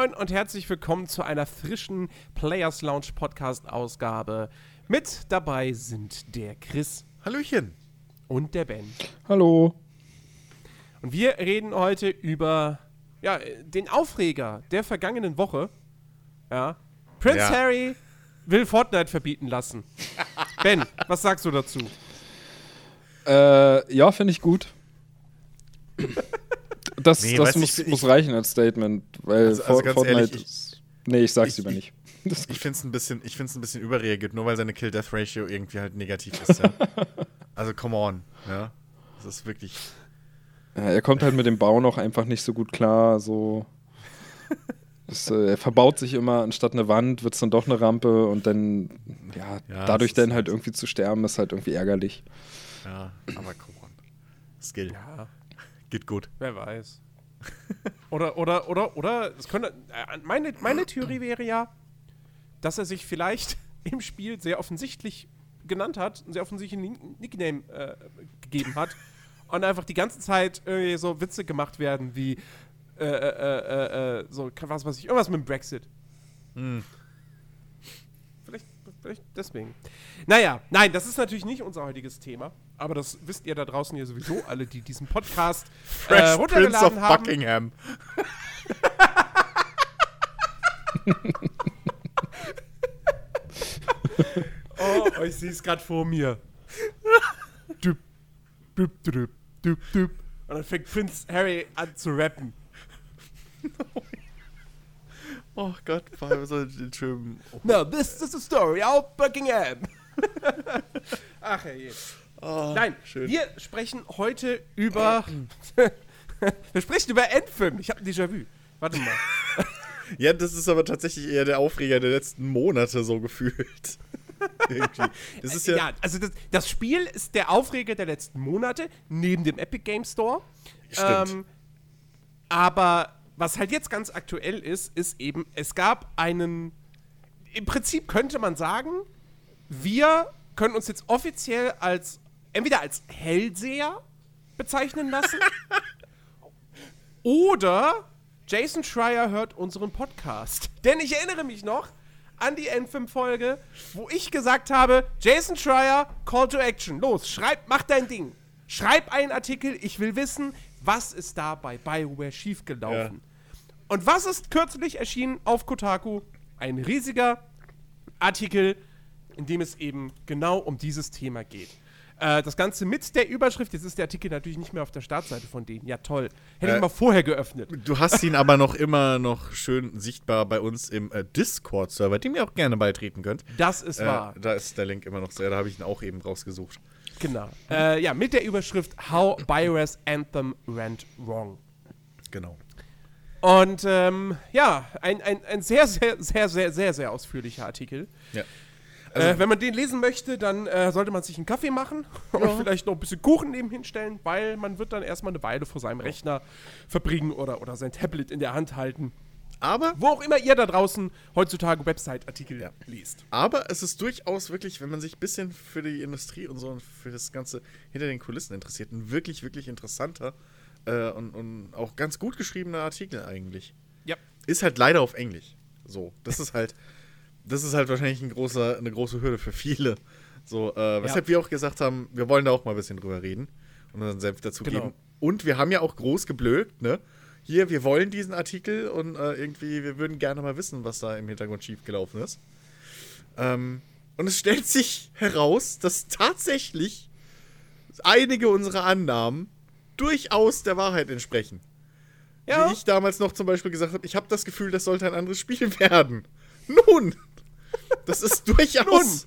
Moin und herzlich willkommen zu einer frischen Players Lounge Podcast Ausgabe. Mit dabei sind der Chris Hallöchen. und der Ben. Hallo. Und wir reden heute über ja, den Aufreger der vergangenen Woche. Ja. Prince Ja. Harry will Fortnite verbieten lassen. ben, was sagst du dazu? Äh, ja, finde ich gut. Das, Nee, das muss, ich- muss reichen als Statement, weil Also- also For- ganz Fortnite. ehrlich, ich- nee, ich sag's ich- lieber nicht. Das, Ich finde es ein bisschen, ich find's ein bisschen überreagiert, nur weil seine Kill-Death-Ratio irgendwie halt negativ ist. Ja. also come on, ja. Das ist wirklich. ja, er kommt halt mit dem Bau noch einfach nicht so gut klar. So. Das, äh, er verbaut sich immer, anstatt eine Wand wird es dann doch eine Rampe und dann, ja, Ja, dadurch es dann halt halt- irgendwie zu sterben, ist halt irgendwie ärgerlich. Ja, aber come on. Skill. Ja, Geht gut. wer weiß. Oder, oder, oder, oder, es könnte, äh, meine, meine Theorie wäre ja, dass er sich vielleicht im Spiel sehr offensichtlich genannt hat, einen sehr offensichtlichen Nickname äh, gegeben hat und einfach die ganze Zeit irgendwie so Witze gemacht werden wie, äh, äh, äh, äh, so, was weiß ich, irgendwas mit dem Brexit. Hm. Deswegen. Naja, nein, das ist natürlich nicht unser heutiges Thema, aber das wisst ihr da draußen ja sowieso alle, die diesen Podcast äh, Fresh Prince of runtergeladen haben. Buckingham. Oh, ich sehe es gerade vor mir. Düb, düb, düb, düb, düb. Und dann fängt Prinz Harry an zu rappen. Oh Gott, vor allem so den schönen. Oh, No, this is the story of Buckingham. Ach hey. oh, Nein, schön. wir sprechen heute über. wir sprechen über Endfilm. Ich habe ein Déjà-vu. Warte mal. Ja, das ist aber tatsächlich eher der Aufreger der letzten Monate so gefühlt. Irgendwie. Das ist ja. ja, also das, das Spiel ist der Aufreger der letzten Monate, neben dem Epic Game Store. Stimmt. Ähm, aber was halt jetzt ganz aktuell ist, ist eben, es gab einen. Im Prinzip könnte man sagen, wir können uns jetzt offiziell als entweder als Hellseher bezeichnen lassen oder Jason Schreier hört unseren Podcast. Denn ich erinnere mich noch an die N5-Folge, wo ich gesagt habe, Jason Schreier, Call to Action. Los, schreib, mach dein Ding. Schreib einen Artikel, ich will wissen, was ist da bei BioWare schiefgelaufen. Und was ist kürzlich erschienen auf Kotaku? Ein riesiger Artikel, in dem es eben genau um dieses Thema geht. Äh, das Ganze mit der Überschrift, jetzt ist der Artikel natürlich nicht mehr auf der Startseite von denen. Ja, toll. Hätte Äh, ich mal vorher geöffnet. Du hast ihn aber noch immer noch schön sichtbar bei uns im äh, Discord-Server, dem ihr auch gerne beitreten könnt. Das ist Äh, wahr. da ist der Link immer noch sehr, da habe ich ihn auch eben rausgesucht. Genau. Äh, ja, mit der Überschrift How BioWare's Anthem Went Wrong. Genau. Und ähm, ja, ein, ein, ein sehr, sehr, sehr, sehr, sehr, sehr ausführlicher Artikel. Ja. äh, wenn man den lesen möchte, dann äh, sollte man sich einen Kaffee machen und vielleicht noch ein bisschen Kuchen nebenhin stellen, weil man wird dann erstmal eine Weile vor seinem Rechner verbringen oder, oder sein Tablet in der Hand halten. Aber, Wo auch immer ihr da draußen heutzutage Website-Artikel Ja. liest. aber es ist durchaus wirklich, wenn man sich ein bisschen für die Industrie und so und für das Ganze hinter den Kulissen interessiert, ein wirklich, wirklich interessanter äh, und, und auch ganz gut geschriebener Artikel eigentlich. Ja. Ist halt leider auf Englisch. So, das ist halt, das ist halt wahrscheinlich ein großer, eine große Hürde für viele. So, äh, weshalb wir auch gesagt haben, wir wollen da auch mal ein bisschen drüber reden und unseren Senf dazu Genau. geben. Und wir haben ja auch groß geblökt, ne? Hier, wir wollen diesen Artikel und äh, irgendwie, wir würden gerne mal wissen, was da im Hintergrund schiefgelaufen ist. Ähm, und es stellt sich heraus, dass tatsächlich einige unserer Annahmen durchaus der Wahrheit entsprechen. Ja. Wie ich damals noch zum Beispiel gesagt habe, ich habe das Gefühl, das sollte ein anderes Spiel werden. Nun, das ist durchaus.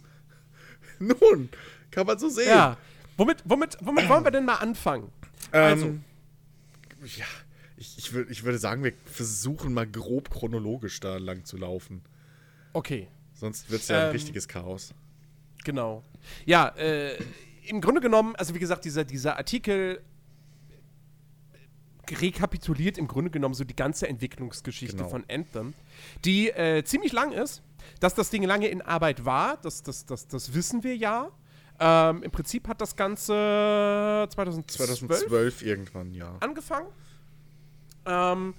Nun, kann man so sehen. Ja. Womit, womit, womit wollen wir denn mal anfangen? Also, Ähm, ja, ich, ich, würd, ich würde sagen, wir versuchen mal grob chronologisch da lang zu laufen. okay. Sonst wird es ja ein Ähm, richtiges Chaos. Genau. Ja, äh, im Grunde genommen, also wie gesagt, dieser, dieser Artikel rekapituliert im Grunde genommen so die ganze Entwicklungsgeschichte Genau. von Anthem, die äh, ziemlich lang ist. Dass das Ding lange in Arbeit war, das, das, das, das wissen wir ja. Ähm, Im Prinzip hat das Ganze 2012, 2012 irgendwann, ja. angefangen. Ähm,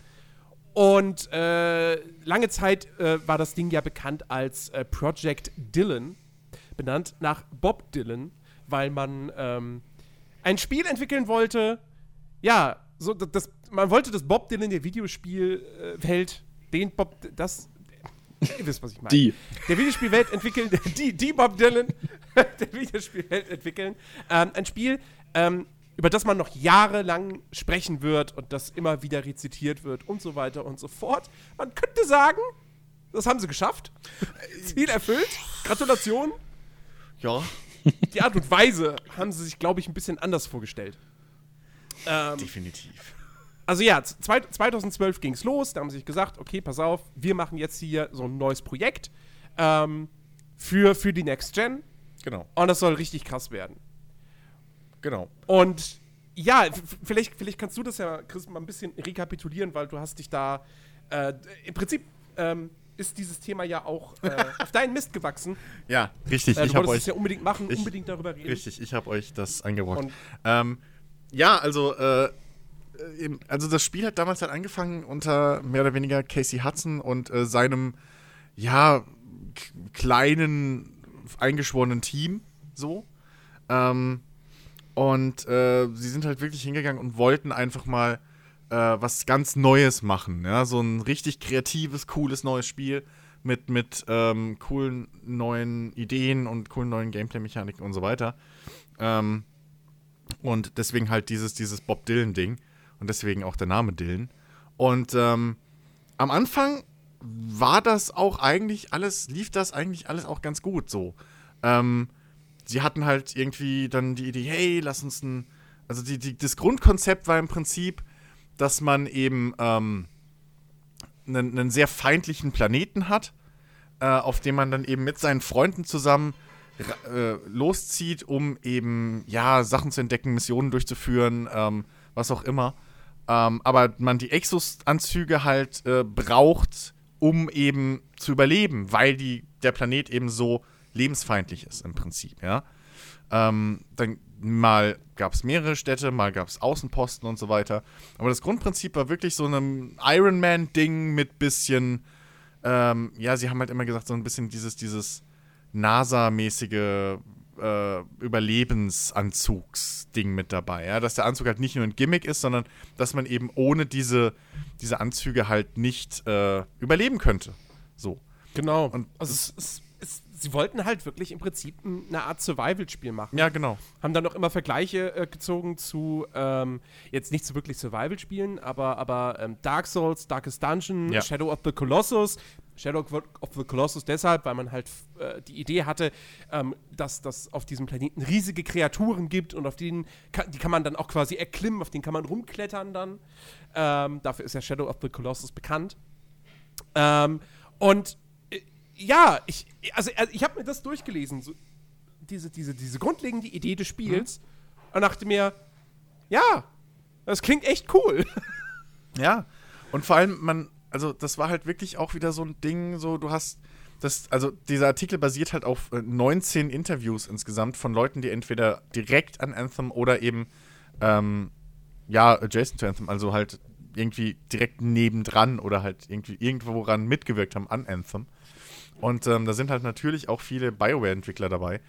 Und äh, lange Zeit äh, war das Ding ja bekannt als äh, Project Dylan, benannt nach Bob Dylan, weil man ähm, ein Spiel entwickeln wollte. Ja, so das, man wollte das Bob Dylan der Videospielwelt, den Bob, das, ihr wisst, was ich meine. Die. Der Videospielwelt entwickeln, die, die Bob Dylan der Videospielwelt entwickeln. Ähm, ein Spiel, ähm, über das man noch jahrelang sprechen wird und das immer wieder rezitiert wird und so weiter und so fort. Man könnte sagen, das haben sie geschafft. Ziel erfüllt. Gratulation. Ja, Die Art und Weise haben sie sich, glaube ich, ein bisschen anders vorgestellt. Ähm, definitiv. also ja, zwei, 2012 ging es los. Da haben sie sich gesagt, okay, pass auf, wir machen jetzt hier so ein neues Projekt ähm, für, für die Next Gen. Genau, Und das soll richtig krass werden. genau. Und ja, vielleicht, vielleicht kannst du das ja, Chris, mal ein bisschen rekapitulieren, weil du hast dich da äh, im Prinzip ähm, ist dieses Thema ja auch äh, auf deinen Mist gewachsen. Ja, richtig. Äh, ich du habe wolltest euch es ja unbedingt machen, ich- unbedingt darüber reden. Richtig, ich habe euch das eingebracht. Und- Ähm, ja, also, äh, also das Spiel hat damals halt angefangen unter mehr oder weniger Casey Hudson und äh, seinem, ja, kleinen, eingeschworenen Team, so. Ähm, und äh, sie sind halt wirklich hingegangen und wollten einfach mal äh, was ganz Neues machen. Ja? So ein richtig kreatives, cooles neues Spiel mit, mit ähm, coolen neuen Ideen und coolen neuen Gameplay-Mechaniken und so weiter. Ähm, und deswegen halt dieses, dieses Bob Dylan-Ding. Und deswegen auch der Name Dylan. Und ähm, am Anfang war das auch eigentlich alles, lief das eigentlich alles auch ganz gut so. Ähm, sie hatten halt irgendwie dann die Idee, hey, lass uns ein. Also die, die, das Grundkonzept war im Prinzip, dass man eben ähm, einen, einen sehr feindlichen Planeten hat, äh, auf dem man dann eben mit seinen Freunden zusammen äh, loszieht, um eben ja Sachen zu entdecken, Missionen durchzuführen, ähm, was auch immer. Ähm, aber man die Exos-Anzüge halt äh, braucht, um eben zu überleben, weil die, der Planet eben so lebensfeindlich ist im Prinzip, ja. Ähm, dann mal gab es mehrere Städte, mal gab es Außenposten und so weiter. Aber das Grundprinzip war wirklich so ein Iron Man-Ding mit bisschen, ähm, ja, sie haben halt immer gesagt, so ein bisschen dieses, dieses NASA-mäßige äh, Überlebensanzugsding mit dabei. Ja? Dass der Anzug halt nicht nur ein Gimmick ist, sondern dass man eben ohne diese, diese Anzüge halt nicht äh, überleben könnte. So. Genau. Und also es, es, es, sie wollten halt wirklich im Prinzip eine Art Survival-Spiel machen. Ja, genau. Haben dann auch immer Vergleiche äh, gezogen zu, ähm, jetzt nicht so wirklich Survival-Spielen, aber, aber ähm, Dark Souls, Darkest Dungeon, Ja. Shadow of the Colossus. Shadow of the Colossus deshalb, weil man halt äh, die Idee hatte, ähm, dass das auf diesem Planeten riesige Kreaturen gibt und auf denen kann, die kann man dann auch quasi erklimmen, auf denen kann man rumklettern dann. Ähm, dafür ist ja Shadow of the Colossus bekannt. Ähm, und äh, ja, ich, also, also ich habe mir das durchgelesen, so, diese, diese, diese grundlegende Idee des Spiels, und dachte mir, ja, das klingt echt cool. Ja. Und vor allem, man, also das war halt wirklich auch wieder so ein Ding, so du hast das, also dieser Artikel basiert halt auf äh, 19 Interviews insgesamt von Leuten, die entweder direkt an Anthem oder eben, ähm, ja, adjacent to Anthem, also halt irgendwie direkt nebendran oder halt irgendwie irgendwo ran mitgewirkt haben an Anthem. Und ähm, da sind halt natürlich auch viele BioWare-Entwickler dabei.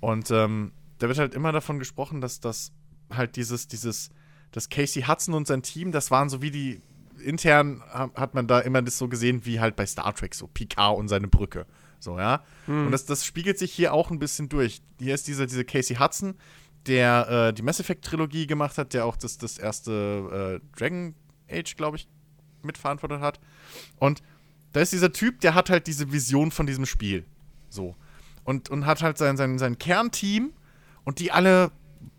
Und ähm, da wird halt immer davon gesprochen, dass das halt dieses, dieses, das Casey Hudson und sein Team, das waren so wie die, intern ha- hat man da immer das so gesehen, wie halt bei Star Trek, so Picard und seine Brücke. So, ja. Und das, das spiegelt sich hier auch ein bisschen durch. Hier ist dieser diese Casey Hudson, der äh, die Mass Effect-Trilogie gemacht hat, der auch das, das erste äh, Dragon Age, glaube ich, mitverantwortet hat. Und da ist dieser Typ, der hat halt diese Vision von diesem Spiel. So. Und, und hat halt sein, sein, sein Kernteam und die alle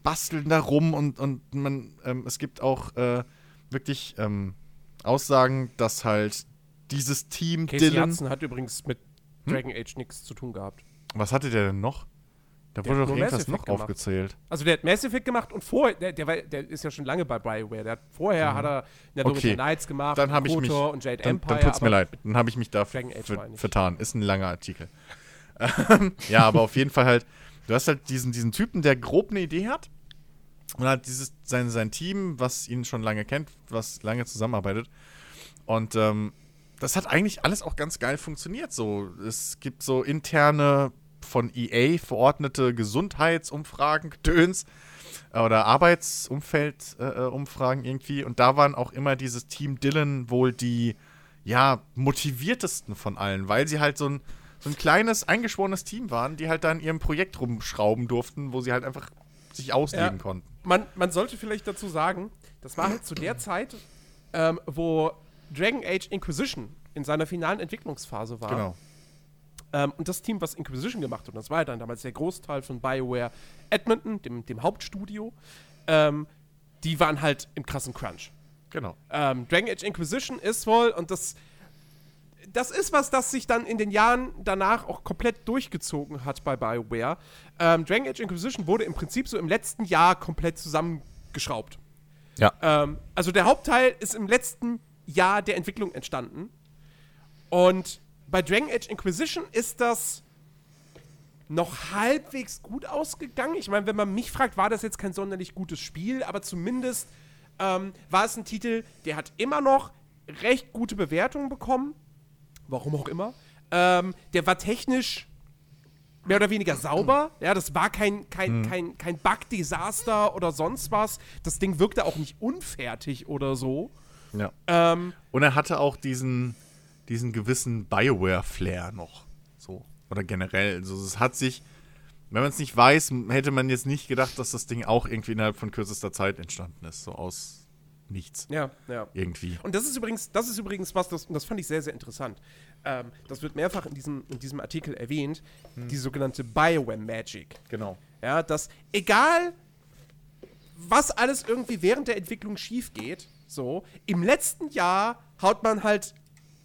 basteln da rum und, und man, ähm, es gibt auch äh, wirklich ähm, Aussagen, dass halt dieses Team Casey Dylan. Hudson hat übrigens mit Dragon Age nichts zu tun gehabt. Was hatte der denn noch? Da Der wurde doch irgendwas noch gemacht. aufgezählt. Also der hat Mass Effect gemacht und vorher, der, der, war, der ist ja schon lange bei BioWare. Der hat, vorher hat er Mhm. Okay. Nights gemacht, Dann habe ich mich. Und Jade Dann, Empire. dann tut's mir leid. Dann habe ich mich da vertan. Ist ein langer Artikel. Ähm, ja, aber auf jeden Fall halt. Du hast halt diesen, diesen Typen, der grob eine Idee hat. Und hat dieses, sein, sein Team, was ihn schon lange kennt, was lange zusammenarbeitet. Und ähm, das hat eigentlich alles auch ganz geil funktioniert. So, es gibt so interne von EA verordnete Gesundheitsumfragen, Gedöns äh, oder Arbeitsumfeldumfragen äh, irgendwie. Und da waren auch immer dieses Team Dylan wohl die ja motiviertesten von allen, weil sie halt so ein so ein kleines eingeschworenes Team waren, die halt da in ihrem Projekt rumschrauben durften, wo sie halt einfach sich ausleben Ja. konnten. Man, man sollte vielleicht dazu sagen, das war halt zu der Zeit, ähm, wo Dragon Age Inquisition in seiner finalen Entwicklungsphase war. Genau. Ähm, und das Team, was Inquisition gemacht hat, und das war ja dann damals der Großteil von BioWare Edmonton, dem, dem Hauptstudio, ähm, die waren halt im krassen Crunch. Genau. Ähm, Dragon Age Inquisition ist wohl, und das, das ist was, das sich dann in den Jahren danach auch komplett durchgezogen hat bei BioWare. Ähm, Dragon Age Inquisition wurde im Prinzip so im letzten Jahr komplett zusammengeschraubt. Ja. Ähm, also der Hauptteil ist im letzten Jahr der Entwicklung entstanden. Und bei Dragon Age Inquisition ist das noch halbwegs gut ausgegangen. Ich meine, wenn man mich fragt, war das jetzt kein sonderlich gutes Spiel, aber zumindest ähm, war es ein Titel, der hat immer noch recht gute Bewertungen bekommen. Warum auch immer. Ähm, der war technisch mehr oder weniger sauber. Ja, das war kein, kein, kein, kein Bug-Desaster oder sonst was. Das Ding wirkte auch nicht unfertig oder so. Ja. Ähm, Und er hatte auch diesen, diesen gewissen Bioware-Flair noch. So. Oder generell. Also es hat sich, wenn man es nicht weiß, hätte man jetzt nicht gedacht, dass das Ding auch irgendwie innerhalb von kürzester Zeit entstanden ist. So aus nichts. ja, ja. Irgendwie. Und das ist übrigens, das ist übrigens was, das, und das fand ich sehr, sehr interessant. Ähm, das wird mehrfach in diesem, in diesem Artikel erwähnt, die sogenannte Bioware Magic. Genau. Ja, dass egal, was alles irgendwie während der Entwicklung schief geht, so, im letzten Jahr haut man halt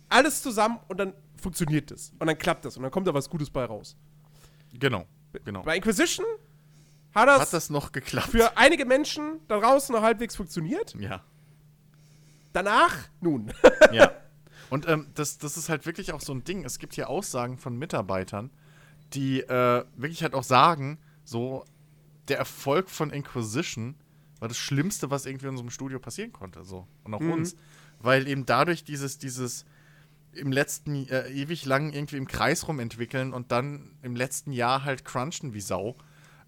alles zusammen und dann funktioniert es. Und dann klappt das und dann kommt da was Gutes bei raus. Genau. Genau. Bei Inquisition hat das, Hat das noch geklappt? für einige Menschen da draußen noch halbwegs funktioniert. ja. Danach, nun. Ja. Und ähm, das, das ist halt wirklich auch so ein Ding. Es gibt hier Aussagen von Mitarbeitern, die äh, wirklich halt auch sagen, so, der Erfolg von Inquisition war das Schlimmste, was irgendwie in unserem Studio passieren konnte. So. Und auch uns. Weil eben dadurch dieses, dieses im letzten äh, ewig lang irgendwie im Kreis rumentwickeln und dann im letzten Jahr halt crunchen wie Sau,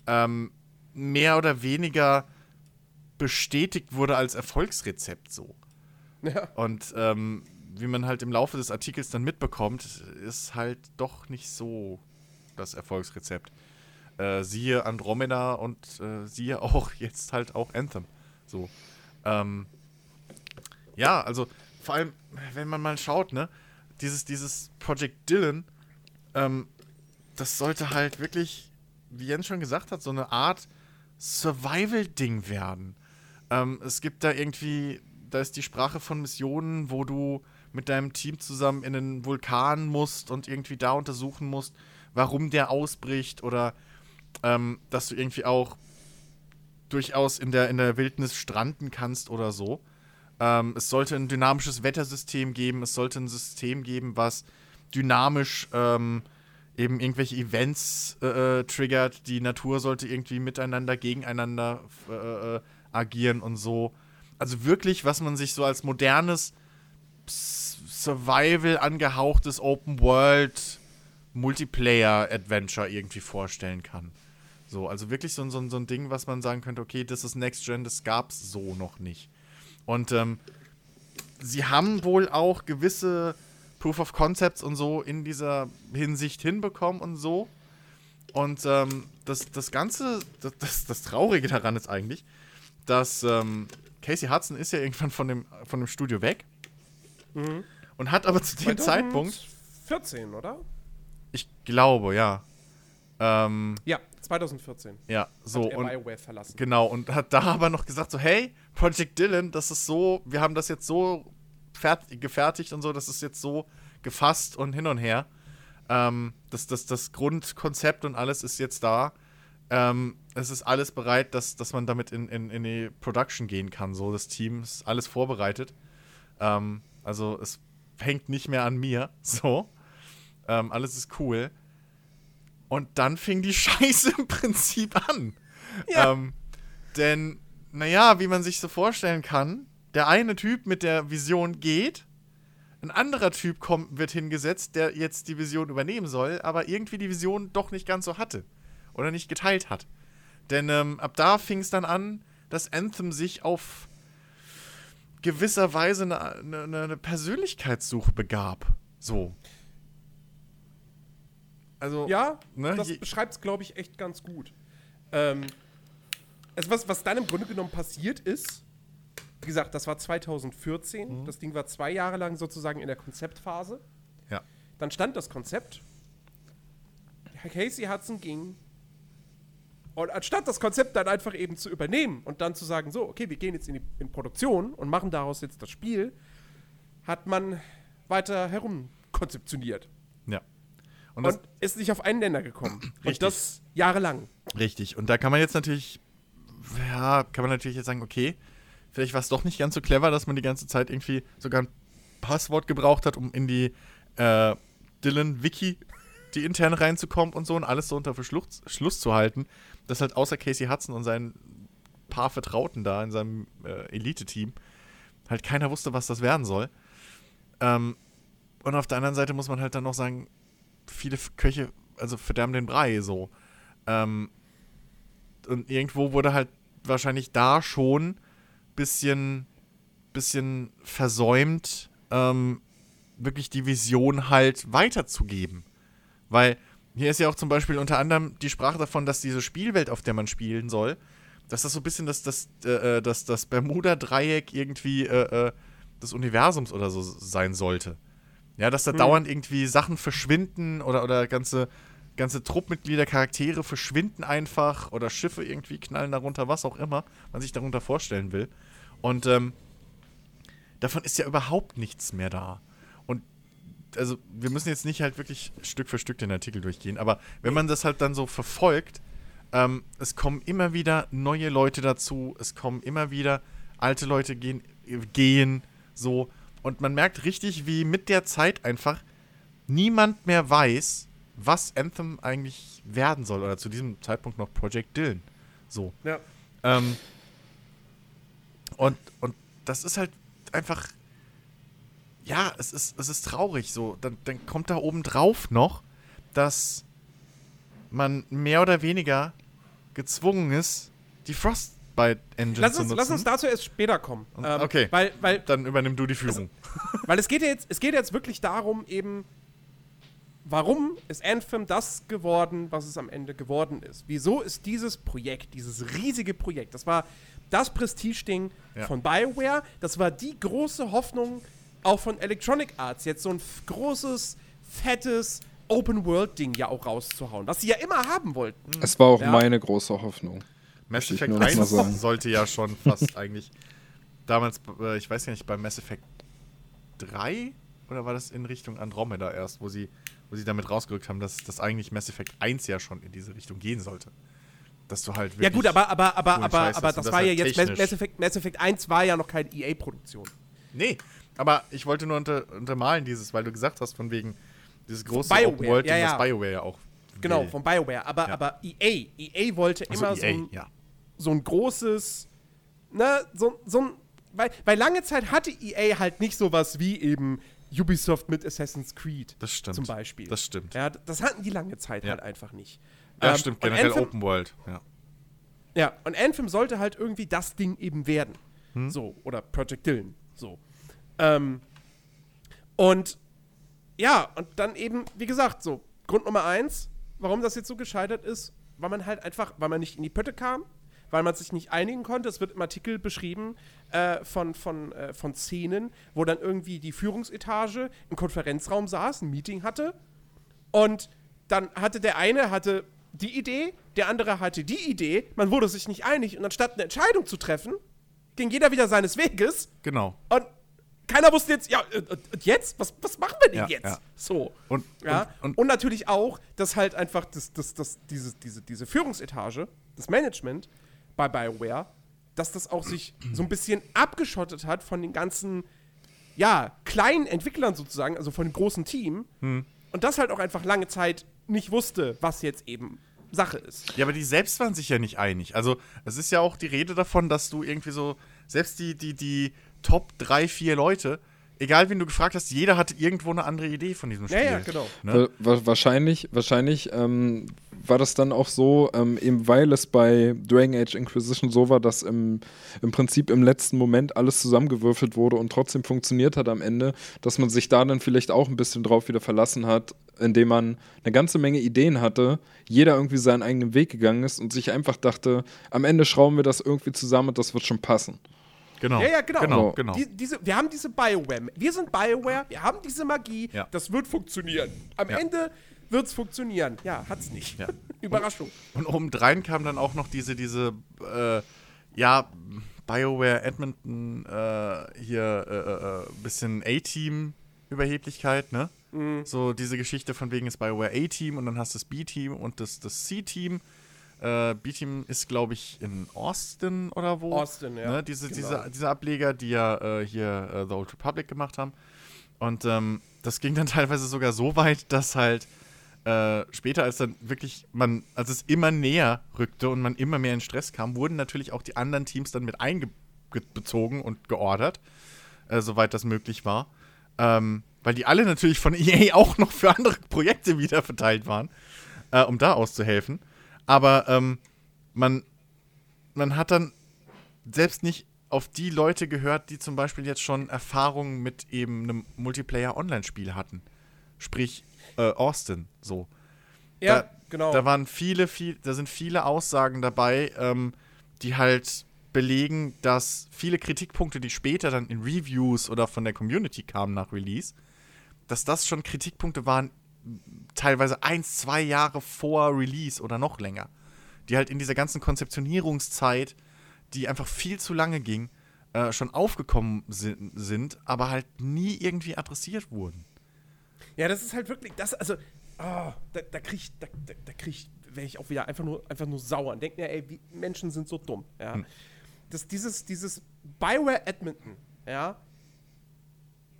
ähm, mehr oder weniger bestätigt wurde als Erfolgsrezept so. Ja. Und ähm, wie man halt im Laufe des Artikels dann mitbekommt, ist halt doch nicht so das Erfolgsrezept. Äh, siehe Andromeda und äh, siehe auch jetzt halt auch Anthem. So. Ähm, ja, also vor allem, wenn man mal schaut, ne, dieses, dieses Project Dylan, ähm, das sollte halt wirklich, wie Jens schon gesagt hat, so eine Art Survival-Ding werden. Ähm, es gibt da irgendwie, da ist die Sprache von Missionen, wo du mit deinem Team zusammen in einen Vulkan musst und irgendwie da untersuchen musst, warum der ausbricht oder ähm, dass du irgendwie auch durchaus in der, in der Wildnis stranden kannst oder so. Ähm, es sollte ein dynamisches Wettersystem geben, es sollte ein System geben, was dynamisch ähm, eben irgendwelche Events äh, äh, triggert. Die Natur sollte irgendwie miteinander, gegeneinander äh, äh, agieren und so. Also wirklich, was man sich so als modernes Survival angehauchtes Open World Multiplayer Adventure irgendwie vorstellen kann. So, also wirklich so, ein- so, so ein Ding, was man sagen könnte, okay, das ist Next Gen, das gab's so noch nicht. Und ähm, sie haben wohl auch gewisse Proof of Concepts und so in dieser Hinsicht hinbekommen und so. Und ähm, das, das Ganze, das, das, das Traurige daran ist eigentlich, dass ähm, Casey Hudson ist ja irgendwann von dem, von dem Studio weg und hat aber zu dem Zeitpunkt, 14, oder? ich glaube, ja, ähm, Ja, 2014. ja, so hat er und BioWare verlassen. Genau, und hat da aber noch gesagt, so, hey, Project Dylan, das ist so, wir haben das jetzt so fert- gefertigt und so, das ist jetzt so gefasst und hin und her. Ähm, das, das, das Grundkonzept und alles ist jetzt da. Ähm, es ist alles bereit, dass, dass man damit in, in, in die Production gehen kann. So, das Team ist alles vorbereitet. Ähm, also es hängt nicht mehr an mir. So. Ähm, alles ist cool. Und dann fing die Scheiße im Prinzip an. Ja. Ähm, denn, naja, wie man sich so vorstellen kann, der eine Typ mit der Vision geht, ein anderer Typ kommt, wird hingesetzt, der jetzt die Vision übernehmen soll, aber irgendwie die Vision doch nicht ganz so hatte. Oder nicht geteilt hat. Denn ähm, ab da fing es dann an, dass Anthem sich auf gewisser Weise eine, eine, eine Persönlichkeitssuche begab. So. Also, Ja, Ne, das beschreibt es, glaube ich, echt ganz gut. Ähm, also was, was dann im Grunde genommen passiert ist, wie gesagt, das war 2014. Mhm. Das Ding war zwei Jahre lang sozusagen in der Konzeptphase. ja. Dann stand das Konzept. Casey Hudson ging. Und anstatt das Konzept dann einfach eben zu übernehmen und dann zu sagen, so, okay, wir gehen jetzt in, die, in Produktion und machen daraus jetzt das Spiel, hat man weiter herumkonzeptioniert. Ja. Und Und, ist nicht auf einen Nenner gekommen. Richtig. Und das jahrelang. Richtig. Und da kann man jetzt natürlich, ja, kann man natürlich jetzt sagen, okay, vielleicht war es doch nicht ganz so clever, dass man die ganze Zeit irgendwie sogar ein Passwort gebraucht hat, um in die äh, Dylan-Wiki, die intern reinzukommen und so und alles so unter Verschluss Schluss zu halten, dass halt außer Casey Hudson und seinen paar Vertrauten da in seinem äh, Elite-Team halt keiner wusste, was das werden soll. Ähm, und auf der anderen Seite muss man halt dann noch sagen, viele Köche, also verderben den Brei so. Ähm, und irgendwo wurde halt wahrscheinlich da schon bisschen, bisschen versäumt, ähm, wirklich die Vision halt weiterzugeben. Weil hier ist ja auch zum Beispiel unter anderem die Sprache davon, dass diese Spielwelt, auf der man spielen soll, dass das so ein bisschen das, das, äh, das, das Bermuda-Dreieck irgendwie äh, äh, des Universums oder so sein sollte. Ja, dass da dauernd irgendwie Sachen verschwinden oder, oder ganze, ganze Truppmitglieder, Charaktere verschwinden einfach oder Schiffe irgendwie knallen darunter, was auch immer man sich darunter vorstellen will. Und ähm, davon ist ja überhaupt nichts mehr da. Also wir müssen jetzt nicht halt wirklich Stück für Stück den Artikel durchgehen, aber wenn man das halt dann so verfolgt, ähm, es kommen immer wieder neue Leute dazu, es kommen immer wieder alte Leute gehen, gehen so und man merkt richtig, wie mit der Zeit einfach niemand mehr weiß, was Anthem eigentlich werden soll oder zu diesem Zeitpunkt noch Project Dylan. So. Ja. Ähm, und, und das ist halt einfach. Ja, es ist, es ist traurig so. Dann, dann kommt da oben drauf noch, dass man mehr oder weniger gezwungen ist, die Frostbite Engine Lass zu nutzen. lass uns dazu erst später kommen. Ähm, okay. Weil, weil, Dann übernimm du die Führung. weil es geht ja jetzt, es geht jetzt wirklich darum, eben, warum ist Anthem das geworden, was es am Ende geworden ist? Wieso ist dieses Projekt, dieses riesige Projekt, das war das Prestige-Ding Ja. von BioWare, das war die große Hoffnung auch von Electronic Arts, jetzt so ein großes, fettes Open-World-Ding ja auch rauszuhauen, was sie ja immer haben wollten. Es war auch Ja. meine große Hoffnung. Mass Effect nur noch mal 1 sagen. sollte ja schon fast eigentlich damals, äh, ich weiß ja nicht, bei Mass Effect 3 oder war das in Richtung Andromeda erst, wo sie, wo sie damit rausgerückt haben, dass das eigentlich Mass Effect 1 ja schon in diese Richtung gehen sollte. Dass du halt Ja gut, aber, aber, aber, aber, aber das und war ja halt jetzt, Mass, technisch- Mass, Effect, Mass Effect 1 war ja noch keine EA-Produktion. Nee, aber ich wollte nur unter, untermalen dieses, weil du gesagt hast, von wegen dieses große BioWare, Open World, ja, ja. was BioWare ja auch Genau, will. von BioWare. Aber, Ja. aber EA, EA wollte Also immer so EA, ein, ja. so ein großes, ne, so, so ein, weil, weil lange Zeit hatte EA halt nicht sowas wie eben Ubisoft mit Assassin's Creed. Das stimmt. Zum Beispiel. Das stimmt. Ja, das hatten die lange Zeit halt einfach nicht. Ja, Ähm, stimmt, generell Anthem- Open World, ja. Ja, und Anthem sollte halt irgendwie das Ding eben werden. Hm? So, oder Project Dylan. So. Ähm, und ja, und dann eben, wie gesagt, so, Grund Nummer eins, warum das jetzt so gescheitert ist, weil man halt einfach, weil man nicht in die Pötte kam, weil man sich nicht einigen konnte. Es wird im Artikel beschrieben äh, von, von, äh, von Szenen, wo dann irgendwie die Führungsetage im Konferenzraum saß, ein Meeting hatte und dann hatte der eine hatte die Idee, der andere hatte die Idee, man wurde sich nicht einig und anstatt eine Entscheidung zu treffen, ging jeder wieder seines Weges Genau. und keiner wusste jetzt, ja, jetzt? Was, was machen wir denn Ja, jetzt? ja. So. Und- ja. und- Und, und- natürlich auch, dass halt einfach das, das, das, diese, diese, diese Führungsetage, das Management bei BioWare, dass das auch sich so ein bisschen abgeschottet hat von den ganzen, ja, kleinen Entwicklern sozusagen, also von dem großen Team. Hm. Und das halt auch einfach lange Zeit nicht wusste, was jetzt eben Sache ist. Ja, aber die selbst waren sich ja nicht einig. Also, es ist ja auch die Rede davon, dass du irgendwie so, selbst die, die, die Top 3, 4 Leute egal wen du gefragt hast, jeder hatte irgendwo eine andere Idee von diesem Spiel. Ja, ja, genau. Ne? Wa- wa- Wahrscheinlich, wahrscheinlich ähm, war das dann auch so, ähm, eben weil es bei Dragon Age Inquisition so war, dass im, im Prinzip im letzten Moment alles zusammengewürfelt wurde und trotzdem funktioniert hat am Ende, dass man sich da dann vielleicht auch ein bisschen drauf wieder verlassen hat, indem man eine ganze Menge Ideen hatte, jeder irgendwie seinen eigenen Weg gegangen ist und sich einfach dachte, am Ende schrauben wir das irgendwie zusammen und das wird schon passen. Genau. Ja, ja, genau. Genau, genau. Die, diese, wir haben diese Bioware. Wir sind Bioware, wir haben diese Magie. Ja. Das wird funktionieren. Am Ja. Ende wird es funktionieren. Ja, hat's nicht. Ja. Überraschung. Und obendrein kam dann auch noch diese, diese, äh, ja, BioWare Edmonton, äh, hier, äh, äh, äh, bisschen A-Team-Überheblichkeit, ne? So diese Geschichte von wegen ist BioWare A-Team und dann hast du das B-Team und das, das C-Team. Äh, B-Team ist, glaube ich, in Austin oder wo. Austin, ja. Ne? Diese, Genau. diese, diese Ableger, die ja äh, hier äh, The Old Republic gemacht haben. Und ähm, das ging dann teilweise sogar so weit, dass halt äh, später, als dann wirklich man, als es immer näher rückte und man immer mehr in Stress kam, wurden natürlich auch die anderen Teams dann mit einbezogen und geordert, äh, soweit das möglich war. Ähm, weil die alle natürlich von EA auch noch für andere Projekte wieder verteilt waren, äh, um da auszuhelfen. Aber ähm, man, man hat dann selbst nicht auf die Leute gehört, die zum Beispiel jetzt schon Erfahrungen mit eben einem Multiplayer-Online-Spiel hatten. Sprich, äh, Austin, so. Ja, da, genau. Da waren viele, viel, da sind viele Aussagen dabei, ähm, die halt belegen, dass viele Kritikpunkte, die später dann in Reviews oder von der Community kamen nach Release, dass das schon Kritikpunkte waren, teilweise eins, zwei Jahre vor Release oder noch länger. Die halt in dieser ganzen Konzeptionierungszeit, die einfach viel zu lange ging, äh, schon aufgekommen sind, sind, aber halt nie irgendwie adressiert wurden. Ja, das ist halt wirklich, das, also, ah, da, da krieg ich, da, da, da krieg ich, wäre ich auch wieder einfach nur, einfach nur sauer und denke mir, ey, wie, Menschen sind so dumm, ja. Hm. Das, dieses, dieses Bioware Edmonton, ja,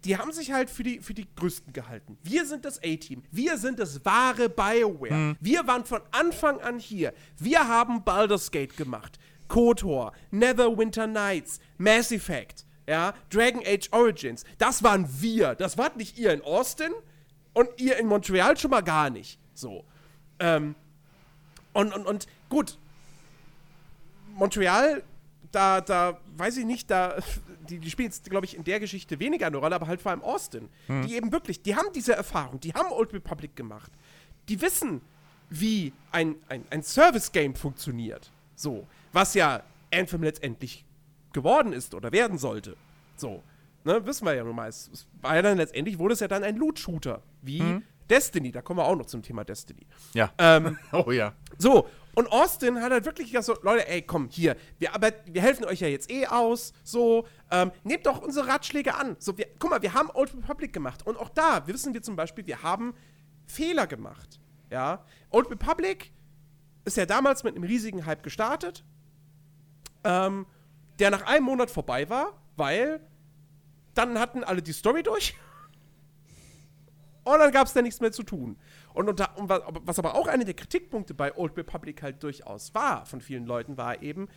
die haben sich halt für die, für die Größten gehalten. Wir sind das A-Team. Wir sind das wahre BioWare. Wir waren von Anfang an hier. Wir haben Baldur's Gate gemacht. KOTOR, Neverwinter Nights, Mass Effect, ja, Dragon Age Origins. Das waren wir. Das wart nicht ihr in Austin und ihr in Montreal schon mal gar nicht. So. Ähm, und, und, und gut, Montreal, da, da weiß ich nicht, da, die, die spielen jetzt, glaube ich, in der Geschichte weniger eine Rolle, aber halt vor allem Austin. Die eben wirklich, die haben diese Erfahrung, die haben Old Republic gemacht. Die wissen, wie ein, ein, ein Service-Game funktioniert. So. Was ja Anthem letztendlich geworden ist oder werden sollte. So. Ne, wissen wir ja nun mal. Es, war ja dann letztendlich, wurde es ja dann ein Loot-Shooter. Wie Destiny. Da kommen wir auch noch zum Thema Destiny. Ja. Ähm, oh ja. so, und Austin hat halt wirklich gesagt, so, Leute, ey, komm, hier, wir, aber wir helfen euch ja jetzt eh aus, so, ähm, nehmt doch unsere Ratschläge an. So, wir, guck mal, wir haben Old Republic gemacht und auch da wissen wir zum Beispiel, wir haben Fehler gemacht, ja. Old Republic ist ja damals mit einem riesigen Hype gestartet, ähm, der nach einem Monat vorbei war, weil dann hatten alle die Story durch und dann gab es da nichts mehr zu tun. Und, unter, und was, aber- was aber auch einer der Kritikpunkte bei Old Republic halt durchaus war, von vielen Leuten, war eben,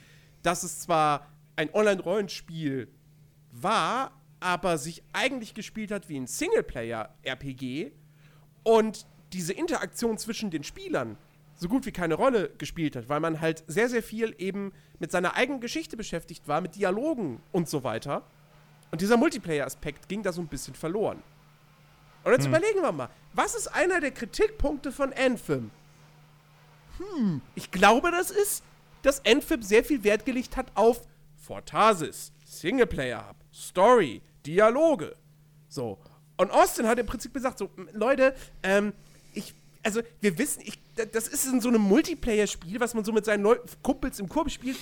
dass es zwar ein Online-Rollenspiel war, aber sich eigentlich gespielt hat wie ein Singleplayer-RPG und diese Interaktion zwischen den Spielern so gut wie keine Rolle gespielt hat, weil man halt sehr, sehr viel eben mit seiner eigenen Geschichte beschäftigt war, mit Dialogen und so weiter. Und dieser Multiplayer-Aspekt ging da so ein bisschen verloren. Und jetzt überlegen wir mal, was ist einer der Kritikpunkte von Anthem? Hm, ich glaube, das ist, dass Anthem sehr viel Wert gelegt hat auf Fortasis, Singleplayer-Hub, Story, Dialoge. So. Und Austin hat im Prinzip gesagt, so, Leute, ähm, ich, also wir wissen, ich, das ist in so einem Multiplayer-Spiel, was man so mit seinen Leu Kumpels im Korb spielt,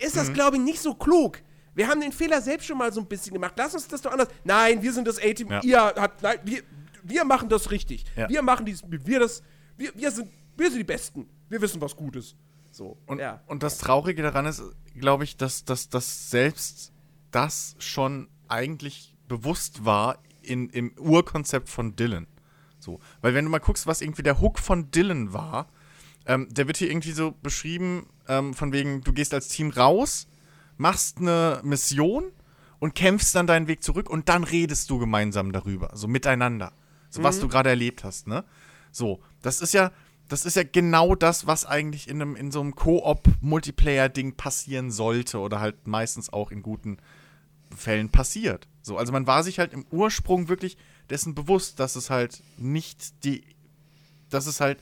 ist das, glaube ich, nicht so klug. Wir haben den Fehler selbst schon mal so ein bisschen gemacht. Lass uns das doch anders. Nein, wir sind das A-Team. Ja. Ihr habt, nein, wir, wir machen das richtig. Ja. Wir machen dies, wir das, wir, wir sind, wir sind die Besten. Wir wissen, was gut ist. So. Und, ja. und das Traurige daran ist, glaube ich, dass, dass, dass selbst das schon eigentlich bewusst war in, im Urkonzept von Dylan. So. Weil wenn du mal guckst, was irgendwie der Hook von Dylan war, ähm, der wird hier irgendwie so beschrieben, ähm, von wegen, du gehst als Team raus, machst eine Mission und kämpfst dann deinen Weg zurück und dann redest du gemeinsam darüber, so miteinander. So was du gerade erlebt hast, ne? So, das ist ja, das ist ja genau das, was eigentlich in, einem, in so einem Koop-Multiplayer-Ding passieren sollte oder halt meistens auch in guten Fällen passiert. So, also man war sich halt im Ursprung wirklich dessen bewusst, dass es halt nicht die, dass es halt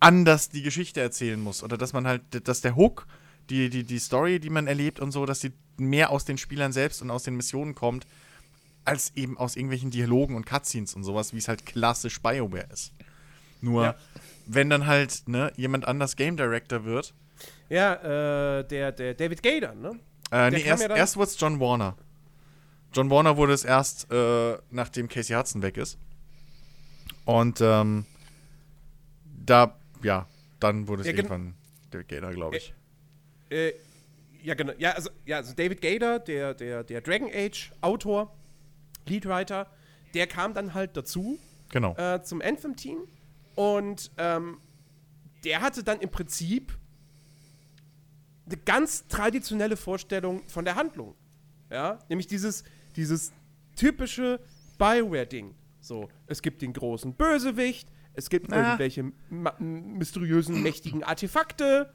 anders die Geschichte erzählen muss oder dass man halt, dass der Hook, die, die, die Story, die man erlebt und so, dass sie mehr aus den Spielern selbst und aus den Missionen kommt, als eben aus irgendwelchen Dialogen und Cutscenes und sowas, wie es halt klassisch BioWare ist. Nur, Ja. wenn dann halt ne, jemand anders Game Director wird, Ja, äh, der, der David Gader, ne? äh, nee, erst, ja erst wurde es John Warner. John Warner wurde es erst, äh, nachdem Casey Hudson weg ist. Und ähm, da, ja, dann wurde es Ja, gen- irgendwann David Gader, glaube ich. Äh, ja, genau. Ja, also, ja, also David Gader, der, der, der Dragon Age Autor, Leadwriter, der kam dann halt dazu Genau. äh, zum Anthem-Team und ähm, der hatte dann im Prinzip eine ganz traditionelle Vorstellung von der Handlung. Ja, nämlich dieses, dieses typische Bioware-Ding. So, es gibt den großen Bösewicht, es gibt Na. irgendwelche ma- mysteriösen, mächtigen Artefakte.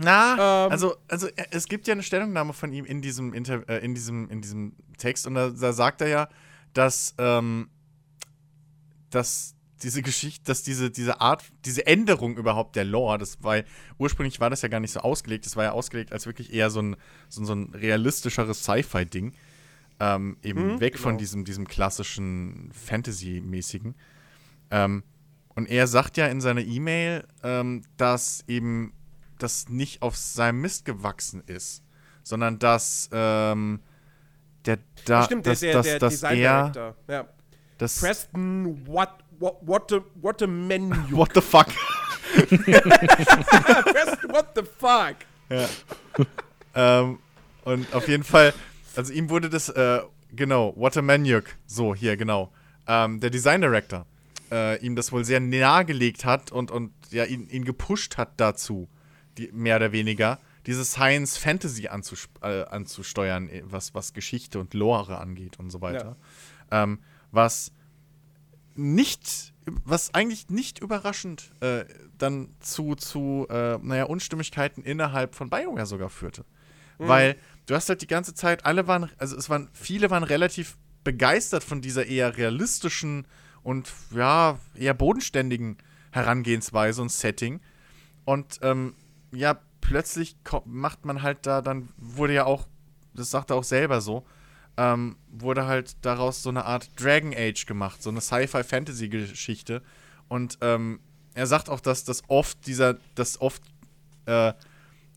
Na, Ähm, also, also äh, es gibt ja eine Stellungnahme von ihm in diesem, Inter äh, in diesem, in diesem Text und da, da sagt er ja, dass, ähm, dass diese Geschichte, dass diese, diese Art, diese Änderung überhaupt der Lore, das war, ursprünglich war das ja gar nicht so ausgelegt, das war ja ausgelegt als wirklich eher so ein, so, so ein realistischeres Sci-Fi-Ding. Ähm, eben Mhm, weg von genau. diesem, diesem klassischen Fantasy-mäßigen. Ähm, und er sagt ja in seiner E-Mail, ähm, dass eben das nicht auf seinem Mist gewachsen ist, sondern dass ähm, der da, Stimmt, dass, der, der, dass, der dass Design er. Ja. das Preston, what, what, what, a, what a menu. What the fuck? Preston, what the fuck? ähm, und auf jeden Fall, also ihm wurde das, äh, genau, What a Manuk, so hier, genau, ähm, der Design Director, äh, ihm das wohl sehr nahegelegt hat und, und ja, ihn, ihn gepusht hat dazu, die, mehr oder weniger, diese Science Fantasy äh, anzusteuern, eh, was, was Geschichte und Lore angeht und so weiter. Ähm, was nicht, was eigentlich nicht überraschend äh, dann zu, zu äh, naja, Unstimmigkeiten innerhalb von BioWare sogar führte. Weil du hast halt die ganze Zeit, alle waren, also es waren, viele waren relativ begeistert von dieser eher realistischen und ja, eher bodenständigen Herangehensweise und Setting. Und ähm, ja, plötzlich macht man halt da, dann wurde ja auch, das sagt er auch selber so, ähm, wurde halt daraus so eine Art Dragon Age gemacht, so eine Sci-Fi-Fantasy-Geschichte. Und ähm, er sagt auch, dass das oft dieser, dass oft äh,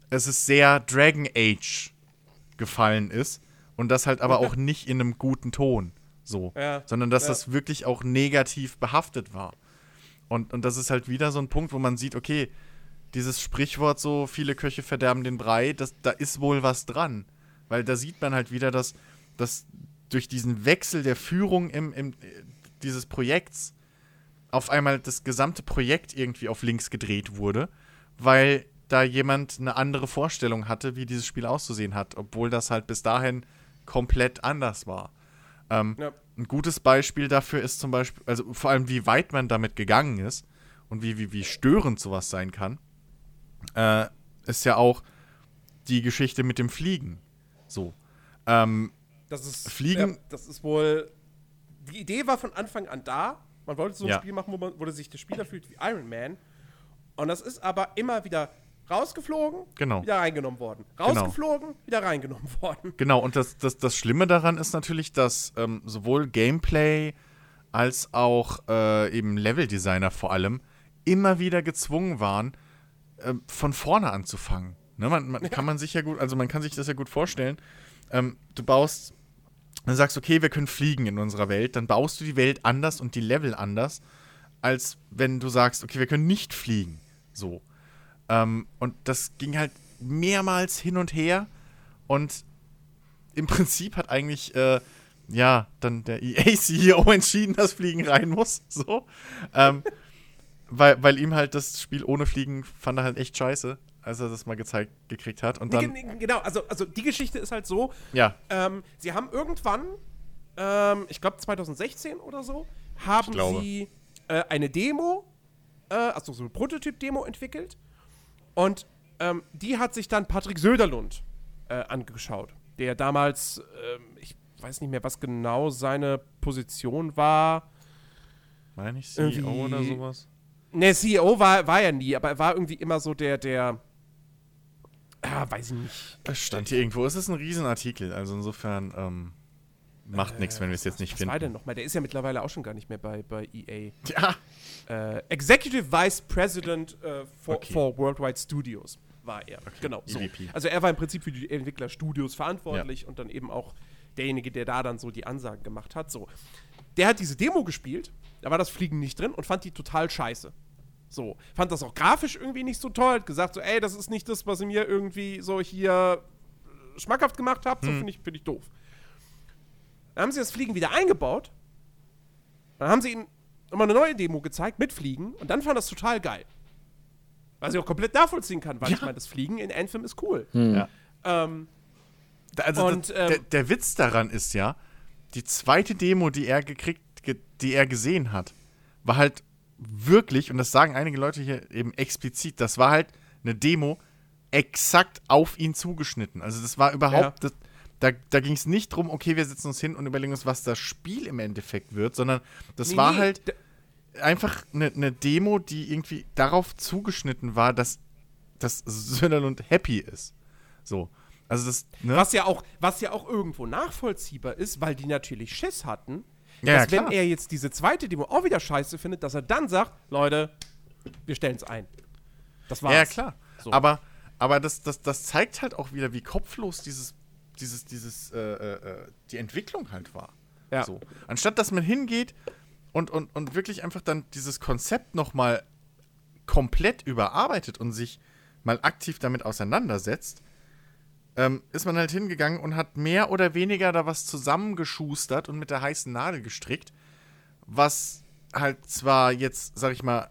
es ist sehr Dragon Age gefallen ist und das halt aber auch nicht in einem guten Ton so, Ja, sondern dass ja. das wirklich auch negativ behaftet war. Und, und das ist halt wieder so ein Punkt, wo man sieht, okay, dieses Sprichwort so, viele Köche verderben den Brei, das, da ist wohl was dran. Weil da sieht man halt wieder, dass, dass durch diesen Wechsel der Führung im, im, äh, dieses Projekts auf einmal das gesamte Projekt irgendwie auf links gedreht wurde, weil da jemand eine andere Vorstellung hatte, wie dieses Spiel auszusehen hat, obwohl das halt bis dahin komplett anders war. Ähm, Ja. Ein gutes Beispiel dafür ist zum Beispiel, also vor allem, wie weit man damit gegangen ist und wie, wie, wie störend sowas sein kann, äh, ist ja auch die Geschichte mit dem Fliegen. So. Ähm, Das ist, Fliegen- Ja, das ist wohl. Die Idee war von Anfang an da. Man wollte so ein Ja. Spiel machen, wo, man, wo sich der Spieler fühlt wie Iron Man. Und das ist aber immer wieder rausgeflogen, Genau. wieder reingenommen worden. Rausgeflogen, wieder reingenommen worden. Genau, und das, das, das Schlimme daran ist natürlich, dass ähm, sowohl Gameplay als auch äh, eben Leveldesigner vor allem immer wieder gezwungen waren, ähm, von vorne anzufangen. Ne, man, man kann man sich ja gut, also man kann sich das ja gut vorstellen. Ähm, du baust, du sagst, okay, wir können fliegen in unserer Welt, dann baust du die Welt anders und die Level anders, als wenn du sagst, okay, wir können nicht fliegen. So. Ähm, und das ging halt mehrmals hin und her. Und im Prinzip hat eigentlich, äh, ja, dann der EA-CEO entschieden, dass Fliegen rein muss. So. Ähm, weil, weil ihm halt das Spiel ohne Fliegen fand er halt echt scheiße. als er das mal gezeigt gekriegt hat. Und Nee, dann, ge- nee, genau, also, also die Geschichte ist halt so, ja, ähm, sie haben irgendwann, ähm, ich glaube 2016 oder so, haben sie äh, eine Demo, äh, also so eine Prototyp-Demo entwickelt. Und ähm, die hat sich dann Patrick Söderlund äh, angeschaut, der damals, ähm, ich weiß nicht mehr, was genau seine Position war. meine ich CEO oder sowas. Ne, CEO war, war er nie, aber er war irgendwie immer so der, der, ah, weiß ich nicht. Es stand hier irgendwo. Es ist ein Riesenartikel, also insofern ähm, macht nichts, wenn wir es jetzt nicht Was war denn finden. nochmal? Der ist ja mittlerweile auch schon gar nicht mehr bei, bei EA. Ja, Äh, Executive Vice President äh, for, Okay. for Worldwide Studios war er. Genau. So. EVP. Also er war im Prinzip für die Entwicklerstudios verantwortlich und dann eben auch derjenige, der da dann so die Ansagen gemacht hat. So. Der hat diese Demo gespielt, da war das Fliegen nicht drin und fand die total scheiße. So, fand das auch grafisch irgendwie nicht so toll, hat gesagt so, ey, das ist nicht das, was ihr mir irgendwie so hier äh, schmackhaft gemacht habt, so finde ich, find ich doof. Dann haben sie das Fliegen wieder eingebaut, dann haben sie ihm nochmal eine neue Demo gezeigt mit Fliegen und dann fand das total geil. Was ich auch komplett nachvollziehen kann, weil ich meine, das Fliegen in Anthem ist cool. ja. Ähm, Also Und, das, ähm, der, der Witz daran ist ja, die zweite Demo, die er gekriegt, ge, die er gesehen hat, war halt wirklich, und das sagen einige Leute hier eben explizit, das war halt eine Demo exakt auf ihn zugeschnitten. Also das war überhaupt, das, da, da ging es nicht drum, okay, wir setzen uns hin und überlegen uns, was das Spiel im Endeffekt wird, sondern das nee, war nee, halt einfach eine, eine Demo, die irgendwie darauf zugeschnitten war, dass, dass Söderlund happy ist. So. Also das, ne? Was ja, auch, was ja auch irgendwo nachvollziehbar ist, weil die natürlich Schiss hatten, Ja, dass ja, wenn er jetzt diese zweite Demo auch wieder scheiße findet, dass er dann sagt, Leute, wir stellen es ein. Das war's. Ja, ja, klar. So. Aber, aber das, das, das zeigt halt auch wieder, wie kopflos dieses, dieses, dieses, äh, äh, äh, die Entwicklung halt war. Ja. So. Anstatt dass man hingeht und, und, und wirklich einfach dann dieses Konzept nochmal komplett überarbeitet und sich mal aktiv damit auseinandersetzt, ähm, ist man halt hingegangen und hat mehr oder weniger da was zusammengeschustert und mit der heißen Nadel gestrickt, was halt zwar jetzt, sag ich mal,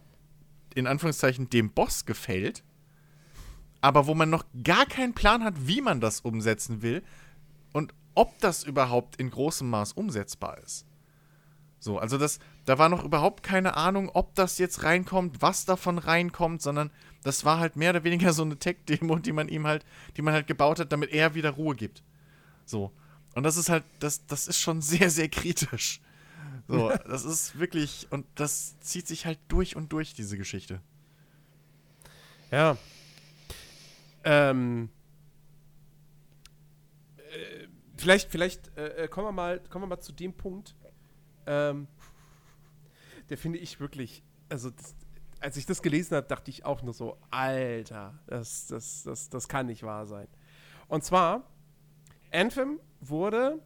in Anführungszeichen dem Boss gefällt, aber wo man noch gar keinen Plan hat, wie man das umsetzen will und ob das überhaupt in großem Maß umsetzbar ist. So, also das, da war noch überhaupt keine Ahnung, ob das jetzt reinkommt, was davon reinkommt, sondern das war halt mehr oder weniger so eine Tech-Demo, die man ihm halt, die man halt gebaut hat, damit er wieder Ruhe gibt. So. Und das ist halt, das, das ist schon sehr, sehr kritisch. So, das ist wirklich, und das zieht sich halt durch und durch, diese Geschichte. Ja. Ähm. Äh, vielleicht, vielleicht äh, äh, kommen, wir mal, kommen wir mal zu dem Punkt, ähm, der finde ich wirklich, also das, als ich das gelesen habe, dachte ich auch nur so, Alter, das, das, das, das kann nicht wahr sein. Und zwar, Anthem wurde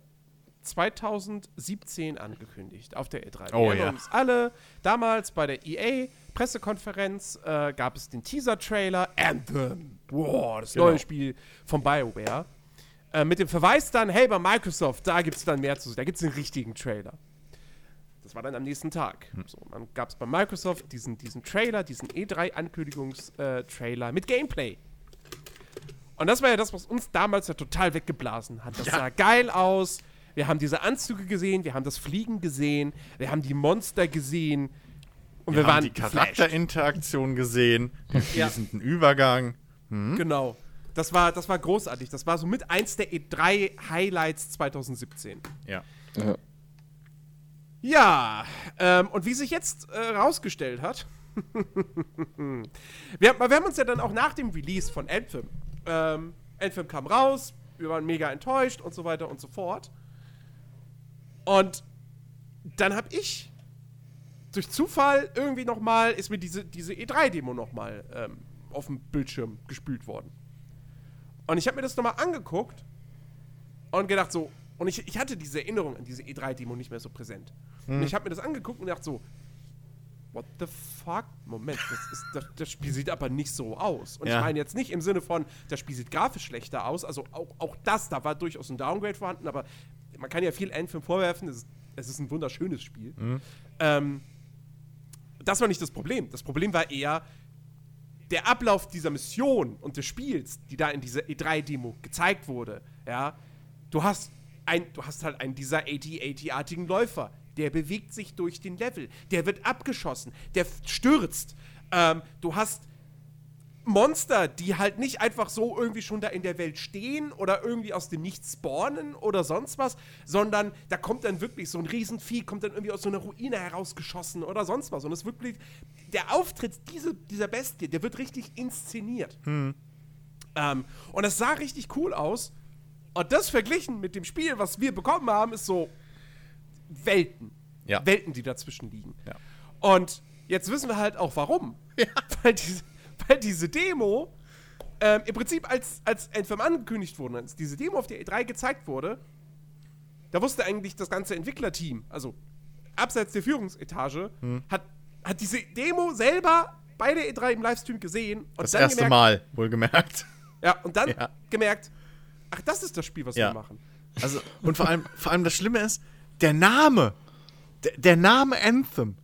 2017 angekündigt auf der E3. Wir Oh, erinnern ja. uns alle, damals bei der EA Pressekonferenz äh, gab es den Teaser-Trailer Anthem. Wow, das Genau. neue Spiel von BioWare. Äh, mit dem Verweis dann, hey, bei Microsoft, da gibt es dann mehr zu sehen. Da gibt es den richtigen Trailer. Das war dann am nächsten Tag. So, dann gab es bei Microsoft diesen, diesen Trailer, diesen E3-Ankündigungstrailer mit Gameplay. Und das war ja das, was uns damals ja total weggeblasen hat. Das sah geil aus. Wir haben diese Anzüge gesehen, wir haben das Fliegen gesehen, wir haben die Monster gesehen. Und wir, Wir haben waren die. Charakterinteraktion gesehen, den Ja. fließenden Übergang. Genau. Das war, das war großartig. Das war so mit eins der E3-Highlights 2017. Ja. Ja. Ja, ähm, und wie sich jetzt äh, rausgestellt hat, wir, haben- wir haben uns ja dann auch nach dem Release von Anthem, ähm, Anthem kam raus, wir waren mega enttäuscht und so weiter und so fort. Und dann habe ich durch Zufall irgendwie noch mal, ist mir diese, diese E3-Demo noch mal ähm, auf dem Bildschirm gespült worden. Und ich habe mir das noch mal angeguckt und gedacht so, und ich, ich hatte diese Erinnerung an diese E3-Demo nicht mehr so präsent. Und ich habe mir das angeguckt und gedacht so, what the fuck? Moment, das, ist, das, das Spiel sieht aber nicht so aus. Und Ja. ich meine jetzt nicht im Sinne von, das Spiel sieht grafisch schlechter aus, also auch, auch das, da war durchaus ein Downgrade vorhanden, aber man kann ja viel Anthem vorwerfen, es ist, es ist ein wunderschönes Spiel. Ähm, das war nicht das Problem. Das Problem war eher der Ablauf dieser Mission und des Spiels, die da in dieser E3-Demo gezeigt wurde, ja, du hast ein, du hast halt einen dieser 80-80-artigen Läufer. Der bewegt sich durch den Level. Der wird abgeschossen. Der stürzt. Ähm, du hast Monster, die halt nicht einfach so irgendwie schon da in der Welt stehen oder irgendwie aus dem Nichts spawnen oder sonst was, sondern da kommt dann wirklich so ein Riesenvieh, kommt dann irgendwie aus so einer Ruine herausgeschossen oder sonst was. Und es wirklich, der Auftritt diese, dieser Bestie, der wird richtig inszeniert. Ähm, und es sah richtig cool aus. Und das verglichen mit dem Spiel, was wir bekommen haben, ist so Welten. Ja. Welten, die dazwischen liegen. Ja. Und jetzt wissen wir halt auch warum. Weil, diese, weil diese Demo ähm, im Prinzip als, als Anthem angekündigt wurde, als diese Demo auf der E3 gezeigt wurde, da wusste eigentlich das ganze Entwicklerteam, also abseits der Führungsetage, Hm. hat, hat diese Demo selber bei der E3 im Livestream gesehen und Das erste gemerkt, Mal, wohlgemerkt. Ja, und dann Ja. gemerkt, ach, das ist das Spiel, was Ja. wir machen. Also, und vor allem, vor allem das Schlimme ist, der Name, der, der Name Anthem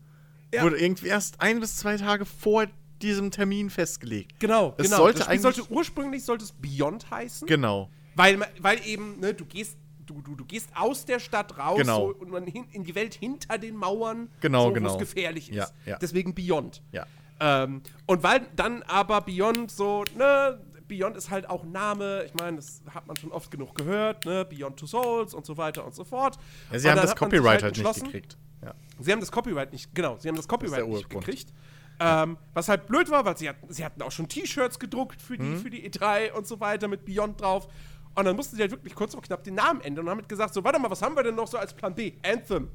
Ja. wurde irgendwie erst ein bis zwei Tage vor diesem Termin festgelegt. Genau, Es genau. sollte eigentlich- sollte ursprünglich sollte es Beyond heißen. Genau. Weil, weil eben, ne, du gehst, du, du, du gehst aus der Stadt raus Genau. so, und man hin, in die Welt hinter den Mauern, Genau, so, wo genau. es gefährlich ist. Ja, ja. Deswegen Beyond. Ja. Ähm, und weil dann aber Beyond so, ne, Beyond ist halt auch Name, ich meine, das hat man schon oft genug gehört, ne, Beyond Two Souls und so weiter und so fort. ja sie Und haben das hat sich Copyright halt nicht gekriegt. Ja. Sie haben das Copyright nicht, genau, sie haben das Copyright der nicht gekriegt. Ähm, was halt blöd war, weil sie hatten, sie hatten auch schon T-Shirts gedruckt für die, Mhm. für die E3 und so weiter mit Beyond drauf. Und dann mussten sie halt wirklich kurz vor knapp den Namen ändern und haben halt gesagt: So, warte mal, was haben wir denn noch so als Plan B? Anthem.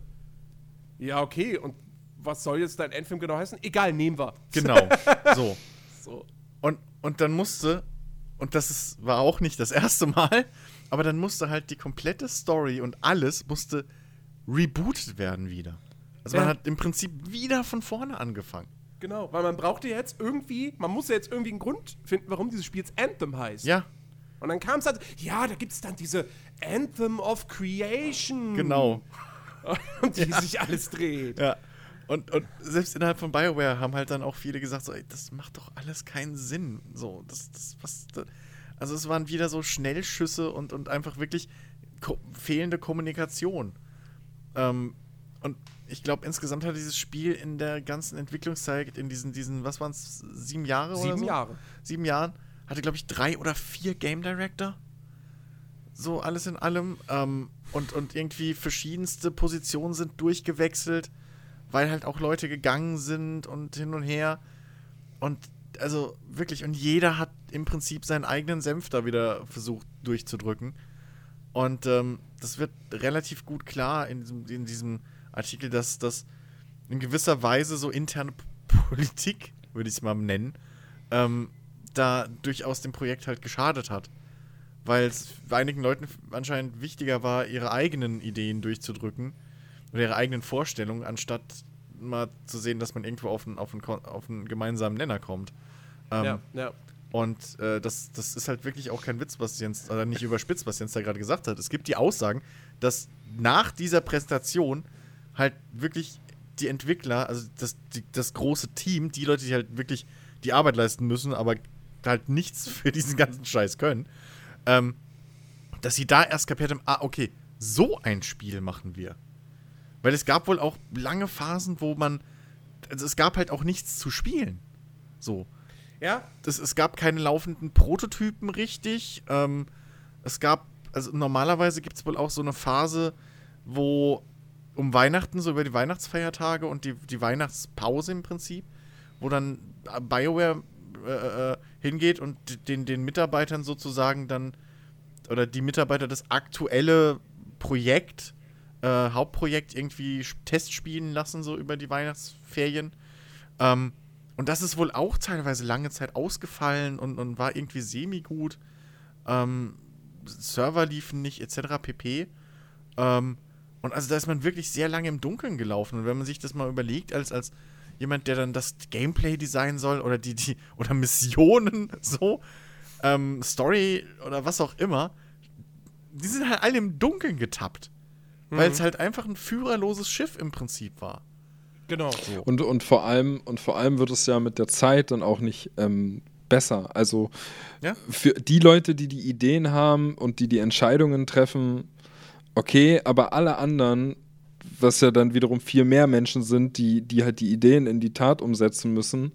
Ja, okay, und was soll jetzt dein Anthem genau heißen? Egal, nehmen wir. Genau. so. So. Und, und dann musste, und das ist, war auch nicht das erste Mal, aber dann musste halt die komplette Story und alles musste rebootet werden wieder. Also man Ja. hat im Prinzip wieder von vorne angefangen. Genau, weil man brauchte jetzt irgendwie, man muss ja jetzt irgendwie einen Grund finden, warum dieses Spiel jetzt Anthem heißt. Ja, Und dann kam es halt, ja, da gibt es dann diese Anthem of Creation. genau. um die sich alles dreht. Ja. Und, und selbst innerhalb von BioWare haben halt dann auch viele gesagt, so, ey, das macht doch alles keinen Sinn. So, das, das, was, da- also es waren wieder so Schnellschüsse und, und einfach wirklich ko fehlende Kommunikation. Ähm, und ich glaube, insgesamt hat dieses Spiel in der ganzen Entwicklungszeit, in diesen, diesen was waren es, sieben Jahre oder Sieben so? Jahre. Sieben Jahren, hatte, glaube ich, drei oder vier Game Director. So alles in allem. Ähm, und, und irgendwie verschiedenste Positionen sind durchgewechselt, weil halt auch Leute gegangen sind und hin und her. Und also wirklich, und jeder hat im Prinzip seinen eigenen Senf da wieder versucht durchzudrücken. Und ähm, das wird relativ gut klar in diesem, in diesem Artikel, dass das in gewisser Weise so interne Politik, würde ich es mal nennen, ähm, da durchaus dem Projekt halt geschadet hat. Weil es einigen Leuten anscheinend wichtiger war, ihre eigenen Ideen durchzudrücken oder ihre eigenen Vorstellungen, anstatt mal zu sehen, dass man irgendwo auf einen, auf einen, auf einen gemeinsamen Nenner kommt. Ähm, ja, ja. und äh, das, das ist halt wirklich auch kein Witz, was Jens, oder nicht überspitzt, was Jens da gerade gesagt hat. Es gibt die Aussagen, dass nach dieser Präsentation halt wirklich die Entwickler, also das, die, das große Team, die Leute, die halt wirklich die Arbeit leisten müssen, aber halt nichts für diesen ganzen Scheiß können, ähm, dass sie da erst kapiert haben, ah, okay, so ein Spiel machen wir. Weil es gab wohl auch lange Phasen, wo man, also es gab halt auch nichts zu spielen. So Ja, das, es gab keine laufenden Prototypen richtig. Ähm, es gab, also normalerweise gibt es wohl auch so eine Phase, wo um Weihnachten, so über die Weihnachtsfeiertage und die, die Weihnachtspause im Prinzip, wo dann BioWare äh, äh, hingeht und den, den Mitarbeitern sozusagen dann, oder die Mitarbeiter das aktuelle Projekt, äh, Hauptprojekt irgendwie sch- testspielen lassen, so über die Weihnachtsferien. Ähm, und das ist wohl auch teilweise lange Zeit ausgefallen und, und war irgendwie semi-gut. Ähm, Server liefen nicht, etc. pp. Ähm, und also da ist man wirklich sehr lange im Dunkeln gelaufen. Und wenn man sich das mal überlegt, als, als jemand, der dann das Gameplay designen soll oder die, die, oder Missionen, so, ähm, Story oder was auch immer, die sind halt alle im Dunkeln getappt. Weil es halt einfach ein führerloses Schiff im Prinzip war. Genau. Und, und, vor allem, und vor allem wird es ja mit der Zeit dann auch nicht ähm, besser. Also Ja. für die Leute, die die Ideen haben und die die Entscheidungen treffen, okay, aber alle anderen, was ja dann wiederum viel mehr Menschen sind, die, die halt die Ideen in die Tat umsetzen müssen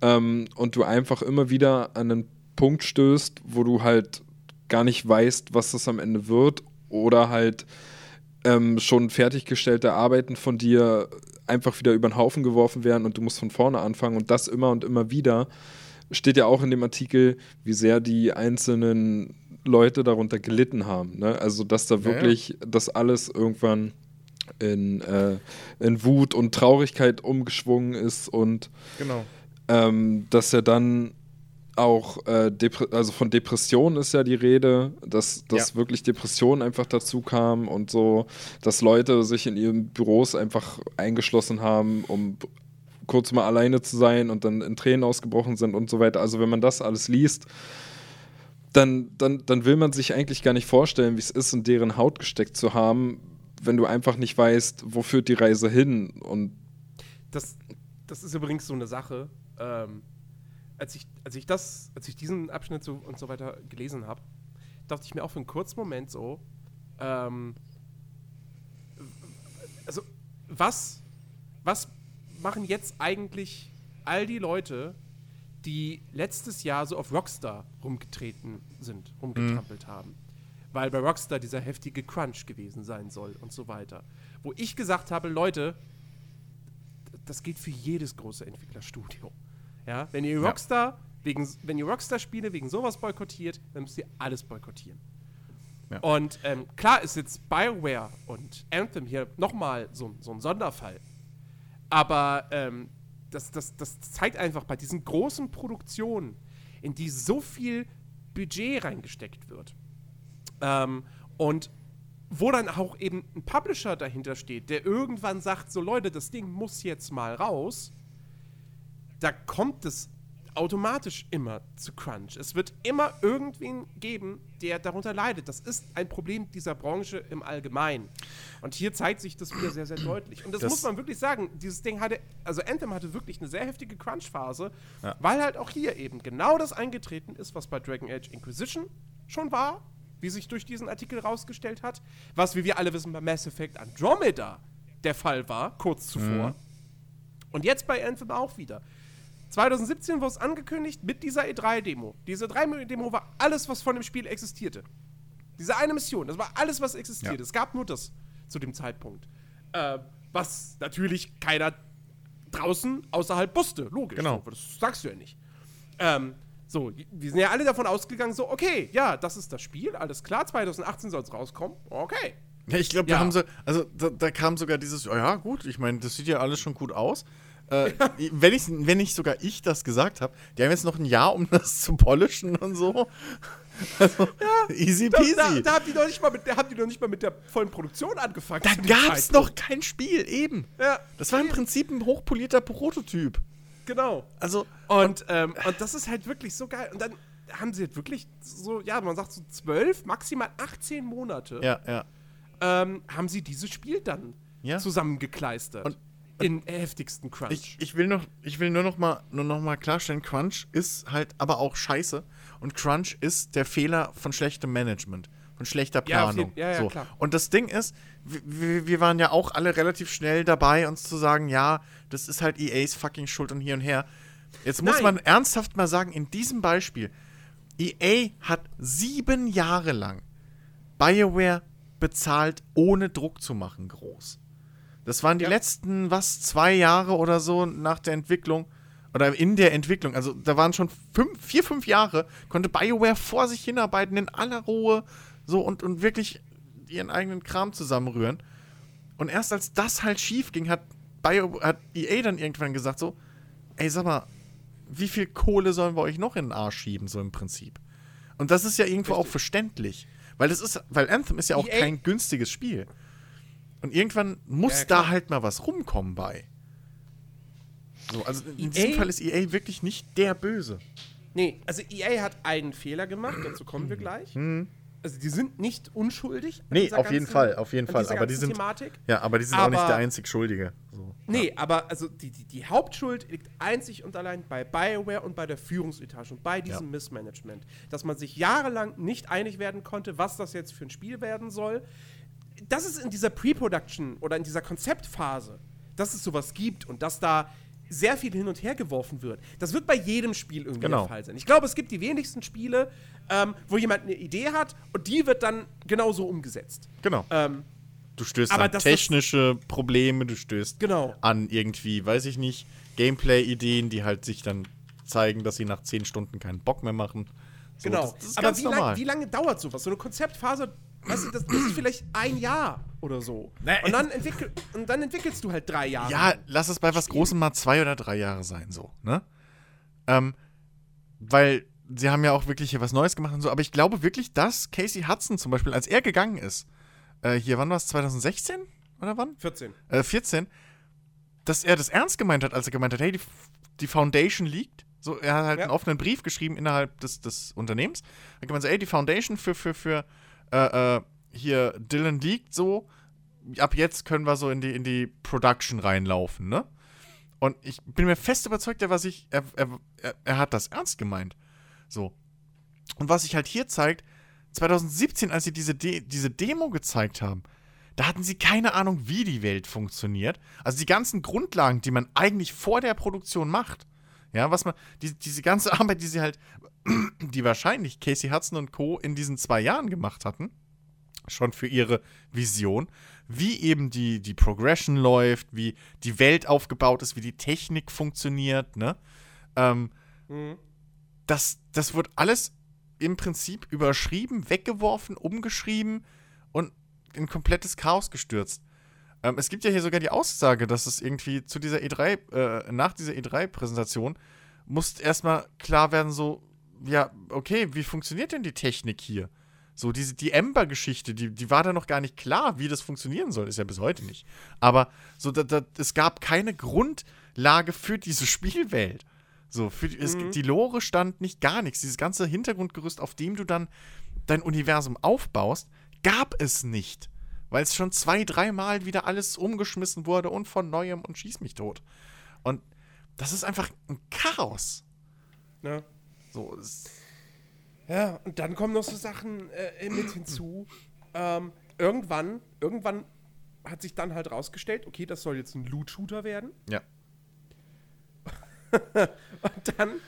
ähm, und du einfach immer wieder an einen Punkt stößt, wo du halt gar nicht weißt, was das am Ende wird oder halt ähm, schon fertiggestellte Arbeiten von dir einfach wieder über den Haufen geworfen werden und du musst von vorne anfangen und das immer und immer wieder. Steht ja auch in dem Artikel, wie sehr die einzelnen Leute darunter gelitten haben. Ne? Also, dass da Ja, ja. wirklich das alles irgendwann in, äh, in Wut und Traurigkeit umgeschwungen ist und Genau. ähm, dass er dann auch, äh, also von Depressionen ist ja die Rede, dass, dass Ja. wirklich Depressionen einfach dazu kamen und so, dass Leute sich in ihren Büros einfach eingeschlossen haben, um kurz mal alleine zu sein und dann in Tränen ausgebrochen sind und so weiter. Also wenn man das alles liest, dann, dann, dann will man sich eigentlich gar nicht vorstellen, wie es ist, in deren Haut gesteckt zu haben, wenn du einfach nicht weißt, wo führt die Reise hin und Das, das ist übrigens so eine Sache. Ähm, als, ich, als ich das, als ich diesen Abschnitt so und so weiter gelesen habe, dachte ich mir auch für einen kurzen Moment so, ähm, also was, was machen jetzt eigentlich all die Leute, die letztes Jahr so auf Rockstar rumgetreten sind, rumgetrampelt haben? Weil bei Rockstar dieser heftige Crunch gewesen sein soll und so weiter. Wo ich gesagt habe, Leute, das gilt für jedes große Entwicklerstudio. Ja, wenn ihr Ja. Rockstar wegen, wenn ihr Rockstar-Spiele wegen sowas boykottiert, dann müsst ihr alles boykottieren. Ja. Und ähm, klar ist jetzt Bioware und Anthem hier nochmal so, so ein Sonderfall. Aber ähm, das, das, das zeigt einfach bei diesen großen Produktionen, in die so viel Budget reingesteckt wird. Ähm, und wo dann auch eben ein Publisher dahinter steht, der irgendwann sagt, so Leute, das Ding muss jetzt mal raus, da kommt es automatisch immer zu Crunch. Es wird immer irgendwen geben, der darunter leidet. Das ist ein Problem dieser Branche im Allgemeinen. Und hier zeigt sich das wieder sehr, sehr deutlich. Und das, Das- muss man wirklich sagen. Dieses Ding hatte, also Anthem hatte wirklich eine sehr heftige Crunch-Phase, Ja. weil halt auch hier eben genau das eingetreten ist, was bei Dragon Age Inquisition schon war, wie sich durch diesen Artikel rausgestellt hat, was, wie wir alle wissen, bei Mass Effect Andromeda der Fall war, kurz zuvor. Und jetzt bei Anthem auch wieder. 2017 wurde es angekündigt mit dieser E3-Demo. Diese E3-Demo war alles, was von dem Spiel existierte. Diese eine Mission, das war alles, was existierte. Ja. Es gab nur das zu dem Zeitpunkt. Äh, was natürlich keiner draußen außerhalb wusste. Logisch. Genau. Das sagst du ja nicht. Ähm, so, wir sind ja alle davon ausgegangen, so, okay, ja, das ist das Spiel, alles klar, 2018 soll es rauskommen. Okay. Ja, ich glaube, Ja. da haben sie, also da, da kam sogar dieses, oh ja, gut, ich meine, das sieht ja alles schon gut aus. Äh, wenn, ich, wenn nicht sogar ich das gesagt habe, die haben jetzt noch ein Jahr, um das zu polischen und so. Also, easy Da, peasy. da, da haben die noch nicht mal mit, da haben die noch nicht mal mit der vollen Produktion angefangen. Da gab's Zeitpunkt. noch kein Spiel, eben. Ja, Das war im Prinzip ein hochpolierter Prototyp. genau. Also, Und, ähm, und das ist halt wirklich so geil. Und dann haben sie halt wirklich so, ja, man sagt so zwölf, maximal 18 Monate, ja, ja. ähm, haben sie dieses Spiel dann Ja. zusammengekleistert. Und- in heftigsten Crunch. Ich, ich, will noch, ich will nur noch, mal, nur noch mal klarstellen, Crunch ist halt aber auch scheiße. Und Crunch ist der Fehler von schlechtem Management, von schlechter Ja, Planung. jeden- ja, ja, so. Und das Ding ist, wir, wir waren ja auch alle relativ schnell dabei, uns zu sagen, ja, das ist halt EAs fucking Schuld und hier und her. Jetzt muss Nein. man ernsthaft mal sagen, in diesem Beispiel, EA hat sieben Jahre lang BioWare bezahlt, ohne Druck zu machen, groß. Das waren die Ja. letzten, was, zwei Jahre oder so nach der Entwicklung oder in der Entwicklung. Also da waren schon fünf, vier, fünf Jahre, konnte BioWare vor sich hinarbeiten in aller Ruhe so und, und wirklich ihren eigenen Kram zusammenrühren. Und erst als das halt schief ging, hat, Bio, hat EA dann irgendwann gesagt so, ey, sag mal, wie viel Kohle sollen wir euch noch in den Arsch schieben, so im Prinzip? Und das ist ja irgendwo auch verständlich. Weil das ist, weil Anthem ist ja auch EA kein günstiges Spiel. Und irgendwann muss Ja, da halt mal was rumkommen bei. So, also in diesem EA Fall ist EA wirklich nicht der Böse. nee, also EA hat einen Fehler gemacht, dazu kommen wir gleich. Also die sind nicht unschuldig. Mhm. Nee, auf jeden ganzen- Fall, auf jeden Fall. Aber die sind- Thematik. Ja, aber die sind auch nicht Aber- der einzig Schuldige. So. Nee, aber also die, die, die Hauptschuld liegt einzig und allein bei BioWare und bei der Führungsetage und bei diesem Ja. Missmanagement. Dass man sich jahrelang nicht einig werden konnte, was das jetzt für ein Spiel werden soll. Dass es in dieser Pre-Production oder in dieser Konzeptphase, dass es sowas gibt und dass da sehr viel hin und her geworfen wird. Das wird bei jedem Spiel irgendwie Genau. der Fall sein. Ich glaube, es gibt die wenigsten Spiele, ähm, wo jemand eine Idee hat und die wird dann genauso umgesetzt. Genau. Ähm, Du stößt aber an technische Probleme, du stößt Genau. an irgendwie, weiß ich nicht, Gameplay-Ideen, die halt sich dann zeigen, dass sie nach 10 Stunden keinen Bock mehr machen. So, Genau. Das, das Aber wie, lang, wie lange dauert sowas? So eine Konzeptphase, weißt du, das, das ist vielleicht ein Jahr oder so. Na, und, dann entwickel, und dann entwickelst du halt drei Jahre. Ja, lass es bei was Großem mal zwei oder drei Jahre sein, so, ne? Ähm, weil sie haben ja auch wirklich hier was Neues gemacht und so, aber ich glaube wirklich, dass Casey Hudson zum Beispiel, als er gegangen ist, äh, hier, wann war es, 2016 oder wann? 14. Äh, 14, dass er das ernst gemeint hat, als er gemeint hat, hey, die, die Foundation liegt. So, er hat halt Ja. einen offenen Brief geschrieben innerhalb des, des Unternehmens. Er hat gemeint so, ey, die Foundation für, für, für äh, äh, hier Dylan liegt so. Ab jetzt können wir so in die, in die Production reinlaufen, ne? Und ich bin mir fest überzeugt, er, war sich, er, er, er, hat das ernst gemeint. So. Und was sich halt hier zeigt, 2017, als sie diese, De diese Demo gezeigt haben, da hatten sie keine Ahnung, wie die Welt funktioniert. Also die ganzen Grundlagen, die man eigentlich vor der Produktion macht. Ja, was man, die, diese ganze Arbeit, die sie halt, die wahrscheinlich Casey Hudson und Co. in diesen zwei Jahren gemacht hatten, schon für ihre Vision, wie eben die, die Progression läuft, wie die Welt aufgebaut ist, wie die Technik funktioniert, ne? Ähm, Mhm. das, das wird alles im Prinzip überschrieben, weggeworfen, umgeschrieben und in komplettes Chaos gestürzt. Ähm, es gibt ja hier sogar die Aussage, dass es irgendwie zu dieser E3, äh, nach dieser E3-Präsentation, muss erstmal klar werden, so, ja, okay, wie funktioniert denn die Technik hier? So, diese, die Ember-Geschichte, die, die war da noch gar nicht klar, wie das funktionieren soll, ist ja bis heute nicht. Aber so, da, da, es gab keine Grundlage für diese Spielwelt. So, für die, es, die Lore stand nicht gar nichts. Dieses ganze Hintergrundgerüst, auf dem du dann dein Universum aufbaust, gab es nicht. Weil es schon zwei, dreimal wieder alles umgeschmissen wurde und von neuem und schieß mich tot. Und das ist einfach ein Chaos. Ja. So, es, ja, und dann kommen noch so Sachen äh, mit hinzu. Ähm, irgendwann, irgendwann hat sich dann halt rausgestellt, okay, das soll jetzt ein Loot-Shooter werden. ja. Und dann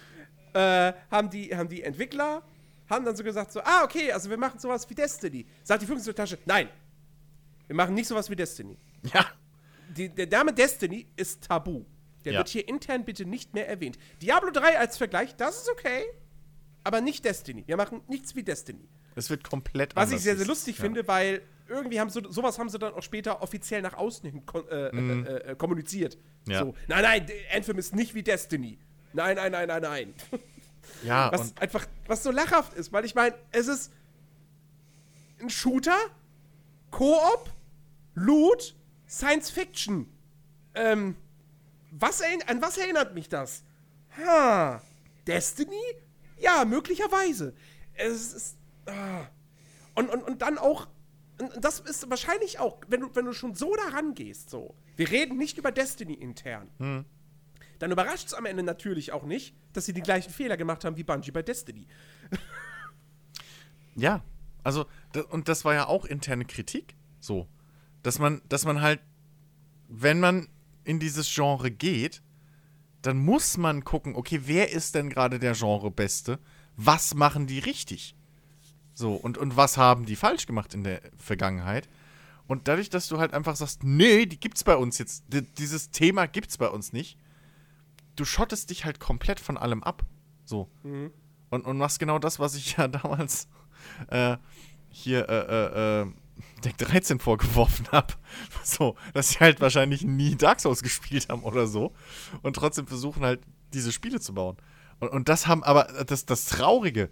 äh, haben, die, haben die Entwickler haben dann so gesagt, so, ah, okay, also wir machen sowas wie Destiny. Sagt die Führungstasche, nein, wir machen nicht sowas wie Destiny. Ja. Die, der Name Destiny ist tabu. Der Ja. wird hier intern bitte nicht mehr erwähnt. Diablo 3 als Vergleich, das ist okay, aber nicht Destiny. Wir machen nichts wie Destiny. Es wird komplett Was ich sehr, sehr lustig ja. finde, weil irgendwie haben sie, sowas haben sie dann auch später offiziell nach außen hin kon äh, äh, äh, kommuniziert. Mhm. Ja. So, nein, nein, Anthem ist nicht wie Destiny. Nein, nein, nein, nein, nein. Ja, Was einfach, was so lachhaft ist, weil ich meine, es ist ein Shooter, Koop, Loot, Science Fiction. Ähm, was an was erinnert mich das? Ha, Destiny? Ja, möglicherweise. Es ist. Ah. Und, und, und dann auch. Und das ist wahrscheinlich auch, wenn du, wenn du schon so daran gehst, so. Wir reden nicht über Destiny intern. Dann überrascht es am Ende natürlich auch nicht, dass sie die gleichen Fehler gemacht haben wie Bungie bei Destiny. Ja, also, und das war ja auch interne Kritik. So. Dass man, dass man halt, wenn man in dieses Genre geht, dann muss man gucken, okay, wer ist denn gerade der Genre-Beste? Was machen die richtig? So, und, und was haben die falsch gemacht in der Vergangenheit? Und dadurch, dass du halt einfach sagst, nee, die gibt's bei uns jetzt, di- dieses Thema gibt's bei uns nicht, du schottest dich halt komplett von allem ab. So. Und, und machst genau das, was ich ja damals äh, hier äh, äh, äh, Deck 13 vorgeworfen habe. So, dass sie halt wahrscheinlich nie Dark Souls gespielt haben oder so. Und trotzdem versuchen halt, diese Spiele zu bauen. Und, und das haben aber, das, das Traurige,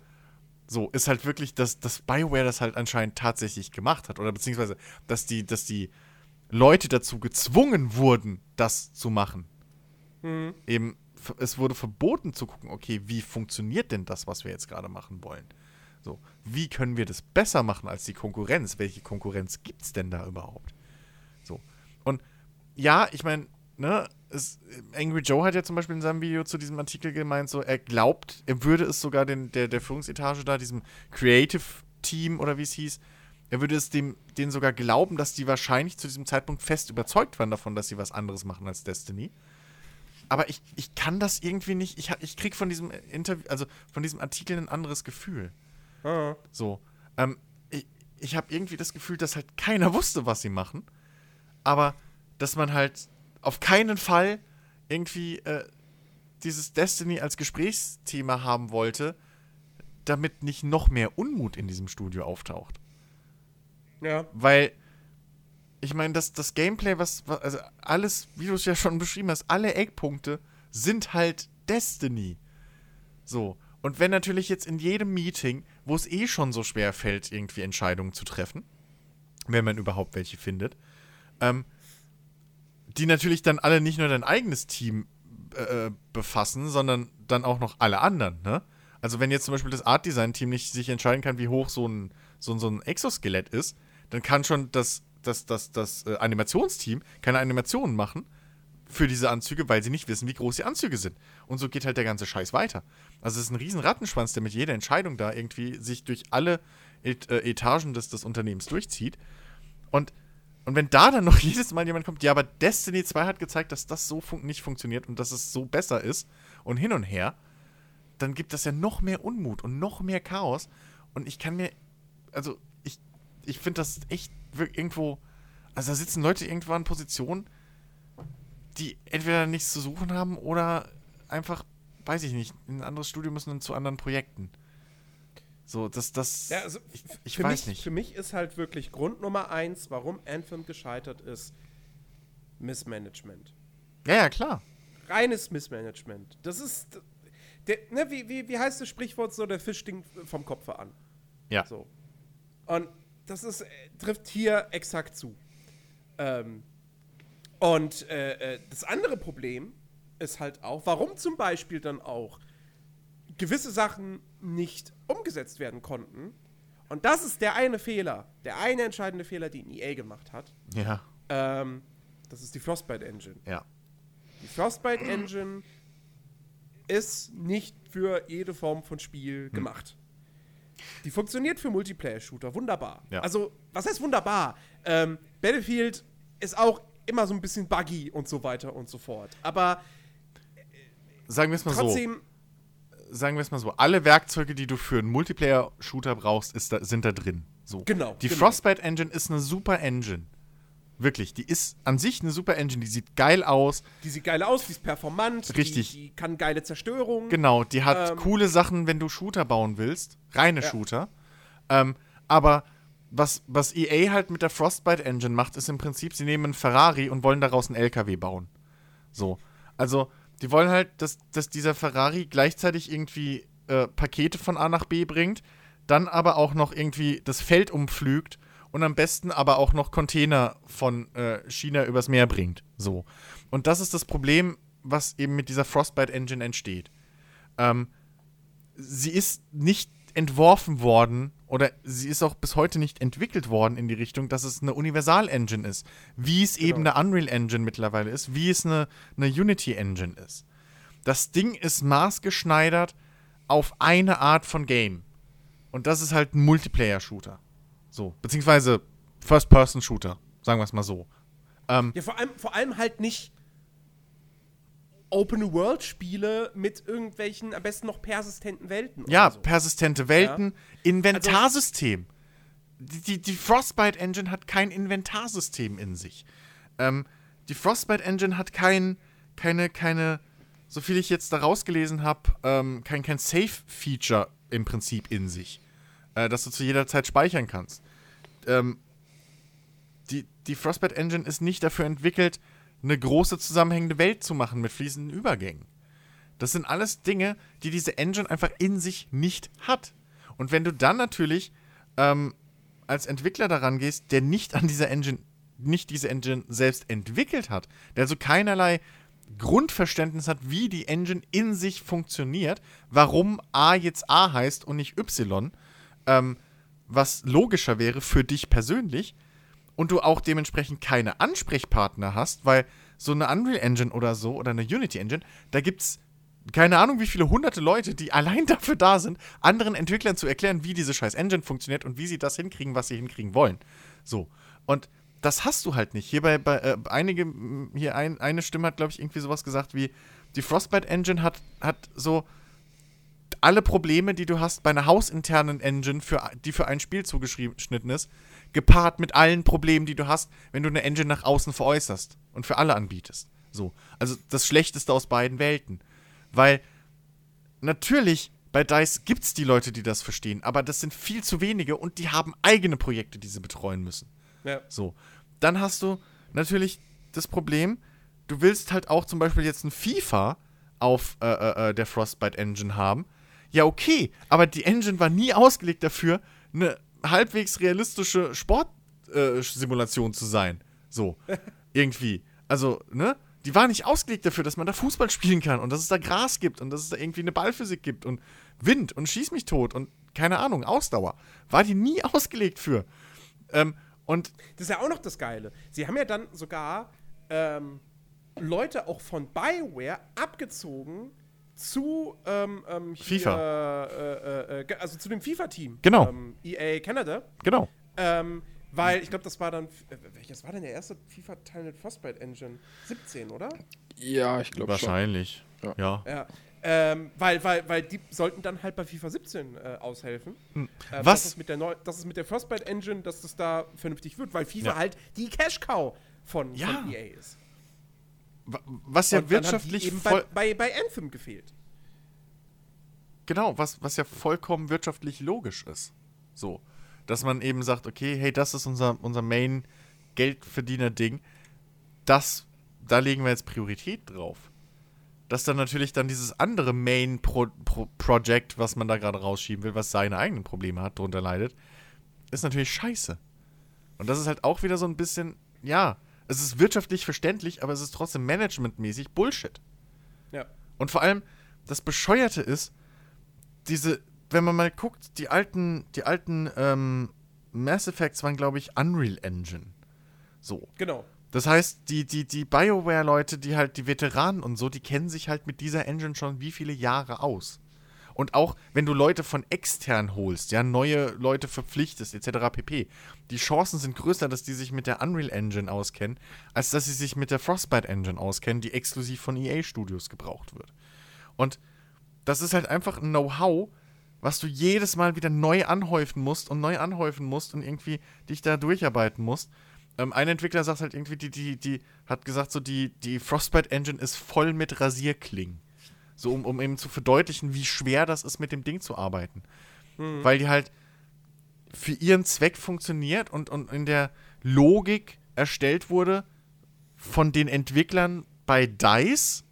so, ist halt wirklich, dass, dass BioWare das halt anscheinend tatsächlich gemacht hat. Oder beziehungsweise, dass die, dass die Leute dazu gezwungen wurden, das zu machen. Eben, f- es wurde verboten zu gucken, okay, wie funktioniert denn das, was wir jetzt gerade machen wollen? So, wie können wir das besser machen als die Konkurrenz? Welche Konkurrenz gibt es denn da überhaupt? So. Und ja, ich meine, ne, es, Angry Joe hat ja zum Beispiel in seinem Video zu diesem Artikel gemeint, so er glaubt, er würde es sogar den, der, der Führungsetage da, diesem Creative Team oder wie es hieß, er würde es dem, denen sogar glauben, dass die wahrscheinlich zu diesem Zeitpunkt fest überzeugt waren davon, dass sie was anderes machen als Destiny. Aber ich, ich kann das irgendwie nicht, ich, ich krieg von diesem Interview, also von diesem Artikel ein anderes Gefühl. Ah. So. Ähm, ich ich habe irgendwie das Gefühl, dass halt keiner wusste, was sie machen. Aber dass man halt auf keinen Fall irgendwie äh, dieses Destiny als Gesprächsthema haben wollte, damit nicht noch mehr Unmut in diesem Studio auftaucht. Ja. Weil, ich meine, das, das Gameplay, was, was, also alles, wie du es ja schon beschrieben hast, alle Eckpunkte sind halt Destiny. So. Und wenn natürlich jetzt in jedem Meeting, wo es eh schon so schwer fällt, irgendwie Entscheidungen zu treffen, wenn man überhaupt welche findet, ähm, die natürlich dann alle nicht nur dein eigenes Team äh, befassen, sondern dann auch noch alle anderen, ne? Also wenn jetzt zum Beispiel das Art Design Team nicht sich entscheiden kann, wie hoch so ein, so, so ein Exoskelett ist, dann kann schon das, das, das, das äh, Animationsteam keine Animationen machen für diese Anzüge, weil sie nicht wissen, wie groß die Anzüge sind. Und so geht halt der ganze Scheiß weiter. Also es ist ein riesen Rattenschwanz, der mit jeder Entscheidung da irgendwie sich durch alle Et äh, Etagen des, des Unternehmens durchzieht. Und, und wenn da dann noch jedes Mal jemand kommt, ja, aber Destiny 2 hat gezeigt, dass das so fun nicht funktioniert und dass es so besser ist und hin und her, dann gibt das ja noch mehr Unmut und noch mehr Chaos. Und ich kann mir, also ich, ich finde das echt irgendwo, also da sitzen Leute irgendwo an Positionen, die entweder nichts zu suchen haben oder einfach, weiß ich nicht, in ein anderes Studio müssen und zu anderen Projekten. So, das, das, Ja, also ich, ich für weiß mich, nicht. Für mich ist halt wirklich Grund Nummer eins, warum Anthem gescheitert ist, Missmanagement. Ja, ja, klar. Reines Missmanagement. Das ist, der, ne, wie, wie, wie heißt das Sprichwort so, der Fisch stinkt vom Kopf an. Ja. So. Und das ist, äh, trifft hier exakt zu. Ähm, und äh, äh, das andere Problem ist halt auch, warum zum Beispiel dann auch gewisse Sachen nicht umgesetzt werden konnten. Und das ist der eine Fehler, der eine entscheidende Fehler, den EA gemacht hat. Ja, Ähm, das ist die Frostbite Engine. ja. Die Frostbite Engine ist nicht für jede Form von Spiel Hm. gemacht. Die funktioniert für Multiplayer-Shooter, wunderbar. Ja. Also, was heißt wunderbar? Ähm, Battlefield ist auch immer so ein bisschen buggy und so weiter und so fort. Aber Sagen wir es mal so. trotzdem, Sagen wir es mal so. Alle Werkzeuge, die du für einen Multiplayer-Shooter brauchst, ist da, sind da drin. So. Genau, Die genau. Frostbite Engine ist eine super Engine. Wirklich. Die ist an sich eine super Engine. Die sieht geil aus. die sieht geil aus, die ist performant, Richtig. Die, die kann geile Zerstörung. Genau, die hat Ähm, coole Sachen, wenn du Shooter bauen willst. Reine Ja. Shooter. Ähm, aber was, was EA halt mit der Frostbite Engine macht, ist im Prinzip, sie nehmen einen Ferrari und wollen daraus einen LKW bauen. So. Also, die wollen halt, dass, dass dieser Ferrari gleichzeitig irgendwie äh, Pakete von A nach B bringt, dann aber auch noch irgendwie das Feld umpflügt und am besten aber auch noch Container von äh, China übers Meer bringt. So. Und das ist das Problem, was eben mit dieser Frostbite Engine entsteht. Ähm, sie ist nicht entworfen worden oder sie ist auch bis heute nicht entwickelt worden in die Richtung, dass es eine Universal-Engine ist. Wie es eben Genau. eine Unreal Engine mittlerweile ist, wie es eine, eine Unity-Engine ist. Das Ding ist maßgeschneidert auf eine Art von Game. Und das ist halt ein Multiplayer-Shooter. So. Beziehungsweise First-Person-Shooter. Sagen wir es mal so. Ähm, Ja, vor allem, vor allem halt nicht Open-World-Spiele mit irgendwelchen, am besten noch persistenten Welten. Ja, so. persistente Welten, Inventarsystem. die, die, die Frostbite Engine hat kein Inventarsystem in sich. Ähm, die Frostbite Engine hat kein, keine, keine, so viel ich jetzt da rausgelesen habe, ähm, kein, kein Save-Feature im Prinzip in sich, äh, das du zu jeder Zeit speichern kannst. Ähm, die, die Frostbite Engine ist nicht dafür entwickelt, eine große zusammenhängende Welt zu machen mit fließenden Übergängen. Das sind alles Dinge, die diese Engine einfach in sich nicht hat. Und wenn du dann natürlich ähm, als Entwickler daran gehst, der nicht an dieser Engine, nicht diese Engine selbst entwickelt hat, der also keinerlei Grundverständnis hat, wie die Engine in sich funktioniert, warum A jetzt A heißt und nicht Y, ähm, was logischer wäre für dich persönlich, und du auch dementsprechend keine Ansprechpartner hast, weil so eine Unreal Engine oder so oder eine Unity Engine, da gibt's keine Ahnung, wie viele hunderte Leute, die allein dafür da sind, anderen Entwicklern zu erklären, wie diese scheiß Engine funktioniert und wie sie das hinkriegen, was sie hinkriegen wollen. So. Und das hast du halt nicht. Hier bei, bei äh, einige, m, hier ein, eine Stimme hat, glaube ich, irgendwie sowas gesagt wie, die Frostbite Engine hat, hat so alle Probleme, die du hast bei einer hausinternen Engine, für, die für ein Spiel zugeschnitten ist, gepaart mit allen Problemen, die du hast, wenn du eine Engine nach außen veräußerst und für alle anbietest. So. Also das Schlechteste aus beiden Welten. Weil natürlich bei DICE gibt es die Leute, die das verstehen, aber das sind viel zu wenige und die haben eigene Projekte, die sie betreuen müssen. Ja. So. Dann hast du natürlich das Problem, du willst halt auch zum Beispiel jetzt ein FIFA auf äh, äh, äh, der Frostbite Engine haben. Ja, okay, aber die Engine war nie ausgelegt dafür, eine halbwegs realistische Sportsimulation zu sein. So. Irgendwie. Also, ne? Die war nicht ausgelegt dafür, dass man da Fußball spielen kann und dass es da Gras gibt und dass es da irgendwie eine Ballphysik gibt und Wind und schieß mich tot und keine Ahnung, Ausdauer. War die nie ausgelegt für. Ähm, und Das ist ja auch noch das Geile. Sie haben ja dann sogar ähm, Leute auch von BioWare abgezogen zu ähm, ähm, hier, FIFA. Äh, äh, äh, also zu dem FIFA-Team. Genau. Ähm, EA Canada. genau. Ähm, weil ich glaube, das war dann. Äh, welches war denn der erste FIFA-Teil mit Frostbite Engine? 17, oder? Ja, ich glaube schon. Wahrscheinlich. Ja. ja. Ja. Ähm, weil, weil, weil die sollten dann halt bei FIFA 17 äh, aushelfen. Ähm, Was? Dass es, mit der Neu dass es mit der Frostbite Engine, dass das da vernünftig wird, weil FIFA Ja. halt die Cash-Cow von, Ja. von EA ist. Wa- Was ja Und wirtschaftlich eben bei, bei, bei Anthem gefehlt. Genau, was, was ja vollkommen wirtschaftlich logisch ist. So. Dass man eben sagt, okay, hey, das ist unser, unser Main-Geldverdiener-Ding. Das, da legen wir jetzt Priorität drauf. Dass dann natürlich dann dieses andere Main-Project, was man da gerade rausschieben will, was seine eigenen Probleme hat, drunter leidet, ist natürlich scheiße. Und das ist halt auch wieder so ein bisschen, ja, es ist wirtschaftlich verständlich, aber es ist trotzdem managementmäßig Bullshit. Ja. Und vor allem, das Bescheuerte ist, diese, wenn man mal guckt, die alten, die alten ähm, Mass Effects waren, glaube ich, Unreal Engine. So. Genau. Das heißt, die, die, die BioWare-Leute, die halt, die Veteranen und so, die kennen sich halt mit dieser Engine schon wie viele Jahre aus. Und auch wenn du Leute von extern holst, ja, neue Leute verpflichtest, etc. pp. Die Chancen sind größer, dass die sich mit der Unreal Engine auskennen, als dass sie sich mit der Frostbite Engine auskennen, die exklusiv von EA Studios gebraucht wird. Und das ist halt einfach ein Know-how, was du jedes Mal wieder neu anhäufen musst und neu anhäufen musst und irgendwie dich da durcharbeiten musst. Ähm, ein Entwickler sagt halt irgendwie, die, die, die hat gesagt, so die, die Frostbite Engine ist voll mit Rasierklingen. So, um, um eben zu verdeutlichen, wie schwer das ist, mit dem Ding zu arbeiten. Weil die halt für ihren Zweck funktioniert und, und in der Logik erstellt wurde von den Entwicklern bei DICE,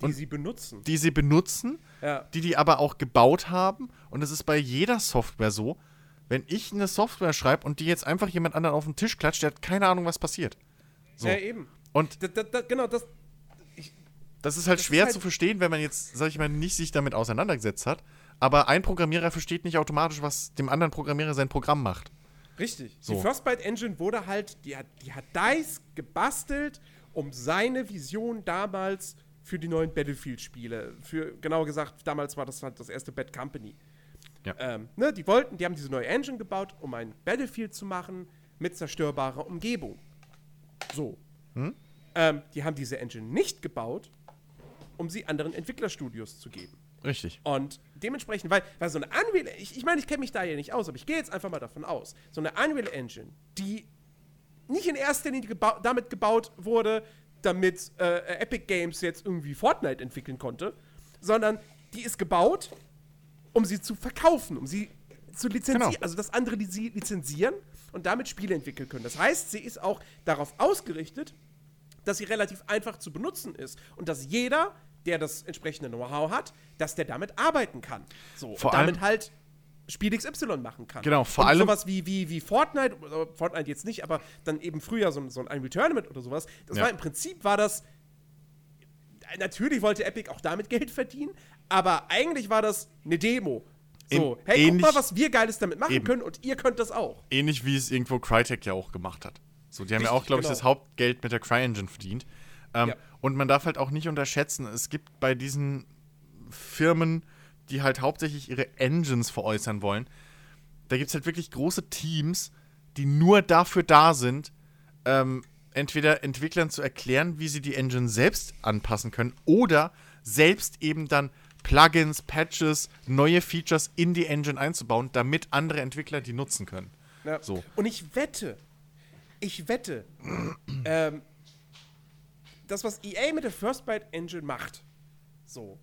Die Und- sie benutzen. die sie benutzen Ja. die die aber auch gebaut haben. Und es ist bei jeder Software so, wenn ich eine Software schreibe und die jetzt einfach jemand anderen auf den Tisch klatscht, der hat keine Ahnung, was passiert. So. Ja, eben. Und Da, da, da, genau, das. Das ist halt Das ist schwer halt- zu verstehen, wenn man jetzt, sag ich mal, nicht sich damit auseinandergesetzt hat. Aber ein Programmierer versteht nicht automatisch, was dem anderen Programmierer sein Programm macht. Richtig. So. Die Frostbite Engine wurde halt, die hat, die hat DICE gebastelt, um seine Vision damals für die neuen Battlefield-Spiele, für, genauer gesagt, damals war das halt das erste Bad Company. Ja. Ähm, ne, die wollten, die haben diese neue Engine gebaut, um ein Battlefield zu machen mit zerstörbarer Umgebung. So. Hm? Ähm, die haben diese Engine nicht gebaut, um sie anderen Entwicklerstudios zu geben. Richtig. Und dementsprechend, weil, weil so eine Unreal, ich, ich meine, ich kenne mich da ja nicht aus, aber ich gehe jetzt einfach mal davon aus, so eine Unreal Engine, die nicht in erster Linie gebau damit gebaut wurde, damit äh, Epic Games jetzt irgendwie Fortnite entwickeln konnte, sondern die ist gebaut, um sie zu verkaufen, um sie zu lizenzieren, Genau. also dass andere die sie lizenzieren und damit Spiele entwickeln können. Das heißt, sie ist auch darauf ausgerichtet, dass sie relativ einfach zu benutzen ist und dass jeder, der das entsprechende Know-how hat, dass der damit arbeiten kann. So, Vor und damit allem- halt Spiel XY machen kann. Genau, vor und allem- sowas wie, wie, wie Fortnite, Fortnite jetzt nicht, aber dann eben früher so, ein- so ein Unreal Tournament oder sowas. Das Ja. war im Prinzip war das natürlich wollte Epic auch damit Geld verdienen, aber eigentlich war das eine Demo. So, hey, ähnlich- guck mal, was wir Geiles damit machen Eben. können und ihr könnt das auch. Ähnlich wie es irgendwo Crytek ja auch gemacht hat. So, die haben ja Richtig, auch, glaube ich, genau. das Hauptgeld mit der CryEngine verdient. Ähm, Ja. Und man darf halt auch nicht unterschätzen, es gibt bei diesen Firmen, die halt hauptsächlich ihre Engines veräußern wollen, da gibt es halt wirklich große Teams, die nur dafür da sind, ähm, entweder Entwicklern zu erklären, wie sie die Engine selbst anpassen können oder selbst eben dann Plugins, Patches, neue Features in die Engine einzubauen, damit andere Entwickler die nutzen können. Ja. So. Und ich wette, ich wette, ähm, das, was EA mit der First Byte Engine macht, so.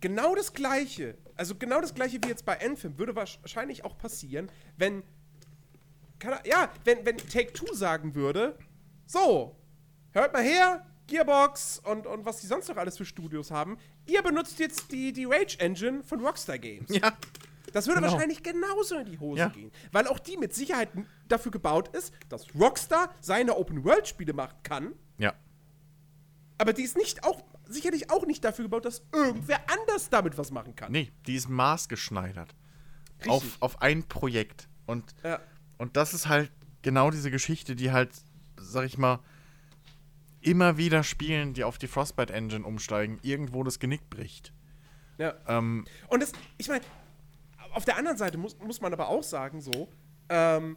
Genau das gleiche, also genau das gleiche wie jetzt bei Anthem, würde wahrscheinlich auch passieren, wenn. Er, ja, wenn, wenn Take Two sagen würde: So, hört mal her, Gearbox und, und was die sonst noch alles für Studios haben, ihr benutzt jetzt die, die Rage Engine von Rockstar Games. Ja. Das würde Genau. wahrscheinlich genauso in die Hose Ja. gehen. Weil auch die mit Sicherheit dafür gebaut ist, dass Rockstar seine Open-World-Spiele machen kann. Ja. Aber die ist nicht auch, sicherlich auch nicht dafür gebaut, dass irgendwer anders damit was machen kann. Nee, die ist maßgeschneidert. Richtig. Auf, auf ein Projekt. Und, Ja. und das ist halt genau diese Geschichte, die halt, sag ich mal, immer wieder Spielen, die auf die Frostbite Engine umsteigen, irgendwo das Genick bricht. Ja. Ähm, Und das, ich meine, auf der anderen Seite muss, muss man aber auch sagen, so, ähm,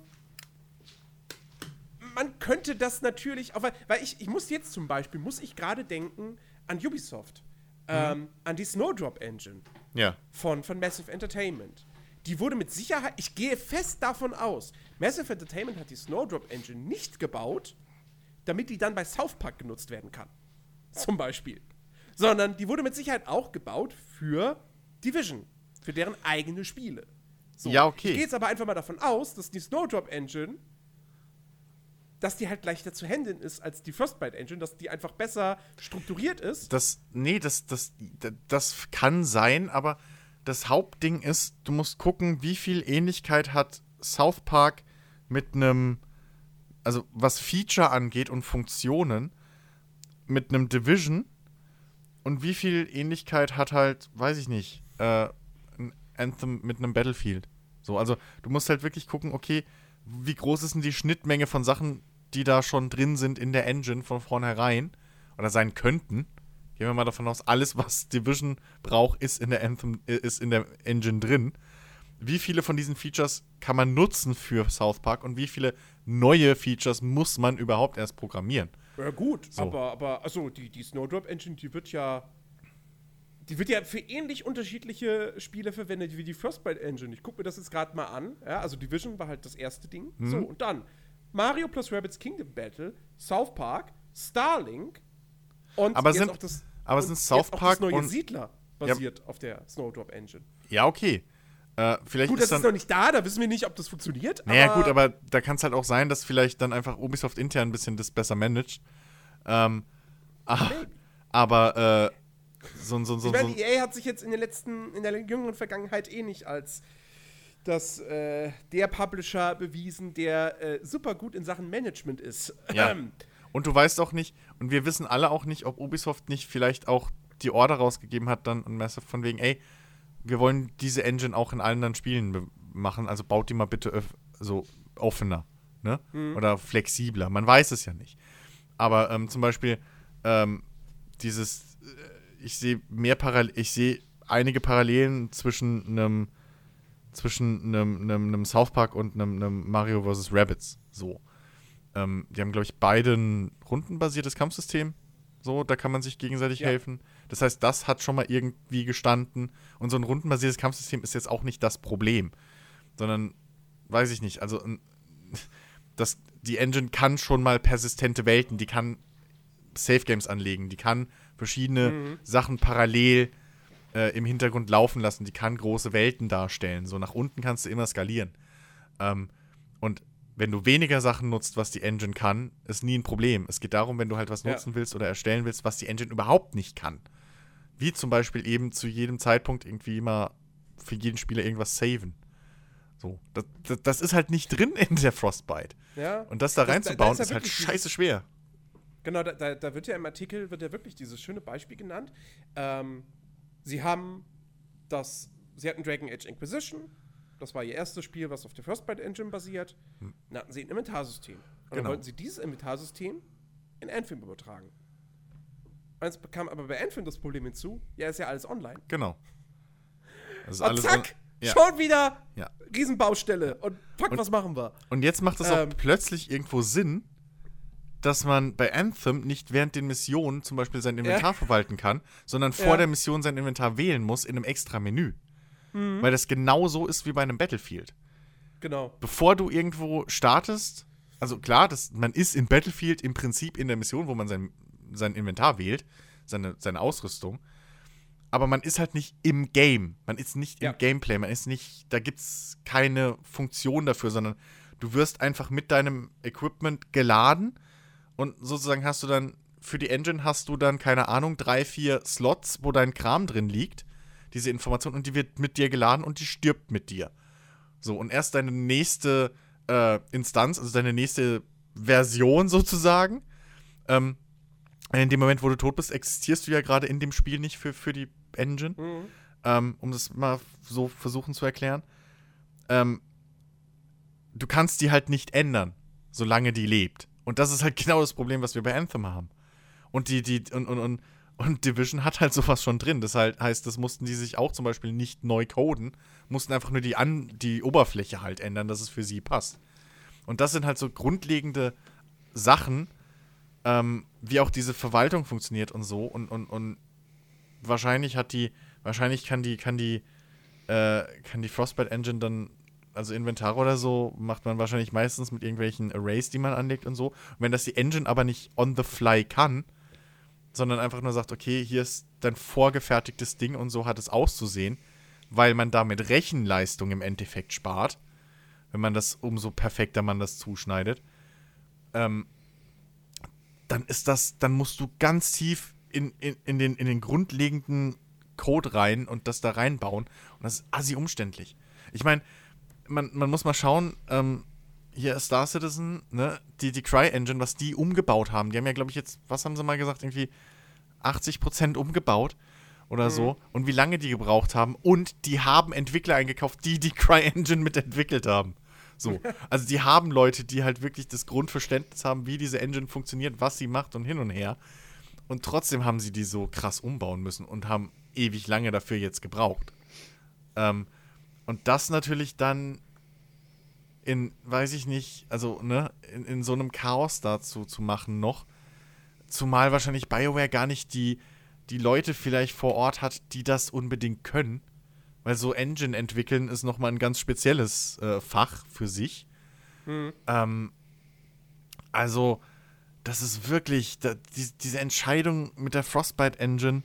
man könnte das natürlich, auch, weil, weil ich, ich muss jetzt zum Beispiel, muss ich gerade denken an Ubisoft, ähm, an die Snowdrop Engine. ja. von, von Massive Entertainment. Die wurde mit Sicherheit, ich gehe fest davon aus, Massive Entertainment hat die Snowdrop Engine nicht gebaut, damit die dann bei South Park genutzt werden kann. Zum Beispiel. Sondern die wurde mit Sicherheit auch gebaut für Division, für deren eigene Spiele. So, Ja, okay. Ich gehe jetzt aber einfach mal davon aus, dass die Snowdrop Engine, dass die halt leichter zu handeln ist als die Frostbite Engine, dass die einfach besser strukturiert ist. Das, nee, das, das, das kann sein, aber das Hauptding ist, du musst gucken, wie viel Ähnlichkeit hat South Park mit einem, also was Feature angeht und Funktionen, mit einem Division und wie viel Ähnlichkeit hat halt, weiß ich nicht, äh, Anthem mit einem Battlefield. So, also du musst halt wirklich gucken, okay, wie groß ist denn die Schnittmenge von Sachen, die da schon drin sind in der Engine von vornherein oder sein könnten. Gehen wir mal davon aus, alles, was Division braucht, ist in der Anthem, äh, ist in der Engine drin. Wie viele von diesen Features kann man nutzen für South Park und wie viele neue Features muss man überhaupt erst programmieren? Ja, gut, So. aber, aber also die, die Snowdrop Engine, die wird ja. Die wird ja für ähnlich unterschiedliche Spiele verwendet wie die Frostbite Engine. Ich gucke mir das jetzt gerade mal an. Ja, also Division war halt das erste Ding. Mhm. So, und dann Mario plus Rabbids Kingdom Battle, South Park, Starlink und Aber jetzt sind- auch das, aber sind jetzt South auch Park neue und- Siedler basiert auf der Snowdrop Engine. Ja, okay. Äh, vielleicht Gut, ist das dann. ist noch nicht da, da wissen wir nicht, ob das funktioniert. Naja, gut, aber da kann es halt auch sein, dass vielleicht dann einfach Ubisoft intern ein bisschen das besser managt. Ähm, ah, aber äh, so, ein- so, ein- so, Ich ein- meine, EA hat sich jetzt in der letzten, in der jüngeren Vergangenheit eh nicht als das, äh, der Publisher bewiesen, der äh, super gut in Sachen Management ist. Ja. Ähm, Und du weißt auch nicht, und wir wissen alle auch nicht, ob Ubisoft nicht vielleicht auch die Order rausgegeben hat dann an Massive von wegen, ey, wir wollen diese Engine auch in allen anderen Spielen machen, also baut die mal bitte so offener, ne? Oder flexibler. Man weiß es ja nicht. Aber ähm, zum Beispiel ähm, dieses, äh, ich sehe mehr Parallel, ich sehe einige Parallelen zwischen einem zwischen einem, einem, einem South Park und einem, einem Mario vs. Rabbids. So. Ähm, die haben, glaube ich, beide ein rundenbasiertes Kampfsystem. So, da kann man sich gegenseitig Ja. helfen. Das heißt, das hat schon mal irgendwie gestanden. Und so ein rundenbasiertes Kampfsystem ist jetzt auch nicht das Problem. Sondern, weiß ich nicht, also ein- das, die Engine kann schon mal persistente Welten, die kann Safe Games anlegen, die kann verschiedene Sachen parallel äh, im Hintergrund laufen lassen, die kann große Welten darstellen. So nach unten kannst du immer skalieren. Ähm, und wenn du weniger Sachen nutzt, was die Engine kann, ist nie ein Problem. Es geht darum, wenn du halt was Ja. nutzen willst oder erstellen willst, was die Engine überhaupt nicht kann. Wie zum Beispiel eben zu jedem Zeitpunkt irgendwie immer für jeden Spieler irgendwas saven. So, das, das, das ist halt nicht drin in der Frostbite. ja. Und das da Das- da- da reinzubauen, ist ist halt scheiße schwer. Genau, da, da, da wird ja im Artikel wird ja wirklich dieses schöne Beispiel genannt. Ähm, sie haben das, sie hatten Dragon Age Inquisition, das war ihr erstes Spiel, was auf der Frostbite Engine basiert. Dann hatten sie ein Inventarsystem. Und dann Genau. wollten sie dieses Inventarsystem in Anthem übertragen. Und jetzt kam aber bei Anthem das Problem hinzu, ja, ist ja alles online. Genau. Das ist Und alles zack, ja. schon wieder Ja. Riesenbaustelle. Und fuck, Und- was machen wir? Und jetzt macht Ähm. auch plötzlich irgendwo Sinn, dass man bei Anthem nicht während den Missionen zum Beispiel sein Inventar verwalten kann, sondern vor Ja. der Mission sein Inventar wählen muss in einem extra Menü. Mhm. Weil das genauso ist wie bei einem Battlefield. Genau. Bevor du irgendwo startest, also klar, das, man ist in Battlefield im Prinzip in der Mission, wo man sein, sein Inventar wählt, seine, seine Ausrüstung. Aber man ist halt nicht im Game. Man ist nicht Ja. im Gameplay. Man ist nicht, da gibt es keine Funktion dafür, sondern du wirst einfach mit deinem Equipment geladen und sozusagen hast du dann, für die Engine hast du dann, keine Ahnung, drei, vier Slots, wo dein Kram drin liegt, diese Information, und die wird mit dir geladen und die stirbt mit dir. So, und erst deine nächste äh, Instanz, also deine nächste Version sozusagen, ähm, in dem Moment, wo du tot bist, existierst du ja gerade in dem Spiel nicht für, für die Engine, Mhm. ähm, um das mal so versuchen zu erklären. Ähm, du kannst die halt nicht ändern, solange die lebt. Und das ist halt genau das Problem, was wir bei Anthem haben. Und die, die, und, und, und, und Division hat halt sowas schon drin. Das halt heißt, das mussten die sich auch zum Beispiel nicht neu coden, mussten einfach nur die, An die Oberfläche halt ändern, dass es für sie passt. Und das sind halt so grundlegende Sachen, ähm, wie auch diese Verwaltung funktioniert und so. Und, und, und wahrscheinlich hat die, wahrscheinlich kann die, kann die, äh, kann die Frostbite Engine dann, also Inventar oder so, macht man wahrscheinlich meistens mit irgendwelchen Arrays, die man anlegt und so. Und wenn das die Engine aber nicht on the fly kann, sondern einfach nur sagt, okay, hier ist dein vorgefertigtes Ding und so hat es auszusehen, weil man damit Rechenleistung im Endeffekt spart, wenn man das umso perfekter man das zuschneidet, ähm, dann ist das, dann musst du ganz tief in, in, in, den, in den grundlegenden Code rein und das da reinbauen. Und das ist assi umständlich. Ich meine, man, man muss mal schauen, ähm, hier Star Citizen, ne, die, die Cry-Engine, was die umgebaut haben. Die haben ja, glaube ich, jetzt, was haben sie mal gesagt, irgendwie 80% umgebaut oder so. Und wie lange die gebraucht haben. Und die haben Entwickler eingekauft, die die Cry-Engine mitentwickelt haben. So. Also die haben Leute, die halt wirklich das Grundverständnis haben, wie diese Engine funktioniert, was sie macht und hin und her. Und trotzdem haben sie die so krass umbauen müssen und haben ewig lange dafür jetzt gebraucht. Ähm, und das natürlich dann in, weiß ich nicht, also, ne, in, in so einem Chaos dazu zu machen noch. Zumal wahrscheinlich BioWare gar nicht die, die Leute vielleicht vor Ort hat, die das unbedingt können. Weil so Engine entwickeln ist nochmal ein ganz spezielles äh, Fach für sich. Ähm, also, das ist wirklich, da, die, diese Entscheidung mit der Frostbite Engine,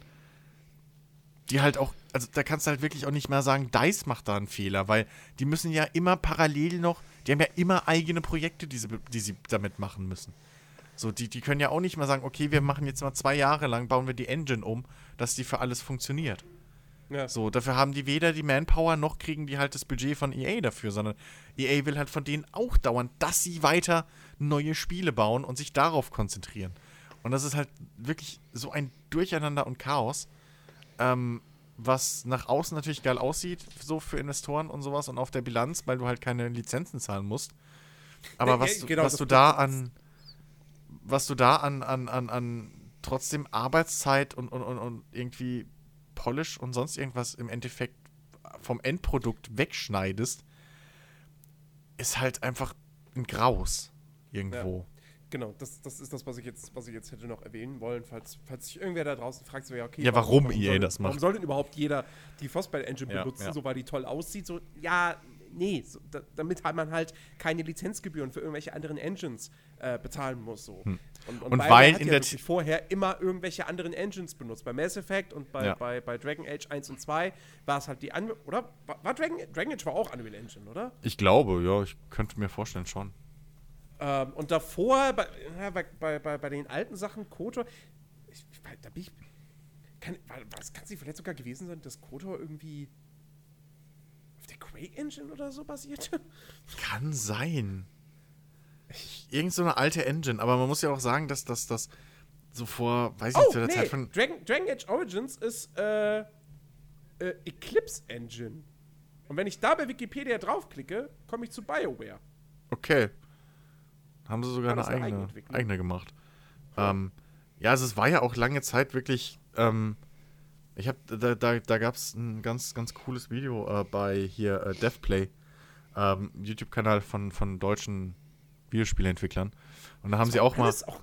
die halt auch, also da kannst du halt wirklich auch nicht mehr sagen, DICE macht da einen Fehler, weil die müssen ja immer parallel noch, die haben ja immer eigene Projekte, die sie, die sie damit machen müssen. So, die, die können ja auch nicht mal sagen, okay, wir machen jetzt mal zwei Jahre lang, bauen wir die Engine um, dass die für alles funktioniert. Ja. So, dafür haben die weder die Manpower noch kriegen die halt das Budget von EA dafür, sondern EA will halt von denen auch dauern, dass sie weiter neue Spiele bauen und sich darauf konzentrieren. Und das ist halt wirklich so ein Durcheinander und Chaos, ähm, was nach außen natürlich geil aussieht, so für Investoren und sowas und auf der Bilanz, weil du halt keine Lizenzen zahlen musst. Aber Ja, was, ja, du- genau, was du da an, was du da an, an, an, an trotzdem Arbeitszeit und, und, und, und irgendwie Polish und sonst irgendwas im Endeffekt vom Endprodukt wegschneidest, ist halt einfach ein Graus irgendwo. Genau, das, das ist das, was ich jetzt, was ich jetzt hätte noch erwähnen wollen, falls, falls sich irgendwer da draußen fragt, so ja, okay, Ja, warum EA soll, das macht. Warum soll denn überhaupt jeder die Frostbite Engine Ja, benutzen, ja. so weil die toll aussieht? So, ja, nee, so, da, damit hat man halt keine Lizenzgebühren für irgendwelche anderen Engines äh, bezahlen muss. So. Und, Und BioWare weil in ja der vorher immer irgendwelche anderen Engines benutzt. Bei Mass Effect und bei, Ja. bei, bei Dragon Age 1 und 2 war es halt die Unreal, oder? War, war Dragon, Dragon Age war auch Unreal Engine, oder? Ich glaube, ja, ich könnte mir vorstellen schon. Ähm, und davor, bei, ja, bei, bei, bei, den alten Sachen, KOTOR, ich, da bin ich. Kann, was kann es nicht vielleicht sogar gewesen sein, dass KOTOR irgendwie auf der Quake Engine oder so basierte? Kann sein. Irgend so eine alte Engine, aber man muss ja auch sagen, dass das das so vor, weiß ich nicht, Oh, zu der nee, Zeit von. Dragon, Dragon Age Origins ist äh, äh, Eclipse Engine. Und wenn ich da bei Wikipedia draufklicke, komme ich zu BioWare. Okay. Haben sie sogar eine eigene, eigene gemacht. Ähm, ja, also es war ja auch lange Zeit wirklich. Ähm, ich habe da, da, da gab es ein ganz, ganz cooles Video äh, bei hier äh, DevPlay, ähm, YouTube-Kanal von, von deutschen Videospieleentwicklern. Und da haben sie auch mal. Auch,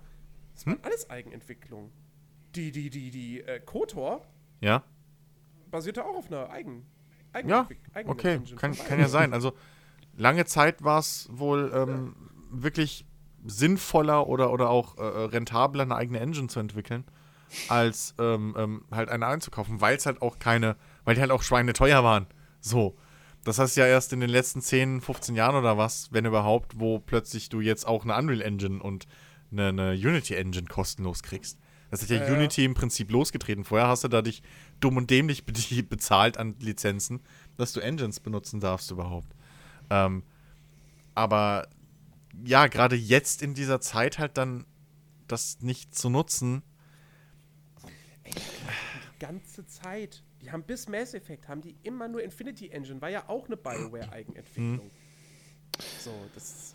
das war alles Eigenentwicklung. Die, die, die, die äh, KOTOR Ja, basierte auch auf einer Eigen. Eigen ja, eigenen okay, kann, kann ja sein. Also lange Zeit war es wohl ähm, wirklich sinnvoller oder, oder auch äh, rentabler, eine eigene Engine zu entwickeln, als ähm, ähm, halt eine einzukaufen, weil es halt auch keine, weil die halt auch schweineteuer waren. So. Das heißt ja erst in den letzten 10, 15 Jahren oder was, wenn überhaupt, wo plötzlich du jetzt auch eine Unreal Engine und eine, eine Unity Engine kostenlos kriegst. Das hat ja, Ja, ja. Unity im Prinzip losgetreten. Vorher hast du da dich dumm und dämlich be bezahlt an Lizenzen, dass du Engines benutzen darfst überhaupt. Ähm, aber ja, gerade jetzt in dieser Zeit halt dann das nicht zu nutzen. Die ganze Zeit. Die haben bis Mass Effect, haben die immer nur Infinity Engine, war ja auch eine Bioware-Eigenentwicklung. So, das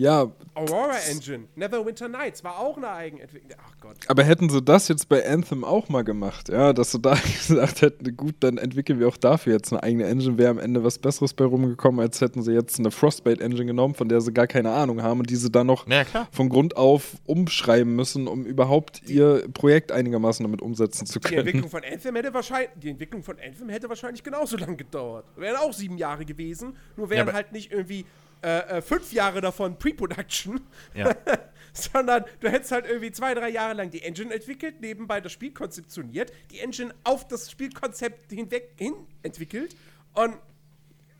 Ja, Aurora Engine, Neverwinter Nights war auch eine Eigenentwicklung. Ach Gott. aber hätten sie das jetzt bei Anthem auch mal gemacht, ja, dass sie da gesagt hätten, gut, dann entwickeln wir auch dafür jetzt eine eigene Engine, wäre am Ende was Besseres bei rumgekommen, als hätten sie jetzt eine Frostbite Engine genommen, von der sie gar keine Ahnung haben und diese dann noch Ja, von Grund auf umschreiben müssen, um überhaupt ihr Projekt einigermaßen damit umsetzen zu Die können. Entwicklung von Anthem hätte wahrscheinlich, die Entwicklung von Anthem hätte wahrscheinlich genauso lang gedauert. Wären auch sieben Jahre gewesen, nur wären aber- halt nicht irgendwie äh, äh, fünf Jahre davon Pre-Production, Ja. sondern du hättest halt irgendwie zwei, drei Jahre lang die Engine entwickelt, nebenbei das Spiel konzeptioniert, die Engine auf das Spielkonzept hinweg hin entwickelt und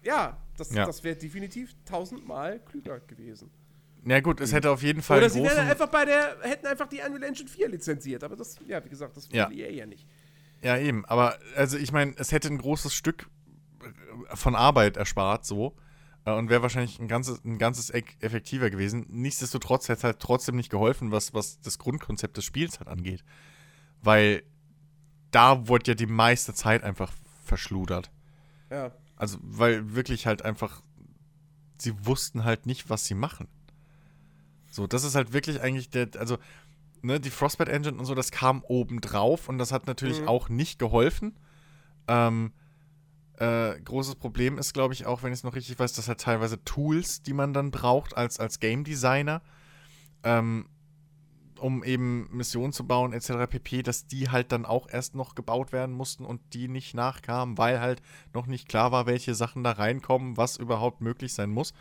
ja, das, Ja. das wäre definitiv tausendmal klüger gewesen. Ja gut, es hätte auf jeden Fall Oder sie einfach bei der, hätten einfach die Unreal Engine 4 lizenziert, aber das, ja, wie gesagt, das Ja. will EA ja nicht. Ja, eben. Aber also ich meine, es hätte ein großes Stück äh, von Arbeit erspart, so. Äh, Und wäre wahrscheinlich ein ganzes, ein ganzes Eck effektiver gewesen. Nichtsdestotrotz hätte es halt trotzdem nicht geholfen, was, was das Grundkonzept des Spiels halt angeht. Weil da wurde ja die meiste Zeit einfach verschludert. Ja. Also, weil wirklich halt einfach, sie wussten halt nicht, was sie machen. So, das ist halt wirklich eigentlich der, also, ne, die Frostbite Engine und so, das kam oben drauf und das hat natürlich Mhm. auch nicht geholfen. Ähm, äh, großes Problem ist, glaube ich, auch, wenn ich es noch richtig weiß, dass halt teilweise Tools, die man dann braucht als, als Game Designer, ähm, um eben Missionen zu bauen, etc. pp., dass die halt dann auch erst noch gebaut werden mussten und die nicht nachkamen, weil halt noch nicht klar war, welche Sachen da reinkommen, was überhaupt möglich sein muss.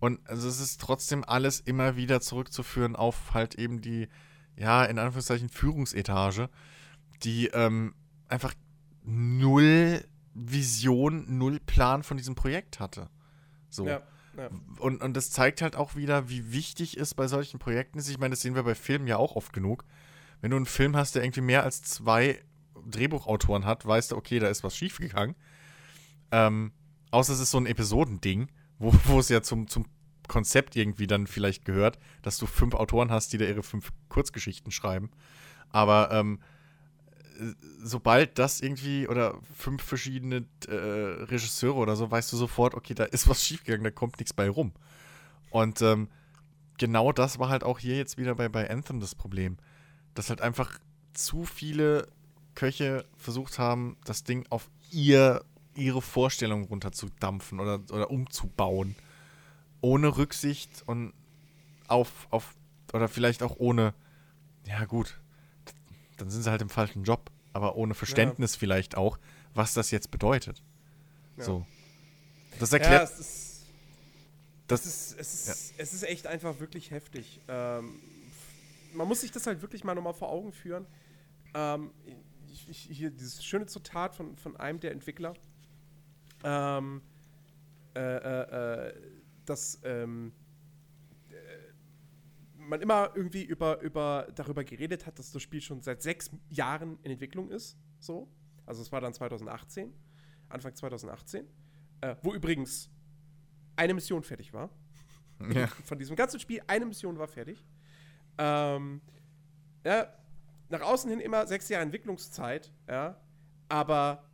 Und also es ist trotzdem alles immer wieder zurückzuführen auf halt eben die, ja, in Anführungszeichen Führungsetage, die ähm, einfach null Vision, null Plan von diesem Projekt hatte. So. Ja, ja. Und, und das zeigt halt auch wieder, wie wichtig es bei solchen Projekten ist. Ich meine, das sehen wir bei Filmen ja auch oft genug. Wenn du einen Film hast, der irgendwie mehr als zwei Drehbuchautoren hat, weißt du, okay, da ist was schiefgegangen. Ähm, außer es ist so ein Episodending, wo, wo es ja zum, zum Konzept irgendwie dann vielleicht gehört, dass du fünf Autoren hast, die da ihre fünf Kurzgeschichten schreiben. Aber ähm, äh, sobald das irgendwie oder fünf verschiedene äh, Regisseure oder so, weißt du sofort, okay, da ist was schiefgegangen, da kommt nichts bei rum. Und ähm, genau das war halt auch hier jetzt wieder bei, bei Anthem das Problem. Dass halt einfach zu viele Köche versucht haben, das Ding auf ihr, ihre Vorstellung runterzudampfen oder, oder umzubauen. Ohne Rücksicht und auf, auf, oder vielleicht auch ohne, ja gut, dann sind sie halt im falschen Job, aber ohne Verständnis vielleicht auch, was das jetzt bedeutet. Ja. So. Das Ja, erklärt, es ist, das, es ist, es ist, es ist echt einfach wirklich heftig. Ähm, man muss sich das halt wirklich mal nochmal vor Augen führen. Ähm, ich, hier dieses schöne Zitat von, von einem der Entwickler, ähm, äh, äh, äh, dass ähm, äh, man immer irgendwie über, über, darüber geredet hat, dass das Spiel schon seit sechs Jahren in Entwicklung ist. So. Also es war dann 2018, Anfang 2018. Äh, wo übrigens eine Mission fertig war. ja. Von diesem ganzen Spiel, eine Mission war fertig. Ähm, ja, nach außen hin immer sechs Jahre Entwicklungszeit, ja. Aber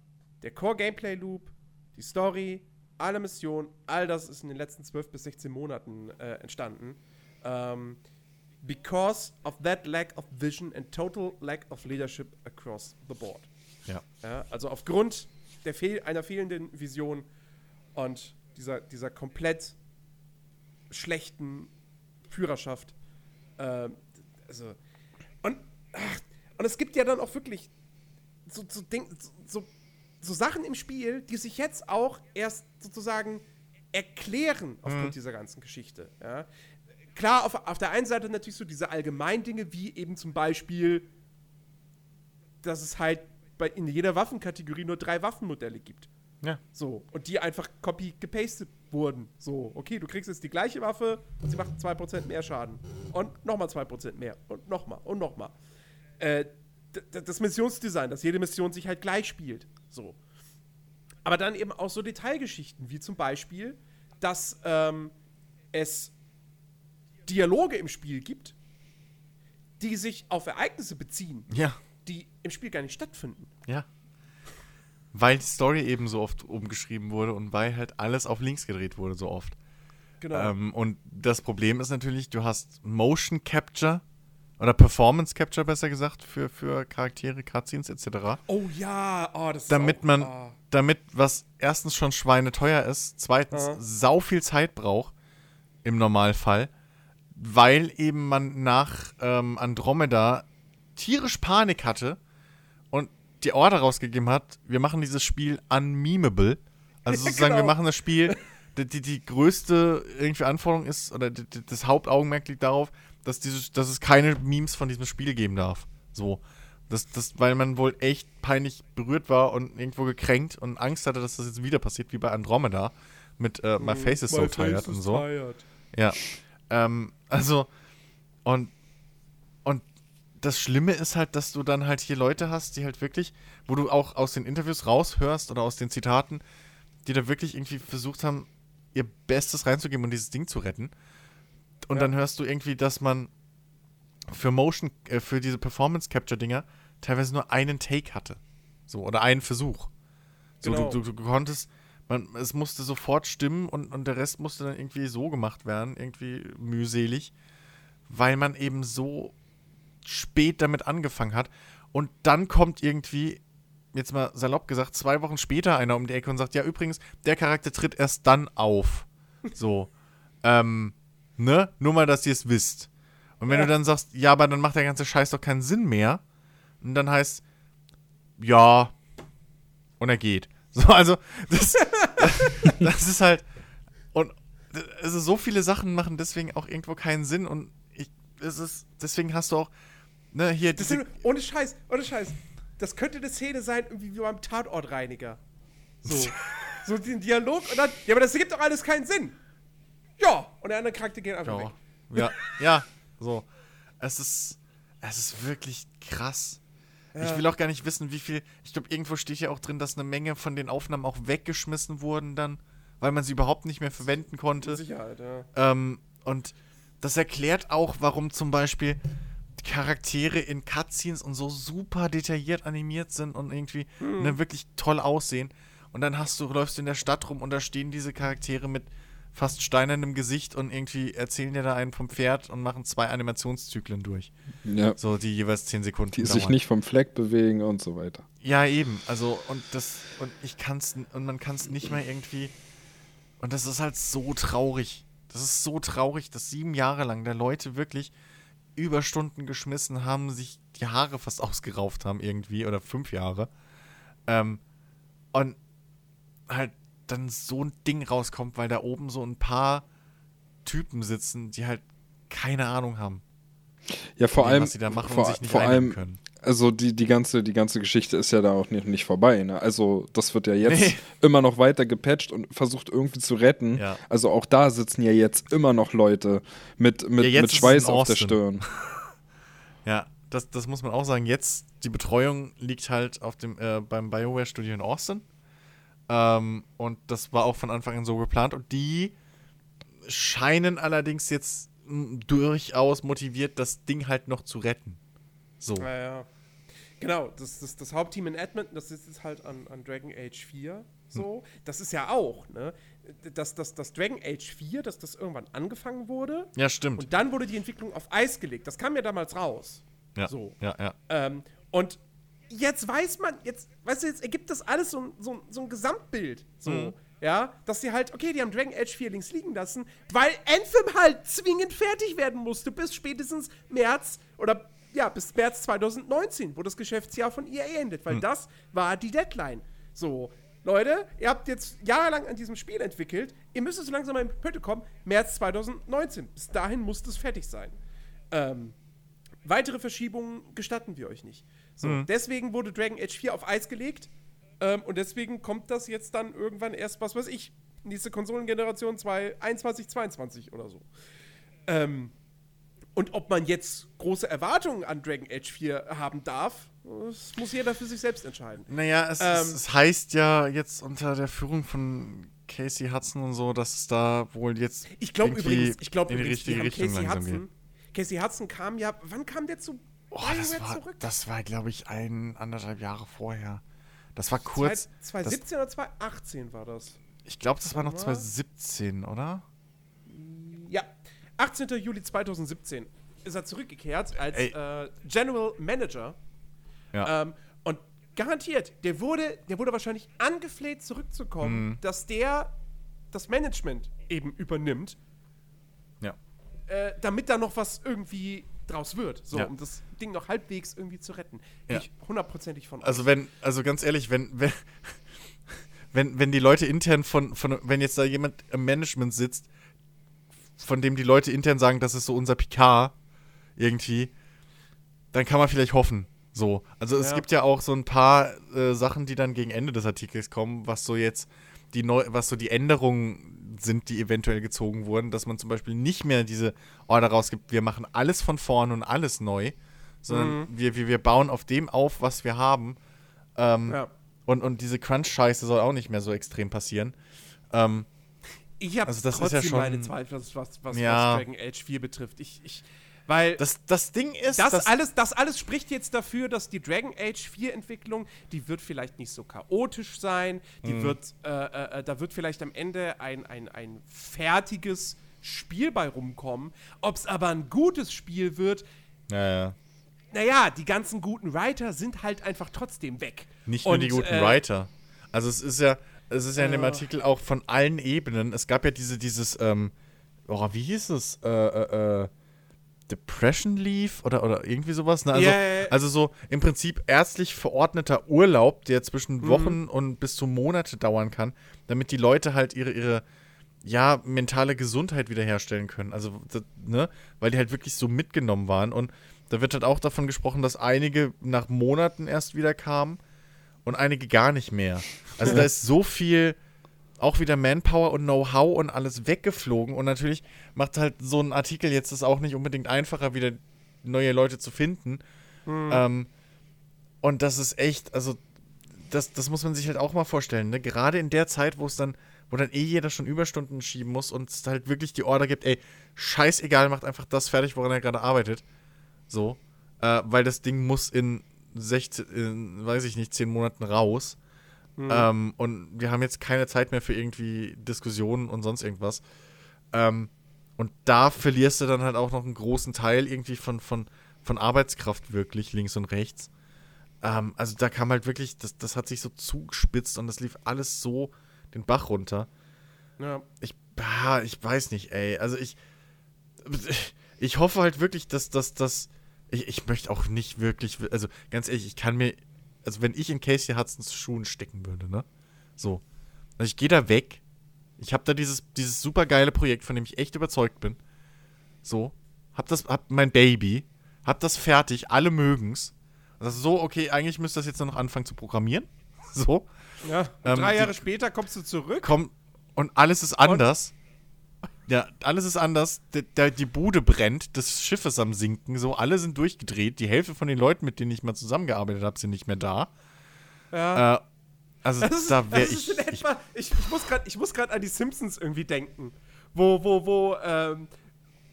der Core-Gameplay-Loop, die Story, alle Missionen, all das ist in den letzten 12 bis 16 Monaten äh, entstanden. Ähm, because of that lack of vision and total lack of leadership across the board. Ja. Ja, also aufgrund der fehl einer fehlenden Vision und dieser, dieser komplett schlechten Führerschaft. Ähm, also, und, ach, und es gibt ja dann auch wirklich so, so, Ding, so, so Sachen im Spiel, die sich jetzt auch erst sozusagen erklären aufgrund dieser ganzen Geschichte. Ja. Klar, auf, auf der einen Seite natürlich so diese Allgemeindinge, wie eben zum Beispiel, dass es halt bei, in jeder Waffenkategorie nur drei Waffenmodelle gibt. Ja. So, und die einfach copy gepastet wurden. So, okay, du kriegst jetzt die gleiche Waffe und sie macht 2% mehr Schaden. Und nochmal 2% mehr. Und nochmal und nochmal. Äh, das Missionsdesign, dass jede Mission sich halt gleich spielt. So. Aber dann eben auch so Detailgeschichten, wie zum Beispiel, dass ähm, es Dialoge im Spiel gibt, die sich auf Ereignisse beziehen, Ja. die im Spiel gar nicht stattfinden. Ja. Weil die Story eben so oft umgeschrieben wurde und weil halt alles auf links gedreht wurde so oft. Genau. Ähm, und das Problem ist natürlich, du hast Motion Capture oder Performance Capture besser gesagt für, für Charaktere, Cutscenes etc. oh ja, oh, das ist Damit auch, man, ah. damit was erstens schon schweineteuer ist, zweitens Aha. sau viel Zeit braucht im Normalfall, weil eben man nach ähm, Andromeda tierisch Panik hatte und die Order rausgegeben hat, wir machen dieses Spiel unmemeable. Also sozusagen, wir Genau. machen das Spiel, die, die, die größte irgendwie Anforderung ist, oder die, das Hauptaugenmerk liegt darauf, dass, dieses, dass es keine Memes von diesem Spiel geben darf. So. Das, das, weil man wohl echt peinlich berührt war und irgendwo gekränkt und Angst hatte, dass das jetzt wieder passiert, wie bei Andromeda. Mit äh, My Face is so My tired face und so. tired. Ja. Ähm, also, und, und das Schlimme ist halt, dass du dann halt hier Leute hast, die halt wirklich, wo du auch aus den Interviews raushörst oder aus den Zitaten, die da wirklich irgendwie versucht haben, ihr Bestes reinzugeben und dieses Ding zu retten. Und Ja. dann hörst du irgendwie, dass man für Motion, äh, für diese Performance Capture Dinger teilweise nur einen Take hatte. So, oder einen Versuch. So, Genau. du, du, du konntest, man, es musste sofort stimmen und, und der Rest musste dann irgendwie so gemacht werden, irgendwie mühselig, weil man eben so spät damit angefangen hat. Und dann kommt irgendwie, jetzt mal salopp gesagt, zwei Wochen später einer um die Ecke und sagt, ja, übrigens, der Charakter tritt erst dann auf. So. ähm, ne? Nur mal, dass ihr es wisst. Und wenn Ja. du dann sagst, ja, aber dann macht der ganze Scheiß doch keinen Sinn mehr. Und dann heißt, ja, und er geht. So, also, das, das ist halt, und also so viele Sachen machen deswegen auch irgendwo keinen Sinn und ich, es ist, deswegen hast du auch, ne, hier diese, sind, ohne Scheiß, ohne Scheiß. Das könnte eine Szene sein, irgendwie wie beim Tatortreiniger. So. so den Dialog und dann, ja, aber das ergibt doch alles keinen Sinn. Ja, und der andere Charakter geht einfach ja, weg. ja, ja, so. Es ist, es ist wirklich krass. Ich will auch gar nicht wissen, wie viel. Ich glaube, irgendwo steht ja auch drin, dass eine Menge von den Aufnahmen auch weggeschmissen wurden dann, weil man sie überhaupt nicht mehr verwenden konnte. Sicherheit, ja. Ähm, und das erklärt auch, warum zum Beispiel Charaktere in Cutscenes und so super detailliert animiert sind und irgendwie ne, wirklich toll aussehen. Und dann hast du, läufst du in der Stadt rum und da stehen diese Charaktere mit fast steinernem Gesicht und irgendwie erzählen dir da einen vom Pferd und machen zwei Animationszyklen durch. Ja. So, die jeweils 10 Sekunden Die sich dauern. nicht vom Fleck bewegen und so weiter. Ja, eben. Also, und das, und ich kann's, und man kann es nicht mehr irgendwie. Und das ist halt so traurig. Das ist so traurig, dass sieben Jahre lang da Leute wirklich Überstunden geschmissen haben, sich die Haare fast ausgerauft haben irgendwie, oder fünf Jahre. Ähm, und halt dann so ein Ding rauskommt, weil da oben so ein paar Typen sitzen, die halt keine Ahnung haben, Ja, vor allem, was sie da machen vor, und sich nicht vor allem, können. also die, die, ganze, die ganze Geschichte ist ja da auch nicht, nicht vorbei. Ne? Also das wird ja jetzt Nee. immer noch weiter gepatcht und versucht irgendwie zu retten. Ja. Also auch da sitzen ja jetzt immer noch Leute mit, mit, Ja, mit Schweiß auf der. Stirn. Ja, das, das muss man auch sagen. Jetzt, die Betreuung liegt halt auf dem, äh, beim BioWare-Studio in Austin. Ähm, und das war auch von Anfang an so geplant. Und die scheinen allerdings jetzt durchaus motiviert, das Ding halt noch zu retten. So. Ja, ja. Genau, das, das, das Hauptteam in Edmonton, das ist jetzt halt an, an Dragon Age 4 so. Das ist ja auch, ne? dass, dass, dass Dragon Age 4, dass das irgendwann angefangen wurde. Ja, stimmt. Und dann wurde die Entwicklung auf Eis gelegt. Das kam ja damals raus. ja, so. ja, ja. Ähm, und jetzt weiß man, jetzt, weißt du, jetzt ergibt das alles so, ein- so, so ein Gesamtbild. So, Mhm. ja, dass sie halt, okay, die haben Dragon Age 4 links liegen lassen, weil Anthem halt zwingend fertig werden musste bis spätestens März oder ja, bis März 2019, wo das Geschäftsjahr von EA endet, Mhm. weil das war die Deadline. So, Leute, ihr habt jetzt jahrelang an diesem Spiel entwickelt, ihr müsst so langsam mal in Pötte kommen, März 2019. Bis dahin muss das fertig sein. Ähm, Weitere Verschiebungen gestatten wir euch nicht. So, Mhm. deswegen wurde Dragon Age 4 auf Eis gelegt. Ähm, und deswegen kommt das jetzt dann irgendwann erst, was weiß ich, nächste Konsolengeneration 2021, 22 oder so. Ähm, und ob man jetzt große Erwartungen an Dragon Age 4 haben darf, das muss jeder für sich selbst entscheiden. Naja, es, Ähm, es, es heißt ja jetzt unter der Führung von Casey Hudson und so, dass es da wohl jetzt Ich glaube irgendwie übrigens, ich glaube in die übrigens, richtige Richtung Casey langsam Hudson. geht. Casey Hudson kam ja, wann kam der zu Oh, das war, zurück? das war glaube ich, ein, anderthalb Jahre vorher. Das war kurz. Zwei- das, 2017 oder 2018 war das. ich glaube, das war noch Ja. 2017, oder? Ja, 18. Juli 2017 ist er zurückgekehrt als äh, General Manager. Ja. Ähm, und garantiert, der wurde, der wurde wahrscheinlich angefleht, zurückzukommen, Mhm. dass der das Management eben übernimmt, ja. äh, damit da noch was irgendwie draus wird. So, Ja. um das Ding noch halbwegs irgendwie zu retten. Ja. Bin ich hundertprozentig von Also aus. wenn, also ganz ehrlich, wenn, wenn, wenn, wenn die Leute intern von, von, wenn jetzt da jemand im Management sitzt, von dem die Leute intern sagen, das ist so unser Picard irgendwie, dann kann man vielleicht hoffen. So. Also es Ja. gibt ja auch so ein paar äh, Sachen, die dann gegen Ende des Artikels kommen, was so jetzt die neu, was so die Änderungen sind, die eventuell gezogen wurden, dass man zum Beispiel nicht mehr diese Order rausgibt, wir machen alles von vorne und alles neu, sondern Mhm. wir, wir, wir bauen auf dem auf, was wir haben. Ähm, ja. und, und diese Crunch-Scheiße soll auch nicht mehr so extrem passieren. Ähm, Ich habe also das ist trotzdem ja schon- meine Zweifel, was, was, was, Ja. was Dragon Age 4 betrifft. Ich, ich, weil das, das Ding ist, das, dass- alles, das alles spricht jetzt dafür, dass die Dragon Age 4 Entwicklung, die wird vielleicht nicht so chaotisch sein, die Mhm. wird, äh, äh, da wird vielleicht am Ende ein, ein, ein fertiges Spiel bei rumkommen. Ob es aber ein gutes Spiel wird, ja, ja. naja, die ganzen guten Writer sind halt einfach trotzdem weg. Nicht nur Und, die guten äh, Writer. Also es ist ja, es ist ja in dem Äh. Artikel auch von allen Ebenen. Es gab ja diese, dieses, ähm, oh, wie hieß es? Äh, äh, äh, Depression Leave oder, oder irgendwie sowas. Ne? Also, ja. also so im Prinzip ärztlich verordneter Urlaub, der Mhm. zwischen Wochen und bis zu Monate dauern kann, damit die Leute halt ihre, ihre ja, mentale Gesundheit wiederherstellen können. Also, ne, weil die halt wirklich so mitgenommen waren. Und da wird halt auch davon gesprochen, dass einige nach Monaten erst wieder kamen und einige gar nicht mehr. Also da ist so viel auch wieder Manpower und Know-how und alles weggeflogen. Und natürlich macht halt so ein Artikel jetzt es auch nicht unbedingt einfacher, wieder neue Leute zu finden. Ähm, und das ist echt, also das, das muss man sich halt auch mal vorstellen. Ne? Gerade in der Zeit, wo es dann, wo dann eh jeder schon Überstunden schieben muss und es halt wirklich die Order gibt, ey, scheißegal, macht einfach das fertig, woran er gerade arbeitet. So. Äh, weil das Ding muss in 16, in, weiß ich nicht, 10 Monaten raus. Ähm, und wir haben jetzt keine Zeit mehr für irgendwie Diskussionen und sonst irgendwas. Ähm, und da verlierst du dann halt auch noch einen großen Teil irgendwie von, von, von Arbeitskraft wirklich, links und rechts. Ähm, also da kam halt wirklich, das, das hat sich so zugespitzt und das lief alles so den Bach runter. Ja. Ich, ah, ich weiß nicht, ey. Also ich, ich hoffe halt wirklich, dass das, dass, ich, ich möchte auch nicht wirklich, also ganz ehrlich, ich kann mir, also wenn ich in Casey Hudsons Schuhen stecken würde, ne? So. Also ich gehe da weg. Ich habe da dieses, dieses super geile Projekt, von dem ich echt überzeugt bin. So. Hab das, hab mein Baby. Hab das fertig. Alle mögen's. Ist so, okay, eigentlich müsste das jetzt noch anfangen zu programmieren. So. ja. Und Ähm, drei die- Jahre später kommst du zurück. Komm, und alles ist anders. Ja, alles ist anders. D die Bude brennt, das Schiff ist am Sinken, so, alle sind durchgedreht. Die Hälfte von den Leuten, mit denen ich mal zusammengearbeitet habe, sind nicht mehr da. Ja. Äh, also Das ist, da wäre ich, ich. ich, ich muss gerade an die Simpsons irgendwie denken. Wo, wo, wo, ähm,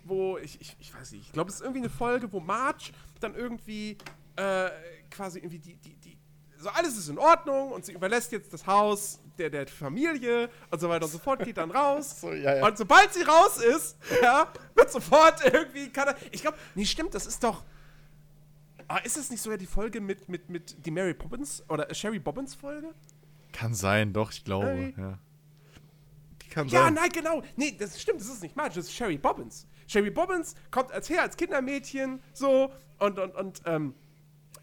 wo, ich, ich, ich weiß nicht, ich glaube, es ist irgendwie eine Folge, wo Marge dann irgendwie äh, quasi irgendwie die, die, die so alles ist in Ordnung und sie überlässt jetzt das Haus der, der Familie und so weiter und so fort, geht dann raus. So, ja, ja. Und sobald sie raus ist, ja, wird sofort irgendwie, kann ich glaube, nee, stimmt, das ist doch, ah, ist das nicht sogar die Folge mit, mit, mit die Mary Poppins oder Sherry Bobbins Folge? Kann sein, doch, ich glaube. Hey. Ja. Die kann Ja, sein. nein, genau. Nee, das stimmt, das ist nicht Marge, das ist Sherry Bobbins. Sherry Bobbins kommt als her, als Kindermädchen, so, und, und, und, ähm,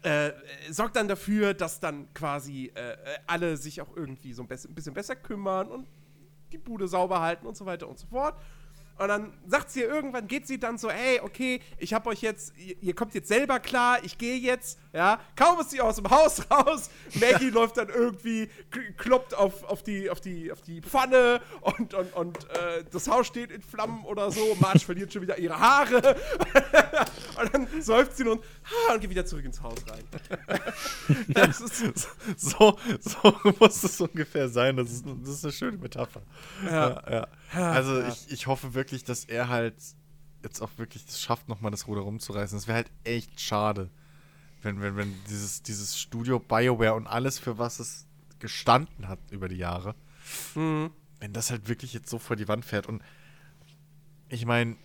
äh, sorgt dann dafür, dass dann quasi äh, alle sich auch irgendwie so ein bisschen besser kümmern und die Bude sauber halten und so weiter und so fort. Und dann sagt sie irgendwann, geht sie dann so, hey, okay, ich hab euch jetzt, ihr, ihr kommt jetzt selber klar, ich gehe jetzt, ja. Kaum ist sie aus dem Haus raus, Maggie läuft dann irgendwie, kloppt auf, auf, die, auf, die, auf die Pfanne und, und, und äh, das Haus steht in Flammen oder so. Marge verliert schon wieder ihre Haare. und dann seufzt sie nun ah, und geht wieder zurück ins Haus rein. das ist, So, so muss es ungefähr sein. Das ist, das ist eine schöne Metapher. Ja. Ja, ja. Also Ich, ich hoffe wirklich, dass er halt jetzt auch wirklich das schafft, nochmal das Ruder rumzureißen. Das wäre halt echt schade, wenn, wenn, wenn dieses, dieses Studio BioWare und alles, für was es gestanden hat über die Jahre, wenn das halt wirklich jetzt so vor die Wand fährt. Und ich meine,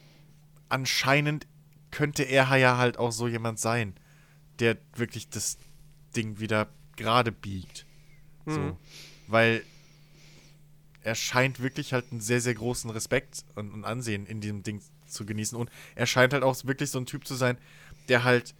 anscheinend könnte er ja halt auch so jemand sein, der wirklich das Ding wieder gerade biegt. So. Weil er scheint wirklich halt einen sehr, sehr großen Respekt und, und Ansehen in diesem Ding zu genießen. Und er scheint halt auch wirklich so ein Typ zu sein, der halt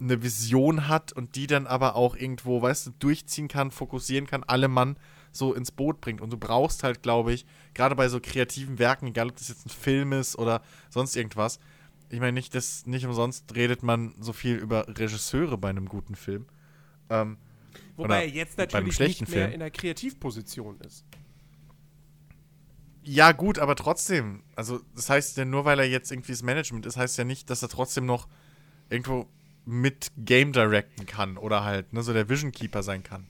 eine Vision hat und die dann aber auch irgendwo, weißt du, durchziehen kann, fokussieren kann, alle Mann so ins Boot bringt. Und du brauchst halt, glaube ich, gerade bei so kreativen Werken, egal ob das jetzt ein Film ist oder sonst irgendwas, ich meine, nicht, das, nicht umsonst redet man so viel über Regisseure bei einem guten Film. Ähm, wobei er jetzt natürlich nicht mehr Film. in der Kreativposition ist. Ja, gut, aber trotzdem. Also, das heißt ja, nur weil er jetzt irgendwie das Management ist, heißt ja nicht, dass er trotzdem noch irgendwo mit Game directen kann oder halt ne, so der Vision Keeper sein kann.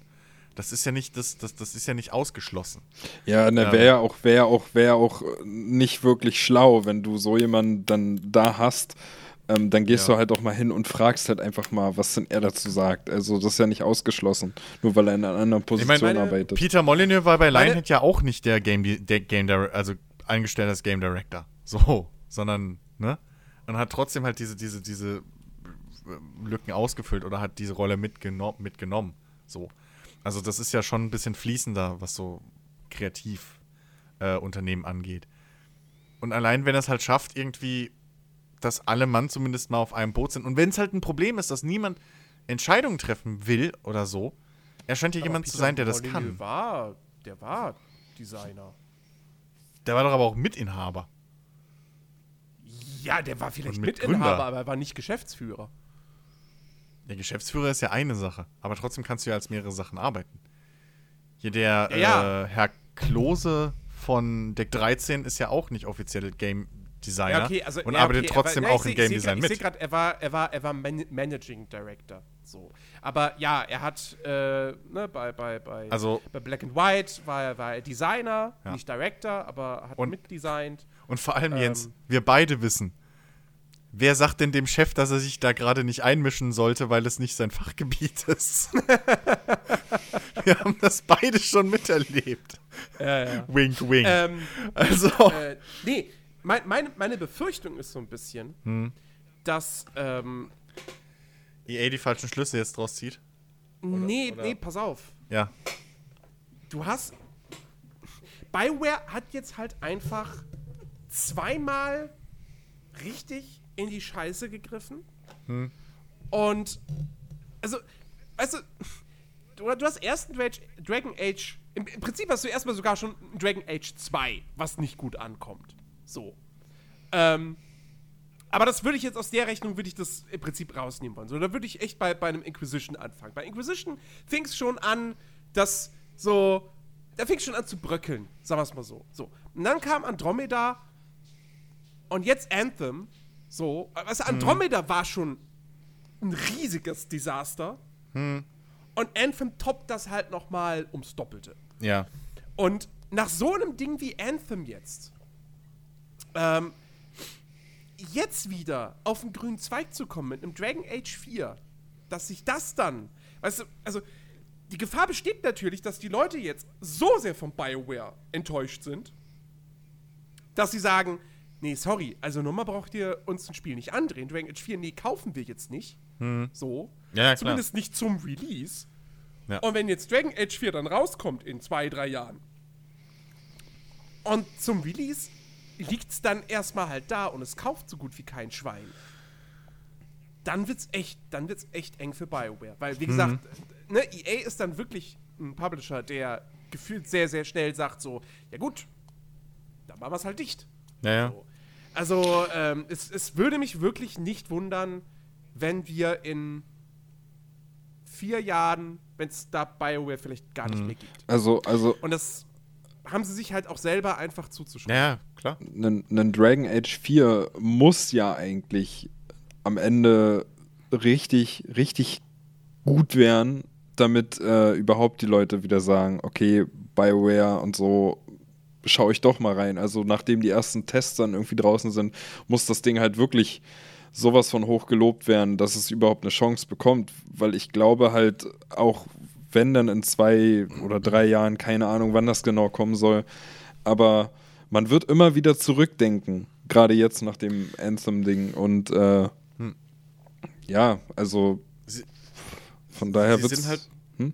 Das ist ja nicht, das, das, das ist ja nicht ausgeschlossen. Ja, ne, wäre ja auch, wäre auch, wäre auch äh, nicht wirklich schlau, wenn du so jemanden dann da hast. Ähm, dann gehst Ja. du halt auch mal hin und fragst halt einfach mal, was denn er dazu sagt. Also das ist ja nicht ausgeschlossen, nur weil er in einer anderen Position meine, arbeitet. Peter Molyneux war bei Lionhead ja auch nicht der Game, der Game Dir- also eingestellt als Game Director. So, sondern, ne? Und hat trotzdem halt diese, diese, diese äh, Lücken ausgefüllt oder hat diese Rolle mitgeno mitgenommen. So. Also, das ist ja schon ein bisschen fließender, was so kreativ äh, Unternehmen angeht. Und allein, wenn er es halt schafft, irgendwie, dass alle Mann zumindest mal auf einem Boot sind. Und wenn es halt ein Problem ist, dass niemand Entscheidungen treffen will oder so, er scheint ja jemand zu sein, der das kann. War, der war Designer. Der war doch aber auch Mitinhaber. Ja, der war vielleicht mit Mitinhaber, Gründer. aber er war nicht Geschäftsführer. Der Geschäftsführer ist ja eine Sache, aber trotzdem kannst du ja als mehrere Sachen arbeiten. Hier der Ja, ja. Äh, Herr Klose von Deck 13 ist ja auch nicht offiziell Game Designer Ja, okay, also, und ja, arbeitet okay, trotzdem aber, ja, auch ich im Game Design grad- mit. Ich sehe gerade, er war, er, war, er war Man Managing Director. So. Aber ja, er hat äh, ne, bei, bei, bei, Also- bei Black and White war er, war er Designer, Ja. nicht Director, aber hat Und- mitdesignt. Und vor allem, Jens, Ähm. wir beide wissen, wer sagt denn dem Chef, dass er sich da gerade nicht einmischen sollte, weil es nicht sein Fachgebiet ist? wir haben das beide schon miterlebt. Ja, ja. Wink, wink. ähm, also, äh, nee, mein, meine, meine Befürchtung ist so ein bisschen, Hm. dass ähm, EA die falschen Schlüsse jetzt draus zieht. nee, oder- nee, pass auf. Ja. du hast. Bioware hat jetzt halt einfach zweimal richtig in die Scheiße gegriffen. Und. Also, weißt du, du, du hast erst einen Dra- Dragon Age. Im, Im Prinzip hast du erstmal sogar schon einen Dragon Age 2, was nicht gut ankommt. So. Ähm. Aber das würde ich jetzt aus der Rechnung, würde ich das im Prinzip rausnehmen wollen. So, da würde ich echt bei, bei einem Inquisition anfangen. Bei Inquisition fing es schon an, dass so, da fing es schon an zu bröckeln, sagen wir es mal so. so. Und dann kam Andromeda und jetzt Anthem. So, also Andromeda war schon ein riesiges Desaster. Und Anthem toppt das halt noch mal ums Doppelte. Ja. Und nach so einem Ding wie Anthem jetzt, ähm, jetzt wieder auf den grünen Zweig zu kommen mit einem Dragon Age 4, dass sich das dann, weißt du, also die Gefahr besteht natürlich, dass die Leute jetzt so sehr von BioWare enttäuscht sind, dass sie sagen, nee, sorry, also nochmal braucht ihr uns ein Spiel nicht andrehen. Dragon Age 4, nee, kaufen wir jetzt nicht. So. Ja. Zumindest nicht zum Release. Ja. Und wenn jetzt Dragon Age 4 dann rauskommt in zwei, drei Jahren und zum Release liegt es dann erstmal halt da und es kauft so gut wie kein Schwein, dann wird's echt, dann wird's echt eng für BioWare. Weil, wie gesagt, ne, EA ist dann wirklich ein Publisher, der gefühlt sehr, sehr schnell sagt so, ja gut, dann machen wir es halt dicht. Ja, ja. So. Also, ähm, es, es würde mich wirklich nicht wundern, wenn wir in vier Jahren, wenn es da BioWare vielleicht gar nicht mehr gibt. Also, also Und das haben sie sich halt auch selber einfach zuzuschreiben. Ja, klar. ein, ein Dragon Age 4 muss ja eigentlich am Ende richtig, richtig gut werden, damit äh, überhaupt die Leute wieder sagen, okay, BioWare und so, schaue ich doch mal rein. Also nachdem die ersten Tests dann irgendwie draußen sind, muss das Ding halt wirklich sowas von hoch gelobt werden, dass es überhaupt eine Chance bekommt. Weil ich glaube halt auch, wenn dann in zwei oder drei Jahren, keine Ahnung, wann das genau kommen soll, aber man wird immer wieder zurückdenken, gerade jetzt nach dem Anthem-Ding. Und äh, ja, also Sie- von daher wird sind halt Hm?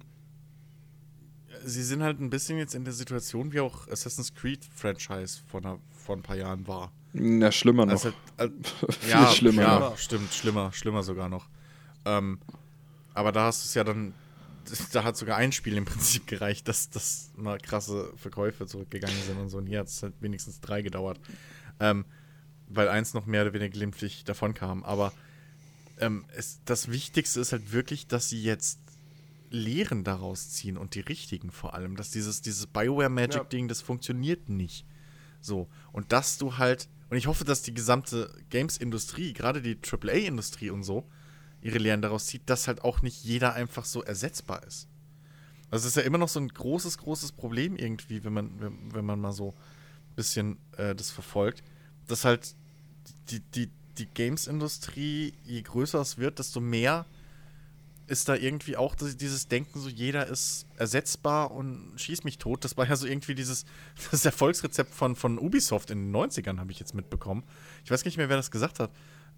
sie sind halt ein bisschen jetzt in der Situation, wie auch Assassin's Creed Franchise vor, einer, vor ein paar Jahren war. ja, schlimmer noch. Also, äh, Viel ja, schlimmer. Ja, stimmt, schlimmer, schlimmer sogar noch. Ähm, aber da hast du es ja dann, da hat sogar ein Spiel im Prinzip gereicht, dass, dass mal krasse Verkäufe zurückgegangen sind und so. Und hier hat es halt wenigstens drei gedauert. Ähm, weil eins noch mehr oder weniger glimpflich davon kam. Aber ähm, es, das Wichtigste ist halt wirklich, dass sie jetzt Lehren daraus ziehen und die richtigen vor allem. Dass dieses, dieses Bioware Magic-Ding, das funktioniert nicht. So. Und dass du halt, und ich hoffe, dass die gesamte Games-Industrie, gerade die AAA-Industrie und so, ihre Lehren daraus zieht, dass halt auch nicht jeder einfach so ersetzbar ist. Also es ist ja immer noch so ein großes, großes Problem irgendwie, wenn man, wenn, wenn man mal so ein bisschen äh, das verfolgt, dass halt die, die, die Games-Industrie, je größer es wird, desto mehr ist da irgendwie auch dieses Denken, so jeder ist ersetzbar und schieß mich tot. Das war ja so irgendwie dieses das Erfolgsrezept von, von Ubisoft in den 90ern, habe ich jetzt mitbekommen. Ich weiß nicht mehr, wer das gesagt hat.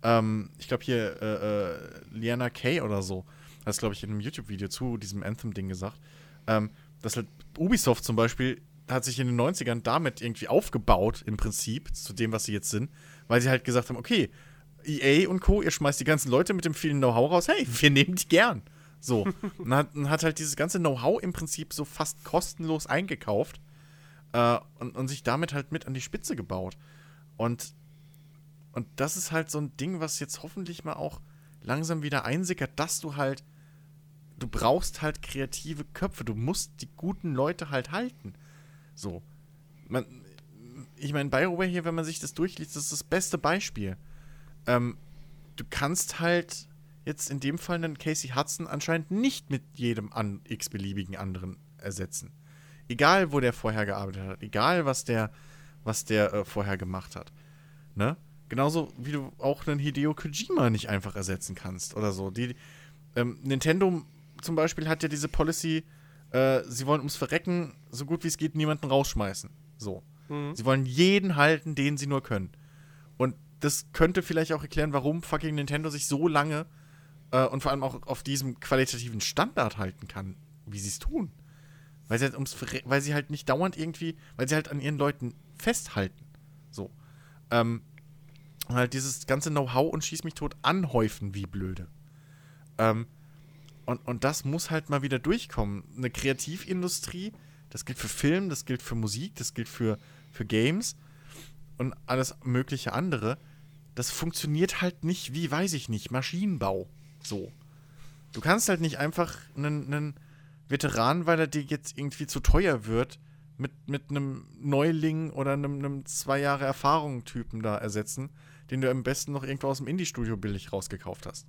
Ähm, ich glaube hier äh, äh, Liana Kay oder so hat es, glaube ich, in einem YouTube-Video zu diesem Anthem-Ding gesagt. Ähm, dass halt Ubisoft zum Beispiel hat sich in den 90ern damit irgendwie aufgebaut, im Prinzip, zu dem, was sie jetzt sind, weil sie halt gesagt haben, okay, EA und Co., ihr schmeißt die ganzen Leute mit dem vielen Know-how raus, hey, wir nehmen die gern. So. und hat, hat halt dieses ganze Know-how im Prinzip so fast kostenlos eingekauft äh, und, und sich damit halt mit an die Spitze gebaut. Und, und das ist halt so ein Ding, was jetzt hoffentlich mal auch langsam wieder einsickert, dass du halt, du brauchst halt kreative Köpfe, du musst die guten Leute halt halten. So. Man, ich meine, BioWare hier, wenn man sich das durchliest, das ist das beste Beispiel. Ähm, du kannst halt jetzt in dem Fall einen Casey Hudson anscheinend nicht mit jedem an x-beliebigen anderen ersetzen. Egal, wo der vorher gearbeitet hat, egal, was der, was der äh, vorher gemacht hat. Ne? Genauso wie du auch einen Hideo Kojima nicht einfach ersetzen kannst oder so. Die, ähm, Nintendo zum Beispiel hat ja diese Policy, äh, sie wollen ums Verrecken so gut wie es geht niemanden rausschmeißen. So. Sie wollen jeden halten, den sie nur können. Und das könnte vielleicht auch erklären, warum fucking Nintendo sich so lange äh, und vor allem auch auf diesem qualitativen Standard halten kann, wie sie es tun. Weil sie, halt ums, weil sie halt nicht dauernd irgendwie, weil sie halt an ihren Leuten festhalten. So. Ähm, und halt dieses ganze Know-how und Schieß mich tot anhäufen wie blöde. Ähm, und, und das muss halt mal wieder durchkommen. Eine Kreativindustrie, das gilt für Film, das gilt für Musik, das gilt für, für Games und alles mögliche andere. Das funktioniert halt nicht wie, weiß ich nicht, Maschinenbau. So. Du kannst halt nicht einfach einen, Veteran, weil er dir jetzt irgendwie zu teuer wird, mit, mit einem Neuling oder einem, einem zwei Jahre Erfahrung-Typen da ersetzen, den du am besten noch irgendwo aus dem Indie-Studio billig rausgekauft hast.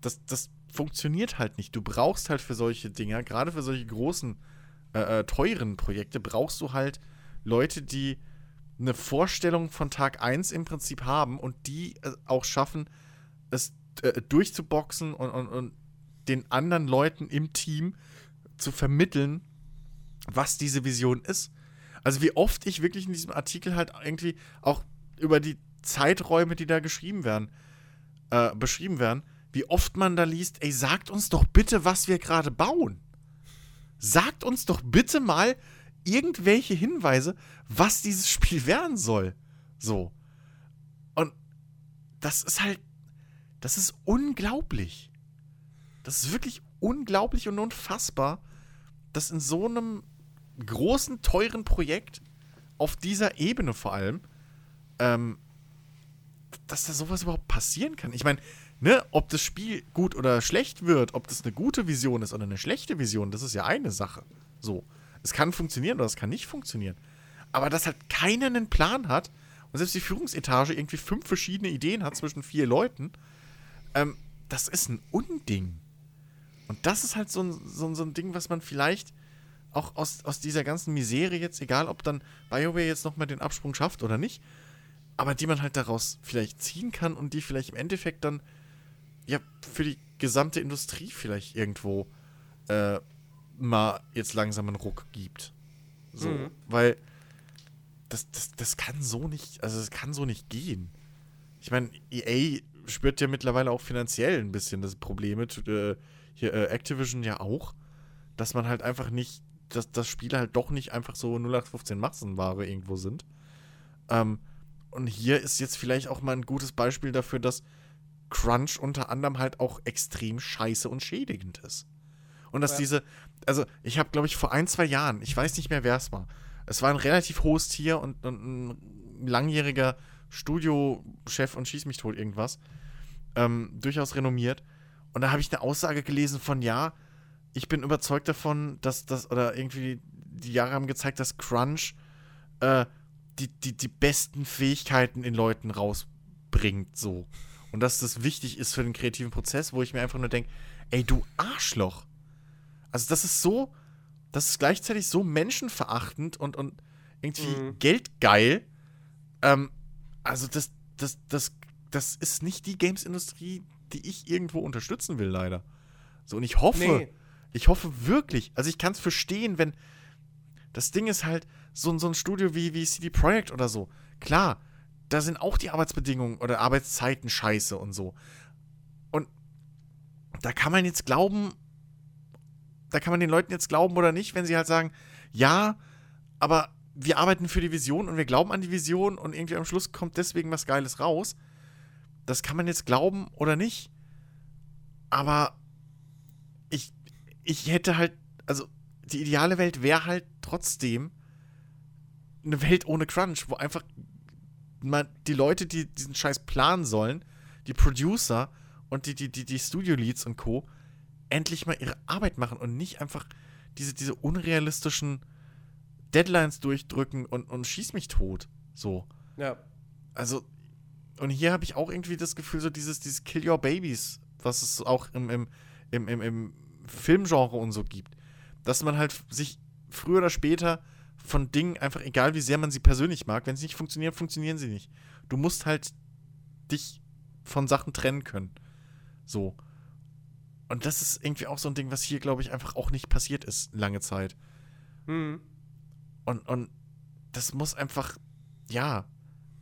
Das, das funktioniert halt nicht. Du brauchst halt für solche Dinger, gerade für solche großen, äh, äh, teuren Projekte, brauchst du halt Leute, die eine Vorstellung von Tag 1 im Prinzip haben und die äh, auch schaffen, es äh, durchzuboxen und, und, und den anderen Leuten im Team zu vermitteln, was diese Vision ist. Also wie oft ich wirklich in diesem Artikel halt irgendwie auch über die Zeiträume, die da geschrieben werden, äh, beschrieben werden, wie oft man da liest, ey, sagt uns doch bitte, was wir gerade bauen. Sagt uns doch bitte mal irgendwelche Hinweise, was dieses Spiel werden soll. So. Und das ist halt, das ist unglaublich. Das ist wirklich unglaublich und unfassbar, dass in so einem großen, teuren Projekt, auf dieser Ebene vor allem, ähm, dass da sowas überhaupt passieren kann. Ich meine, ne, ob das Spiel gut oder schlecht wird, ob das eine gute Vision ist oder eine schlechte Vision, das ist ja eine Sache. So. Es kann funktionieren oder es kann nicht funktionieren. Aber dass halt keiner einen Plan hat und selbst die Führungsetage irgendwie fünf verschiedene Ideen hat zwischen vier Leuten, ähm, das ist ein Unding. Und das ist halt so ein, so, so ein Ding, was man vielleicht auch aus, aus dieser ganzen Misere jetzt, egal ob dann BioWare jetzt nochmal den Absprung schafft oder nicht, aber die man halt daraus vielleicht ziehen kann und die vielleicht im Endeffekt dann ja für die gesamte Industrie vielleicht irgendwo äh, mal jetzt langsam einen Ruck gibt. So, Mhm. weil das, das, das kann so nicht, also es kann so nicht gehen. Ich meine, EA spürt ja mittlerweile auch finanziell ein bisschen das Probleme, äh, hier äh, Activision ja auch, dass man halt einfach nicht, dass, dass Spiele halt doch nicht einfach so 0815 Massenware irgendwo sind. Ähm, und hier ist jetzt vielleicht auch mal ein gutes Beispiel dafür, dass Crunch unter anderem halt auch extrem scheiße und schädigend ist. Und dass Ja. diese, also ich habe, glaube ich, vor ein, zwei Jahren, ich weiß nicht mehr, wer es war, es war ein relativ hohes Tier und, und ein langjähriger Studiochef und schieß mich tot irgendwas, ähm, durchaus renommiert. Und da habe ich eine Aussage gelesen von, ja, ich bin überzeugt davon, dass das, oder irgendwie die Jahre haben gezeigt, dass Crunch äh, die, die, die besten Fähigkeiten in Leuten rausbringt, so. Und dass das wichtig ist für den kreativen Prozess, wo ich mir einfach nur denke, ey, du Arschloch. Also das ist so, das ist gleichzeitig so menschenverachtend und, und irgendwie Mhm. geldgeil. Ähm, also das, das, das, das ist nicht die Games-Industrie, die ich irgendwo unterstützen will, leider. So, und ich hoffe, Nee. ich hoffe wirklich, also ich kann es verstehen, wenn das Ding ist halt, so, so ein Studio wie, wie CD Projekt oder so, klar, da sind auch die Arbeitsbedingungen oder Arbeitszeiten scheiße und so. Und da kann man jetzt glauben, da kann man den Leuten jetzt glauben oder nicht, wenn sie halt sagen, ja, aber wir arbeiten für die Vision und wir glauben an die Vision und irgendwie am Schluss kommt deswegen was Geiles raus. Das kann man jetzt glauben oder nicht. Aber ich, ich hätte halt, also die ideale Welt wäre halt trotzdem eine Welt ohne Crunch, wo einfach mal die Leute, die diesen Scheiß planen sollen, die Producer und die, die, die, die Studio-Leads und Co. endlich mal ihre Arbeit machen und nicht einfach diese, diese unrealistischen Deadlines durchdrücken und, und schieß mich tot. So. Ja. Also, und hier habe ich auch irgendwie das Gefühl, so dieses, dieses Kill Your Babies, was es auch im, im, im, im, im Filmgenre und so gibt. Dass man halt sich früher oder später von Dingen einfach, egal wie sehr man sie persönlich mag, wenn sie nicht funktionieren, funktionieren sie nicht. Du musst halt dich von Sachen trennen können. So. Und das ist irgendwie auch so ein Ding, was hier, glaube ich, einfach auch nicht passiert ist, lange Zeit. Mhm. Und, und das muss einfach, ja,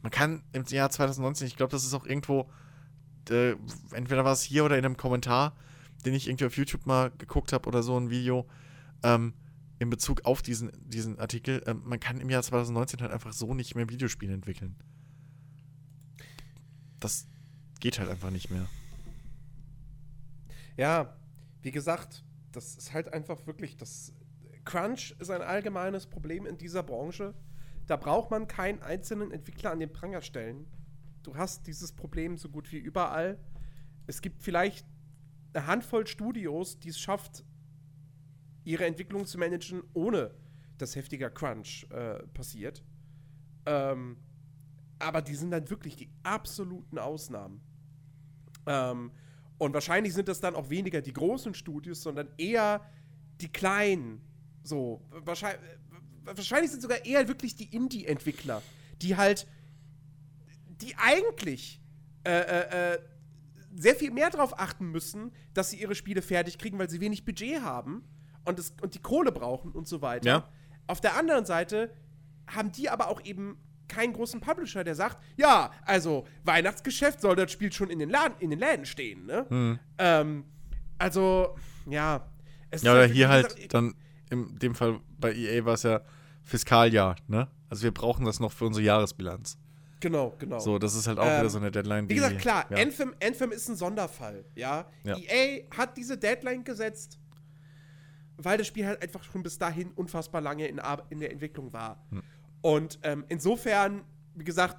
man kann im Jahr 2019, ich glaube, das ist auch irgendwo, äh, entweder war es hier oder in einem Kommentar, den ich irgendwie auf YouTube mal geguckt habe oder so ein Video, ähm, in Bezug auf diesen, diesen Artikel, ähm, man kann im Jahr 2019 halt einfach so nicht mehr Videospiele entwickeln. Das geht halt einfach nicht mehr. Ja, wie gesagt, das ist halt einfach wirklich das. Crunch ist ein allgemeines Problem in dieser Branche. Da braucht man keinen einzelnen Entwickler an den Pranger stellen. Du hast dieses Problem so gut wie überall. Es gibt vielleicht eine Handvoll Studios, die es schafft, ihre Entwicklung zu managen, ohne dass heftiger Crunch äh, passiert. Ähm, aber die sind dann wirklich die absoluten Ausnahmen. Ähm, und wahrscheinlich sind das dann auch weniger die großen Studios, sondern eher die kleinen. So, wahrscheinlich, wahrscheinlich sind sogar eher wirklich die Indie-Entwickler, die halt, die eigentlich äh, äh, äh, sehr viel mehr darauf achten müssen, dass sie ihre Spiele fertig kriegen, weil sie wenig Budget haben. Und, das, und die Kohle brauchen und so weiter. Ja. Auf der anderen Seite haben die aber auch eben keinen großen Publisher, der sagt, ja, also Weihnachtsgeschäft soll das Spiel schon in den, Laden, in den Läden stehen, ne? Ähm, also, ja. Es Ja, oder wie hier halt gesagt, dann, in dem Fall bei EA war es ja Fiskaljahr, ne? Also wir brauchen das noch für unsere Jahresbilanz. Genau, genau. So, das ist halt auch Ähm, wieder so eine Deadline, Wie gesagt, klar, ja. Anthem, Anthem ist ein Sonderfall, ja? Ja. EA hat diese Deadline gesetzt, weil das Spiel halt einfach schon bis dahin unfassbar lange in, Ar- in der Entwicklung war. Hm. Und ähm, insofern, wie gesagt,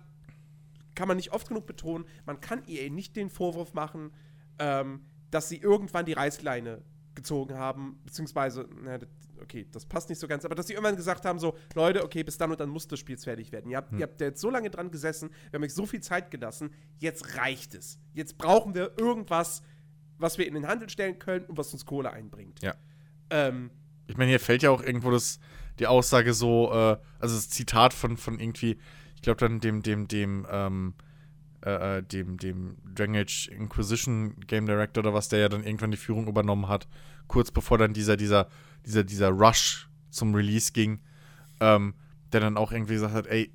kann man nicht oft genug betonen, man kann EA nicht den Vorwurf machen, ähm, dass sie irgendwann die Reißleine gezogen haben, beziehungsweise, na, okay, das passt nicht so ganz, aber dass sie irgendwann gesagt haben, so, Leute, okay, bis dann und dann muss das Spiel fertig werden. Ihr habt, ihr habt jetzt so lange dran gesessen, wir haben euch so viel Zeit gelassen, jetzt reicht es. Jetzt brauchen wir irgendwas, was wir in den Handel stellen können und was uns Kohle einbringt. Ja. Ähm, Ich meine, hier fällt ja auch irgendwo das, die Aussage so, äh, also das Zitat von, von irgendwie, ich glaube dann dem, dem, dem, ähm, äh, äh, dem, dem Dragon Age Inquisition Game Director oder was, der ja dann irgendwann die Führung übernommen hat, kurz bevor dann dieser, dieser, dieser, dieser Rush zum Release ging, ähm, der dann auch irgendwie gesagt hat, ey,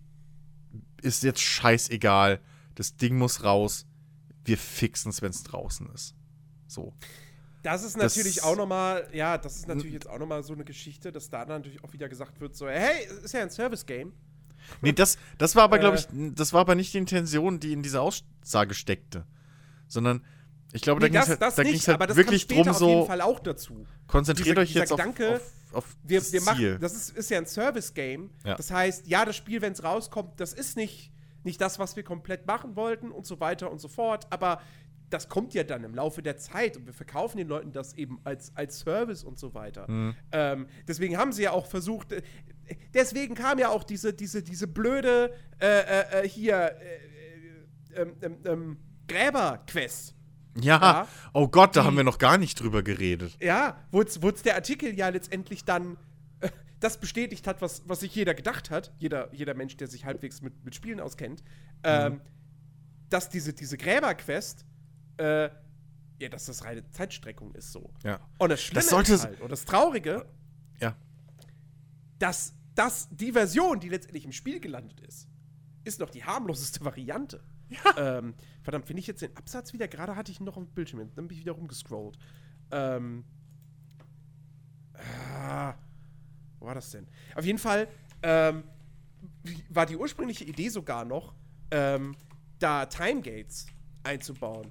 ist jetzt scheißegal, das Ding muss raus, wir fixen es, wenn es draußen ist. So. Das ist Das- natürlich auch nochmal, ja, das ist natürlich jetzt auch nochmal so eine Geschichte, dass da dann natürlich auch wieder gesagt wird, so, hey, es ist ja ein Service-Game. Nee, das, das war aber, glaube Äh. ich, das war aber nicht die Intention, die in dieser Aussage steckte. Sondern, ich glaube, da Nee, ging es das, halt, das da nicht, halt aber das wirklich kommt später drum, auf jeden so, Fall auch dazu. konzentriert euch jetzt dieser auf, Gedanke, auf, auf Wir, das wir machen, Ziel. das ist, ist ja ein Service-Game. Ja. Das heißt, ja, das Spiel, wenn es rauskommt, das ist nicht, nicht das, was wir komplett machen wollten und so weiter und so fort. Aber das kommt ja dann im Laufe der Zeit und wir verkaufen den Leuten das eben als, als Service und so weiter. Mhm. Ähm, deswegen haben sie ja auch versucht, äh, deswegen kam ja auch diese, diese, diese blöde äh, äh, äh, hier äh, äh, ähm, ähm, ähm, Gräber-Quest. ja, ja. oh Gott, da Die- haben wir noch gar nicht drüber geredet. Ja, wo der Artikel ja letztendlich dann das bestätigt hat, was, was sich jeder gedacht hat, jeder, jeder Mensch, der sich halbwegs mit, mit Spielen auskennt, ähm, dass diese, diese Gräberquest, äh, ja, dass das reine Zeitstreckung ist so. Ja. Und das Schlimme Das sollte- ist halt, und das Traurige, Ja. dass, dass die Version, die letztendlich im Spiel gelandet ist, ist noch die harmloseste Variante. Ähm, verdammt, finde ich jetzt den Absatz wieder? Gerade hatte ich ihn noch auf dem Bildschirm, dann bin ich wieder rumgescrollt. Ähm, ah, wo war das denn? Auf jeden Fall ähm, war die ursprüngliche Idee sogar noch, ähm, da Timegates einzubauen.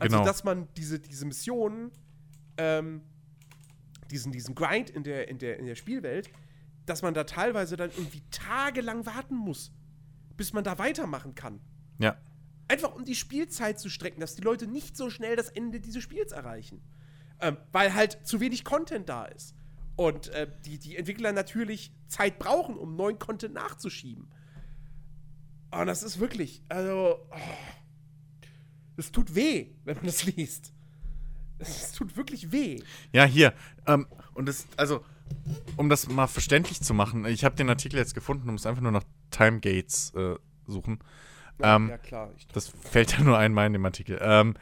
Also, Genau. dass man diese, diese Missionen, ähm, diesen, diesen Grind in der, in, der, in der Spielwelt, dass man da teilweise dann irgendwie tagelang warten muss, bis man da weitermachen kann. Ja. Einfach um die Spielzeit zu strecken, dass die Leute nicht so schnell das Ende dieses Spiels erreichen. Ähm, weil halt zu wenig Content da ist. Und äh, die, die Entwickler natürlich Zeit brauchen, um neuen Content nachzuschieben. Und das ist wirklich, also, oh, das tut weh, wenn man das liest. Es tut wirklich weh. Ja, hier. Ähm, und das, also, um das mal verständlich zu machen, ich habe den Artikel jetzt gefunden, du musst einfach nur nach Timegates äh, suchen. Ähm, ja, klar. Ich, Das fällt ja nur einmal in dem Artikel. Ähm,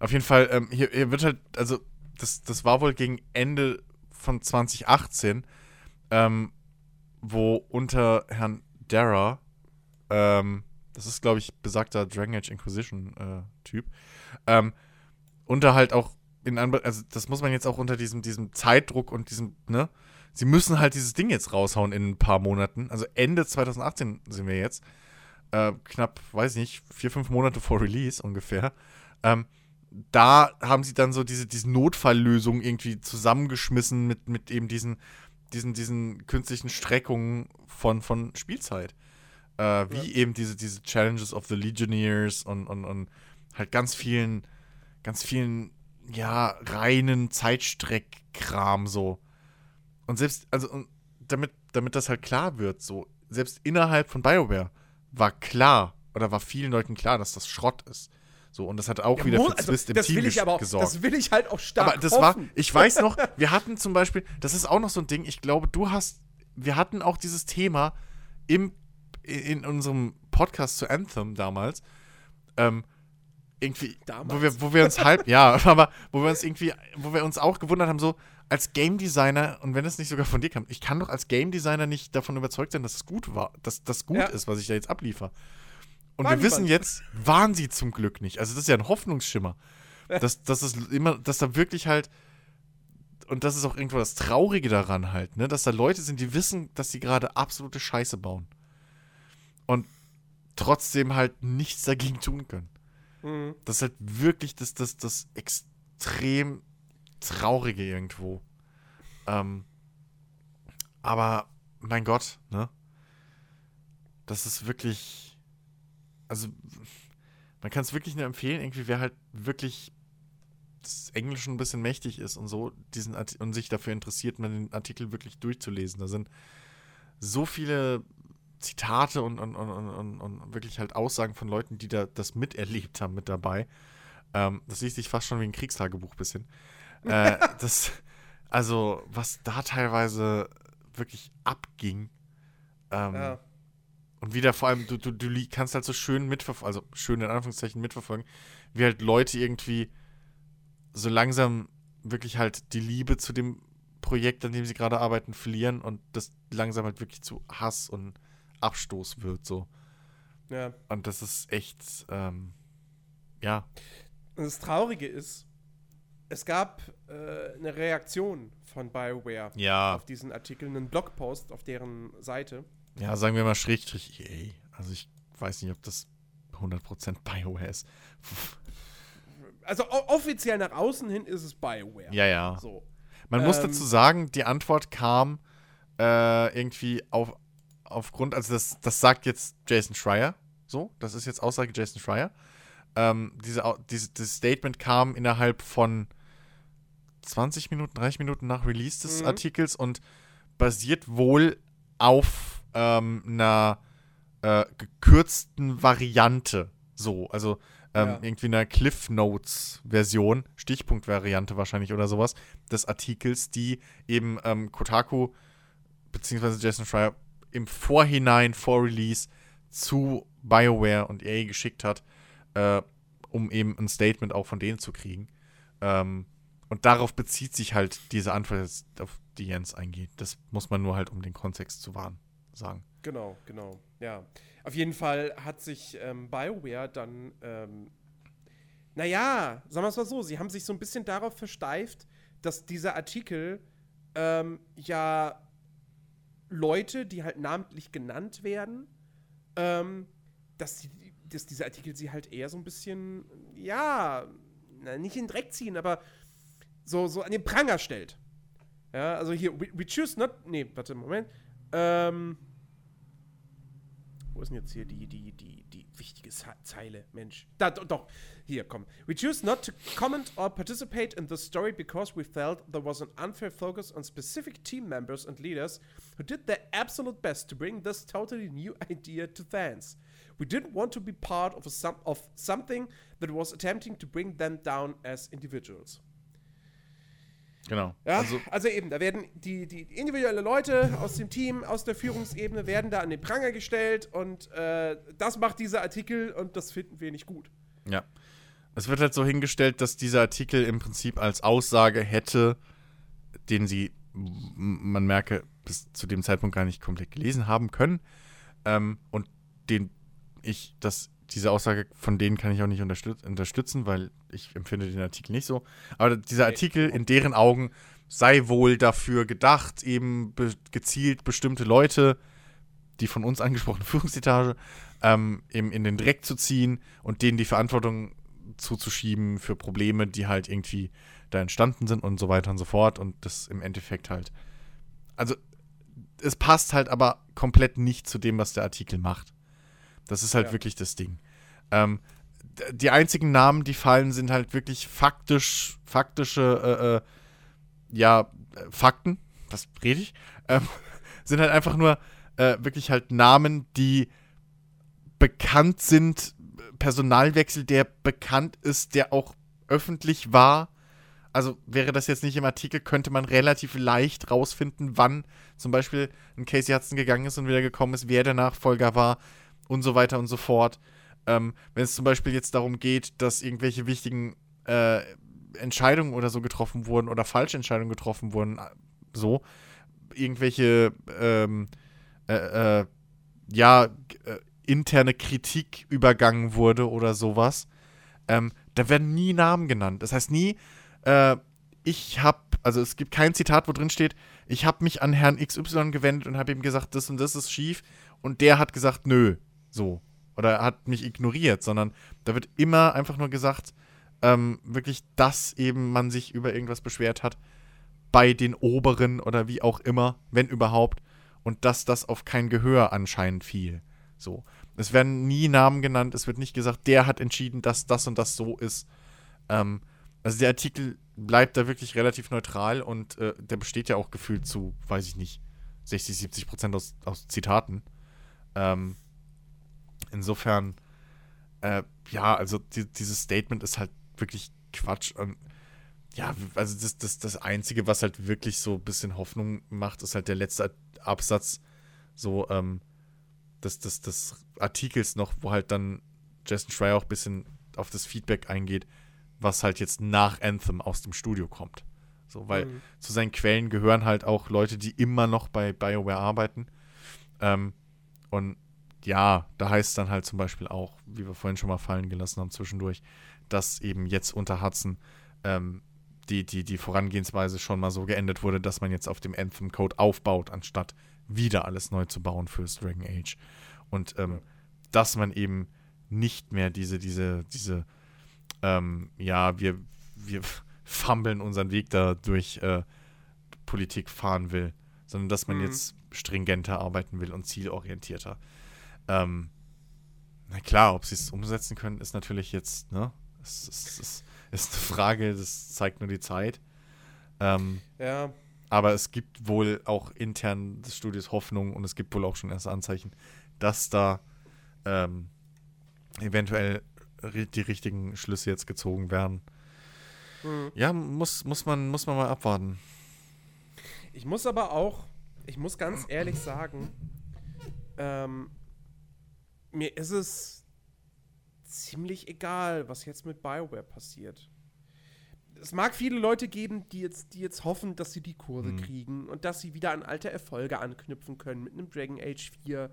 auf jeden Fall, ähm, hier, hier wird halt, also, das, das war wohl gegen Ende von 2018, ähm, wo unter Herrn Dara, ähm, das ist, glaube ich, besagter Dragon Age Inquisition-Typ, ähm, unter halt auch in Anbe also das muss man jetzt auch unter diesem, diesem Zeitdruck und diesem, ne? Sie müssen halt dieses Ding jetzt raushauen in ein paar Monaten. Also Ende 2018 sind wir jetzt äh, knapp, weiß ich nicht, vier, fünf Monate vor Release ungefähr. Ähm, da haben sie dann so diese, diese Notfalllösung irgendwie zusammengeschmissen mit, mit eben diesen, diesen, diesen künstlichen Streckungen von, von Spielzeit. Äh, wie eben diese, diese Challenges of the Legionnaires und, und, und halt ganz vielen, ganz vielen, ja, reinen Zeitstreckkram so. Und selbst, also, und damit, damit das halt klar wird, so, selbst innerhalb von BioWare war klar, oder war vielen Leuten klar, dass das Schrott ist. So, und das hat auch Ja, wieder für also, Zwist im das Team will ich aber auch, gesorgt. Das will ich halt auch stark Aber das war, hoffen. ich weiß noch, wir hatten zum Beispiel, das ist auch noch so ein Ding, ich glaube, du hast, wir hatten auch dieses Thema im, in unserem Podcast zu Anthem damals, ähm, irgendwie, Damals? wo wir, wo wir uns halb, ja, aber wo wir uns irgendwie, wo wir uns auch gewundert haben, so, als Game Designer, und wenn es nicht sogar von dir kam, ich kann doch als Game Designer nicht davon überzeugt sein, dass es gut war, dass das gut Ja. ist, was ich da jetzt abliefer. Und Waren wir wissen jetzt, waren sie zum Glück nicht. Also das ist ja ein Hoffnungsschimmer. Dass, dass es immer, dass da wirklich halt, und das ist auch irgendwo das Traurige daran halt, ne, dass da Leute sind, die wissen, dass sie gerade absolute Scheiße bauen. Und trotzdem halt nichts dagegen tun können. Mhm. Das ist halt wirklich das, das, das extrem Traurige irgendwo. Ähm, aber mein Gott, ne? Das ist wirklich. Also, man kann es wirklich nur empfehlen, irgendwie, wer halt wirklich das Englischen ein bisschen mächtig ist und so, diesen Arti und sich dafür interessiert, mal den Artikel wirklich durchzulesen. Da sind so viele Zitate und, und, und, und, wirklich halt Aussagen von Leuten, die da das miterlebt haben, mit dabei. Ähm, das liest sich fast schon wie ein Kriegstagebuch bisschen. Äh, das, also, was da teilweise wirklich abging. Ähm, Ja. Und wieder vor allem, du, du, du kannst halt so schön mitverfolgen, also schön in Anführungszeichen mitverfolgen, wie halt Leute irgendwie so langsam wirklich halt die Liebe zu dem Projekt, an dem sie gerade arbeiten, verlieren und das langsam halt wirklich zu Hass und Abstoß wird, so. ja. Und das ist echt, ähm, ja, das Traurige ist, es gab äh, eine Reaktion von BioWare ja, auf diesen Artikel, einen Blogpost auf deren Seite. ja, sagen wir mal Schrägstrich EA. Also ich weiß nicht, ob das 100% BioWare ist. Also offiziell nach außen hin ist es BioWare. Ja, ja. So. Man muss Ähm, dazu sagen, die Antwort kam äh, irgendwie auf, aufgrund, also das, das sagt jetzt Jason Schreier, so, das ist jetzt Aussage Jason Schreier. Ähm, diese, diese, dieses Statement kam innerhalb von 20 Minuten, 30 Minuten nach Release des Mhm. Artikels und basiert wohl auf ähm, einer äh, gekürzten Variante. So, also ähm, Ja. irgendwie einer Cliff Notes Version, Stichpunkt-Variante wahrscheinlich oder sowas, des Artikels, die eben ähm, Kotaku beziehungsweise Jason Schreier im Vorhinein vor Release zu BioWare und EA geschickt hat, äh, um eben ein Statement auch von denen zu kriegen. Ähm, und darauf bezieht sich halt diese Antwort, auf die Jens eingeht. Das muss man nur halt, um den Kontext zu wahren, sagen. Genau, genau. Ja. Auf jeden Fall hat sich ähm, BioWare dann, ähm, naja, sagen wir es mal so, sie haben sich so ein bisschen darauf versteift, dass dieser Artikel ähm, ja Leute, die halt namentlich genannt werden, ähm, dass, die, dass dieser Artikel sie halt eher so ein bisschen, ja, na, nicht in den Dreck ziehen, aber so, so an den Pranger stellt. Ja, also hier, we, we choose not, nee, warte, Moment. Ähm, wo ist denn jetzt hier die, die, die, die wichtige Ze- Zeile? Mensch. Da, do- doch. Hier, komm. We choose not to comment or participate in this story because we felt there was an unfair focus on specific team members and leaders who did their absolute best to bring this totally new idea to fans. We didn't want to be part of, a of something that was attempting to bring them down as individuals. Genau. Ja, Also, also, eben, da werden die, die individuelle Leute aus dem Team, aus der Führungsebene, werden da an den Pranger gestellt und äh, das macht dieser Artikel und das finden wir nicht gut. ja. Es wird halt so hingestellt, dass dieser Artikel im Prinzip als Aussage hätte, den sie, man merke, bis zu dem Zeitpunkt gar nicht komplett gelesen haben können. Ähm, und den ich, das, diese Aussage von denen kann ich auch nicht unterstüt unterstützen, weil ich empfinde den Artikel nicht so. Aber dieser Artikel in deren Augen sei wohl dafür gedacht, eben be gezielt bestimmte Leute, die von uns angesprochene Führungsetage, ähm, eben in den Dreck zu ziehen und denen die Verantwortung zuzuschieben für Probleme, die halt irgendwie da entstanden sind und so weiter und so fort. Und das im Endeffekt halt. Also, es passt halt aber komplett nicht zu dem, was der Artikel macht. Das ist halt Ja. wirklich das Ding. Ähm, die einzigen Namen, die fallen, sind halt wirklich faktisch, faktische, äh, äh, ja, Fakten. Was rede ich? Ähm, sind halt einfach nur äh, wirklich halt Namen, die bekannt sind. Personalwechsel, der bekannt ist, der auch öffentlich war. Also wäre das jetzt nicht im Artikel, könnte man relativ leicht rausfinden, wann zum Beispiel ein Casey Hudson gegangen ist und wieder gekommen ist, wer der Nachfolger war und so weiter und so fort. Ähm, wenn es zum Beispiel jetzt darum geht, dass irgendwelche wichtigen äh, Entscheidungen oder so getroffen wurden oder falsche Entscheidungen getroffen wurden, äh, so irgendwelche ähm, äh, äh, ja äh, interne Kritik übergangen wurde oder sowas, ähm, da werden nie Namen genannt. Das heißt nie, äh, ich habe, also es gibt kein Zitat, wo drin steht, ich habe mich an Herrn XY gewendet und habe ihm gesagt, das und das ist schief und der hat gesagt, nö, so. Oder hat mich ignoriert, sondern da wird immer einfach nur gesagt, ähm, wirklich, dass eben man sich über irgendwas beschwert hat bei den Oberen oder wie auch immer, wenn überhaupt, und dass das auf kein Gehör anscheinend fiel. So. Es werden nie Namen genannt, es wird nicht gesagt, der hat entschieden, dass das und das so ist. Ähm, also der Artikel bleibt da wirklich relativ neutral und äh, der besteht ja auch gefühlt zu, weiß ich nicht, 60, 70 Prozent aus, aus Zitaten. Ähm, insofern, äh, ja, also die, dieses Statement ist halt wirklich Quatsch. Und ja, also das, das, das Einzige, was halt wirklich so ein bisschen Hoffnung macht, ist halt der letzte Absatz so ähm, des, des, des Artikels noch, wo halt dann Jason Schreier auch ein bisschen auf das Feedback eingeht, was halt jetzt nach Anthem aus dem Studio kommt. So, weil mhm. zu seinen Quellen gehören halt auch Leute, die immer noch bei BioWare arbeiten. Ähm, und ja, da heißt es dann halt zum Beispiel auch, wie wir vorhin schon mal fallen gelassen haben zwischendurch, dass eben jetzt unter Hudson ähm, die, die, die Vorangehensweise schon mal so geendet wurde, dass man jetzt auf dem Anthem-Code aufbaut, anstatt wieder alles neu zu bauen fürs Dragon Age. Und ähm, dass man eben nicht mehr diese, diese, diese, ähm, ja, wir, wir fummeln unseren Weg da durch äh, Politik fahren will, sondern dass man mhm. jetzt stringenter arbeiten will und zielorientierter. Ähm, na klar, ob sie es umsetzen können, ist natürlich jetzt, ne? Es, es, es ist eine Frage, das zeigt nur die Zeit. Ähm, ja. Aber es gibt wohl auch intern des Studios Hoffnung und es gibt wohl auch schon erste Anzeichen, dass da ähm, eventuell die richtigen Schlüsse jetzt gezogen werden. Mhm. Ja, muss, muss, man, muss man mal abwarten. Ich muss aber auch, ich muss ganz ehrlich sagen, ähm, mir ist es ziemlich egal, was jetzt mit BioWare passiert. Es mag viele Leute geben, die jetzt, die jetzt hoffen, dass sie die Kurve mhm. kriegen und dass sie wieder an alte Erfolge anknüpfen können mit einem Dragon Age 4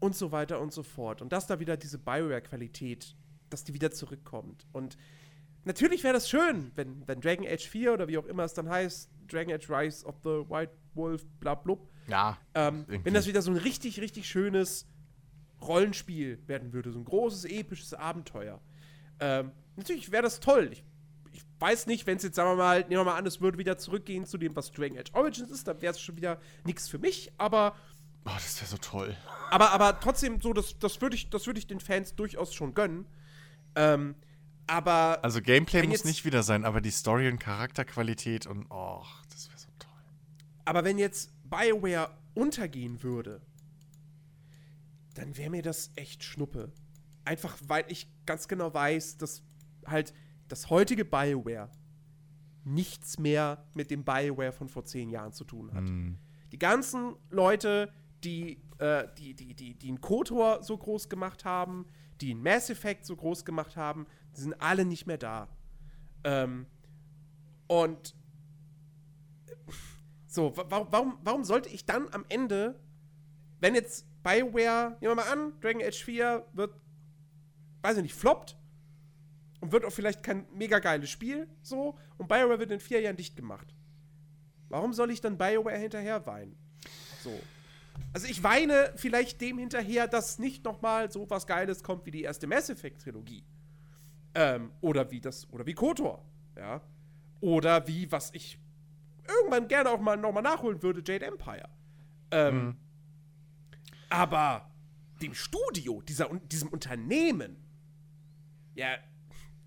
und so weiter und so fort. Und dass da wieder diese BioWare-Qualität, dass die wieder zurückkommt. Und natürlich wäre das schön, wenn, wenn Dragon Age 4 oder wie auch immer es dann heißt, Dragon Age Rise of the White Wolf, bla blub. Ja. Ähm, wenn das wieder so ein richtig, richtig schönes Rollenspiel werden würde, so ein großes, episches Abenteuer. Ähm, natürlich wäre das toll. Ich, ich, weiß nicht, wenn es jetzt, sagen wir mal, nehmen wir mal an, es würde wieder zurückgehen zu dem, was Dragon Age Origins ist, dann wäre es schon wieder nichts für mich, aber. Oh, das wäre so toll. Aber, aber trotzdem, so, das, das würde ich, würd ich den Fans durchaus schon gönnen. Ähm, aber. Also, Gameplay muss nicht wieder sein, aber die Story und Charakterqualität und. Oh, das wäre so toll. Aber wenn jetzt BioWare untergehen würde, dann wäre mir das echt Schnuppe. Einfach weil ich ganz genau weiß, dass halt das heutige BioWare nichts mehr mit dem BioWare von vor zehn Jahren zu tun hat. Mm. Die ganzen Leute, die, äh, die, die, die, die einen KOTOR so groß gemacht haben, die einen Mass Effect so groß gemacht haben, die sind alle nicht mehr da. Ähm, und so, warum, warum sollte ich dann am Ende, wenn jetzt BioWare, nehmen wir mal an, Dragon Age 4 wird, weiß ich nicht, floppt und wird auch vielleicht kein mega geiles Spiel, so, und BioWare wird in vier Jahren dicht gemacht. Warum soll ich dann BioWare hinterher weinen? So. Also ich weine vielleicht dem hinterher, dass nicht nochmal so was Geiles kommt wie die erste Mass Effect Trilogie. Ähm, oder wie das, oder wie KOTOR, ja. Oder wie, was ich irgendwann gerne auch mal nochmal nachholen würde, Jade Empire. Ähm, mhm. Aber dem Studio, dieser, diesem Unternehmen, ja,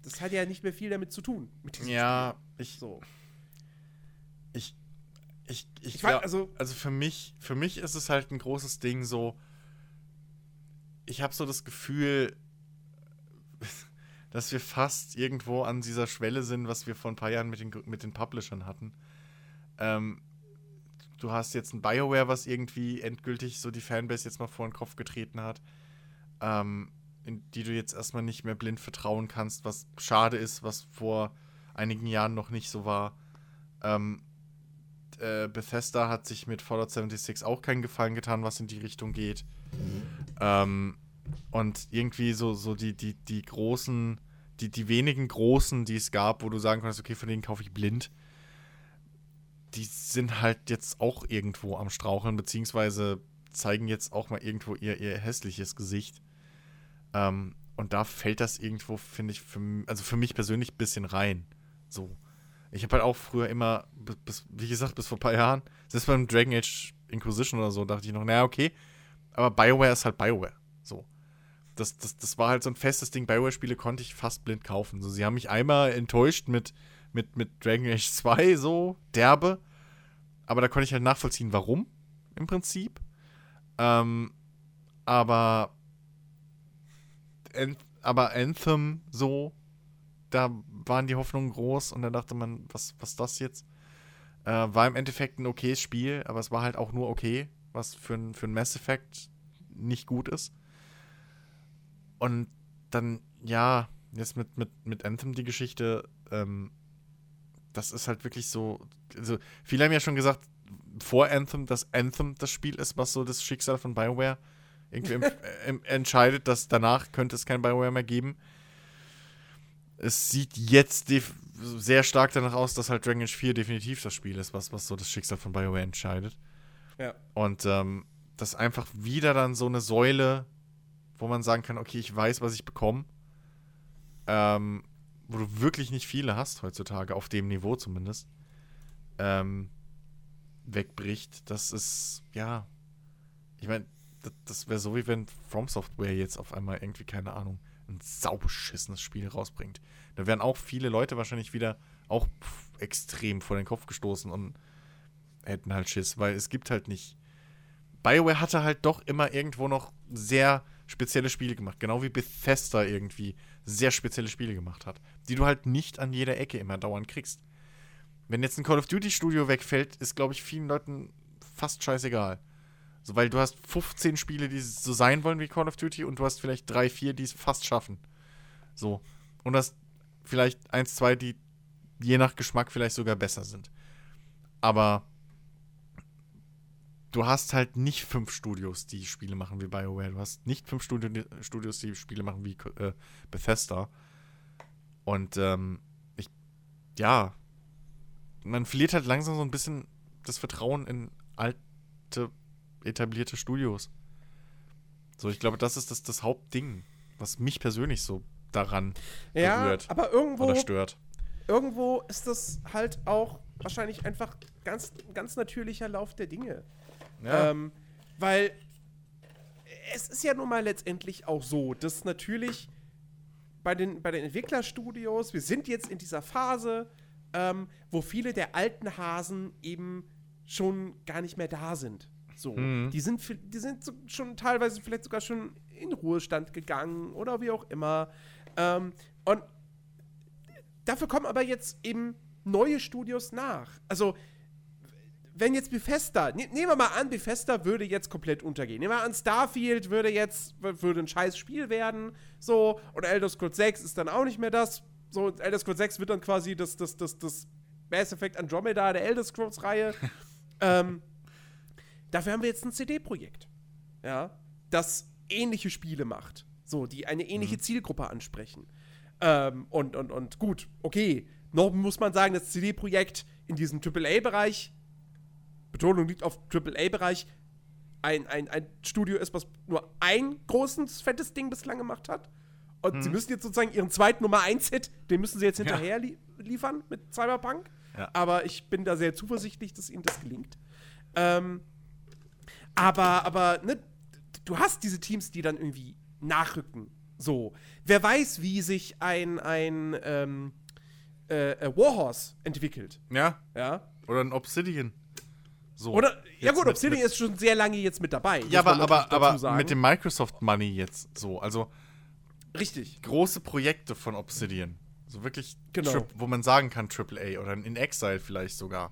das hat ja nicht mehr viel damit zu tun. ja, Spiel. ich so. Ich, ich, ich, ich glaub, also, also für mich, für mich ist es halt ein großes Ding so. Ich habe so das Gefühl, dass wir fast irgendwo an dieser Schwelle sind, was wir vor ein paar Jahren mit den, mit den Publishern hatten. Ähm, du hast jetzt ein BioWare, was irgendwie endgültig so die Fanbase jetzt mal vor den Kopf getreten hat, ähm, in die du jetzt erstmal nicht mehr blind vertrauen kannst, was schade ist, was vor einigen Jahren noch nicht so war. Ähm, äh, Bethesda hat sich mit Fallout 76 auch keinen Gefallen getan, was in die Richtung geht. Ähm, und irgendwie so, so die, die, die großen, die, die wenigen großen, die es gab, wo du sagen konntest, okay, von denen kaufe ich blind, die sind halt jetzt auch irgendwo am Straucheln, beziehungsweise zeigen jetzt auch mal irgendwo ihr, ihr hässliches Gesicht. Ähm, und da fällt das irgendwo, finde ich, für, also für mich persönlich ein bisschen rein. So. Ich habe halt auch früher immer, bis, wie gesagt, bis vor ein paar Jahren, selbst beim Dragon Age Inquisition oder so, dachte ich noch, naja, okay, aber BioWare ist halt BioWare. So. Das, das, das war halt so ein festes Ding. BioWare-Spiele konnte ich fast blind kaufen. So, sie haben mich einmal enttäuscht mit, mit, mit Dragon Age 2, so derbe. Aber da konnte ich halt nachvollziehen, warum, im Prinzip. Ähm, aber, aber Anthem, so, da waren die Hoffnungen groß und da dachte man, was, was das jetzt? Äh, war im Endeffekt ein okayes Spiel, aber es war halt auch nur okay, was für ein, für ein Mass Effect nicht gut ist. Und dann, ja, jetzt mit, mit, mit Anthem die Geschichte, ähm, das ist halt wirklich so. Also, viele haben ja schon gesagt, vor Anthem, dass Anthem das Spiel ist, was so das Schicksal von BioWare irgendwie em- em- entscheidet, dass danach könnte es kein BioWare mehr geben. Es sieht jetzt sehr stark danach aus, dass halt Dragon Age 4 definitiv das Spiel ist, was, was so das Schicksal von BioWare entscheidet. Ja. Und ähm, das einfach wieder dann so eine Säule, wo man sagen kann, okay, ich weiß, was ich bekomme. Ähm, wo du wirklich nicht viele hast heutzutage, auf dem Niveau zumindest. Ähm, wegbricht. Das ist, ja. Ich meine, das, das wäre so, wie wenn From Software jetzt auf einmal irgendwie, keine Ahnung, ein saubeschissenes Spiel rausbringt. Da wären auch viele Leute wahrscheinlich wieder auch extrem vor den Kopf gestoßen und hätten halt Schiss, weil es gibt halt nicht. BioWare hatte halt doch immer irgendwo noch sehr spezielle Spiele gemacht, genau wie Bethesda irgendwie sehr spezielle Spiele gemacht hat, die du halt nicht an jeder Ecke immer dauernd kriegst. Wenn jetzt ein Call of Duty Studio wegfällt, ist, glaube ich, vielen Leuten fast scheißegal. So, weil du hast 15 Spiele, die so sein wollen wie Call of Duty und du hast vielleicht drei, vier, die es fast schaffen. So. Und hast vielleicht eins, zwei, die je nach Geschmack vielleicht sogar besser sind. Aber du hast halt nicht fünf Studios, die Spiele machen wie BioWare. Du hast nicht fünf Studio Studios, die Spiele machen wie äh, Bethesda. Und ähm, ich, ja, man verliert halt langsam so ein bisschen das Vertrauen in alte, etablierte Studios. So, ich glaube, das ist das, das Hauptding, was mich persönlich so daran Ja, berührt aber irgendwo, oder stört. irgendwo ist das halt auch wahrscheinlich einfach ganz, ganz natürlicher Lauf der Dinge. Ähm, weil es ist ja nun mal letztendlich auch so, dass natürlich bei den, bei den Entwicklerstudios, wir sind jetzt in dieser Phase, ähm, wo viele der alten Hasen eben schon gar nicht mehr da sind. So, Mhm. die sind, die sind schon teilweise vielleicht sogar schon in Ruhestand gegangen oder wie auch immer. Ähm, und dafür kommen aber jetzt eben neue Studios nach. Also, wenn jetzt Bethesda, ne, nehmen wir mal an, Bethesda würde jetzt komplett untergehen. Nehmen wir an, Starfield würde jetzt, würde ein scheiß Spiel werden, so, und Elder Scrolls 6 ist dann auch nicht mehr das. So, Elder Scrolls 6 wird dann quasi das, das, das, das Mass Effect Andromeda der Elder Scrolls-Reihe. ähm, dafür haben wir jetzt ein CD-Projekt, ja, das ähnliche Spiele macht, so, die eine ähnliche Zielgruppe ansprechen. Ähm, und, und, und gut, okay, noch muss man sagen, das CD-Projekt in diesem AAA-Bereich, Betonung liegt auf AAA-Bereich, ein, ein, ein Studio ist, was nur ein großes, fettes Ding bislang gemacht hat. Und sie müssen jetzt sozusagen ihren zweiten Nummer 1-Hit, den müssen sie jetzt hinterher li liefern mit Cyberpunk. Ja. Aber ich bin da sehr zuversichtlich, dass ihnen das gelingt. Ähm, aber, aber, ne, du hast diese Teams, die dann irgendwie nachrücken. So. Wer weiß, wie sich ein, ein ähm, äh, äh, Warhorse entwickelt. Ja, Ja. oder ein Obsidian. So. Oder, ja gut, mit- Obsidian ist schon sehr lange jetzt mit dabei. Ja, aber, aber, aber mit dem Microsoft Money jetzt so. Also Richtig. große Projekte von Obsidian. So wirklich, Genau. Trip- wo man sagen kann AAA oder in Exile vielleicht sogar.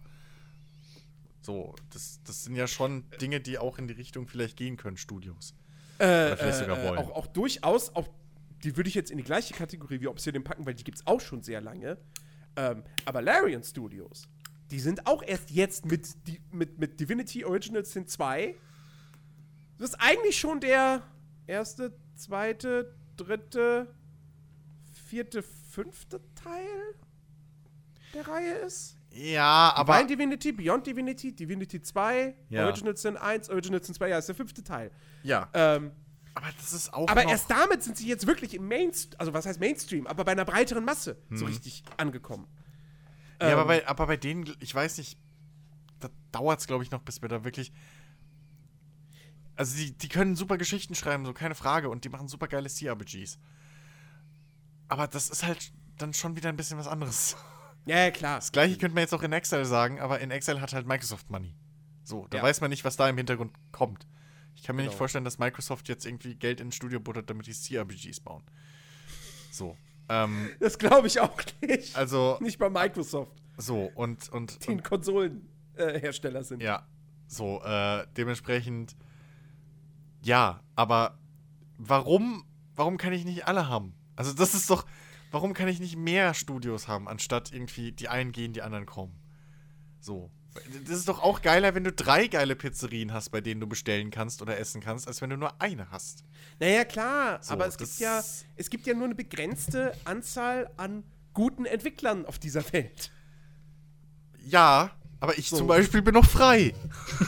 So, das, das sind ja schon Dinge, die auch in die Richtung vielleicht gehen können, Studios. Äh, Oder vielleicht äh, sogar äh, wollen. Auch, auch durchaus, auch, die würde ich jetzt in die gleiche Kategorie wie Obsidian packen, weil die gibt es auch schon sehr lange. Ähm, aber Larian Studios, die sind auch erst jetzt mit, die, mit, mit Divinity Original Sin 2. Das ist eigentlich schon der erste, zweite, dritte, vierte, fünfte Teil der Reihe ist. Ja, aber. Divine Divinity, Beyond Divinity, Divinity 2, Ja. Original Sin 1, Original Sin 2, ja, ist der fünfte Teil. Ja. Ähm, Aber das ist auch. aber erst damit sind sie jetzt wirklich im Mainstream, also was heißt Mainstream, aber bei einer breiteren Masse so richtig angekommen. Ja, aber Ähm, bei, aber bei denen, ich weiß nicht, da dauert es, glaube ich, noch, bis wir da wirklich. Also, die, die können super Geschichten schreiben, so keine Frage, und die machen super geile CRPGs. Aber das ist halt dann schon wieder ein bisschen was anderes. Ja, klar. Das gleiche könnte man jetzt auch in Excel sagen, aber in Excel hat halt Microsoft Money. So, da Ja. weiß man nicht, was da im Hintergrund kommt. Ich kann mir nicht Genau. vorstellen, dass Microsoft jetzt irgendwie Geld ins Studio buttert, damit die CRPGs bauen. So. Ähm, Das glaube ich auch nicht. also, nicht bei Microsoft, so, und, und, die ein Konsolenhersteller sind. Ja, so, äh, dementsprechend, ja, aber warum, warum kann ich nicht alle haben? Also das ist doch, warum kann ich nicht mehr Studios haben, anstatt irgendwie die einen gehen, die anderen kommen? So. Das ist doch auch geiler, wenn du drei geile Pizzerien hast, bei denen du bestellen kannst oder essen kannst, als wenn du nur eine hast. Naja, klar, So, aber es gibt, ja, es gibt ja nur eine begrenzte Anzahl an guten Entwicklern auf dieser Welt. Ja, aber ich So. zum Beispiel bin noch frei.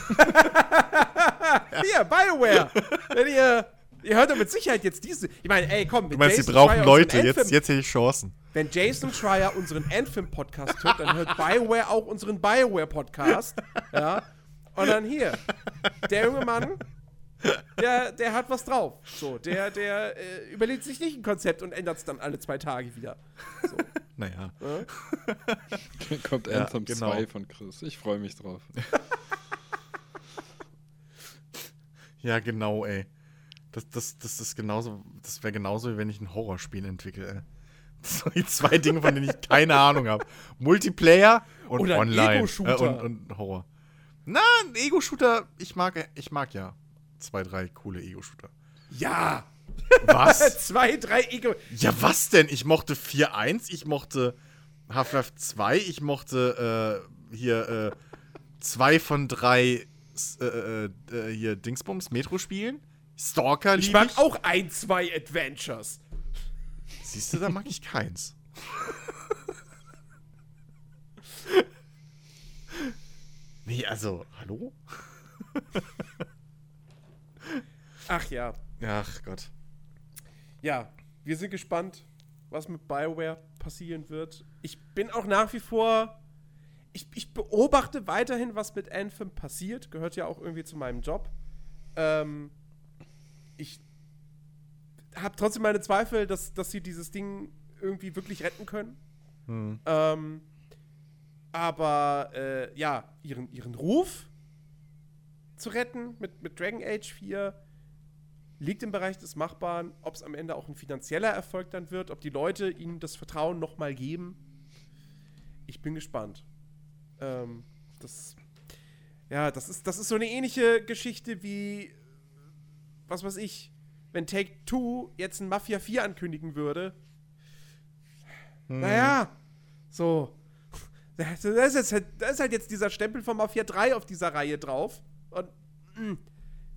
Hier, Bioware! Wenn ihr. Ihr hört doch mit Sicherheit jetzt diese. Ich meine, ey, komm, Du meinst, sie brauchen Schreier Leute, unseren jetzt, Anthem- jetzt hätte ich Chancen. Wenn Jason Schreier unseren Anthem-Podcast hört, dann hört Bioware auch unseren Bioware-Podcast. Ja. Und dann hier. Der junge Mann, der, der hat was drauf. So, der, der äh, überlegt sich nicht ein Konzept und ändert es dann alle zwei Tage wieder. Naja. Dann kommt Ja, Anthem genau. 2 von Chris. Ich freue mich drauf. Ja, genau, ey. Das, das, das ist genauso, das wäre genauso, wie wenn ich ein Horrorspiel entwickle, ey. Das sind die zwei Dinge, von denen ich keine Ahnung habe. Multiplayer und Oder Online. Ego-Shooter. Äh, und, und Horror. Na, ein Ego-Shooter, ich mag, ich mag ja zwei, drei coole Ego-Shooter. Ja! Was? Zwei, drei Ego. ja, was denn? Ich mochte 4.1, ich mochte Half-Life 2, ich mochte äh, hier äh, zwei von drei äh, äh, äh, hier Dingsbums, Metro-Spielen. Stalker Ich lieb mag auch ein, zwei Adventures. Siehst du, da mag ich keins. nee, also, hallo? Ach ja. Ach Gott. Ja, wir sind gespannt, was mit BioWare passieren wird. Ich bin auch nach wie vor. Ich, ich beobachte weiterhin, was mit Anthem passiert. Gehört ja auch irgendwie zu meinem Job. Ähm, ich habe trotzdem meine Zweifel, dass, dass sie dieses Ding irgendwie wirklich retten können. Hm. Ähm, aber äh, ja, ihren, ihren Ruf zu retten mit, mit Dragon Age 4 liegt im Bereich des Machbaren. Ob es am Ende auch ein finanzieller Erfolg dann wird, ob die Leute ihnen das Vertrauen nochmal geben. Ich bin gespannt. Ähm, das, ja, das ist, das ist so eine ähnliche Geschichte wie, was weiß ich, wenn Take Two jetzt ein Mafia 4 ankündigen würde. Naja, so. Da ist, halt, ist halt jetzt dieser Stempel von Mafia 3 auf dieser Reihe drauf. Und mh,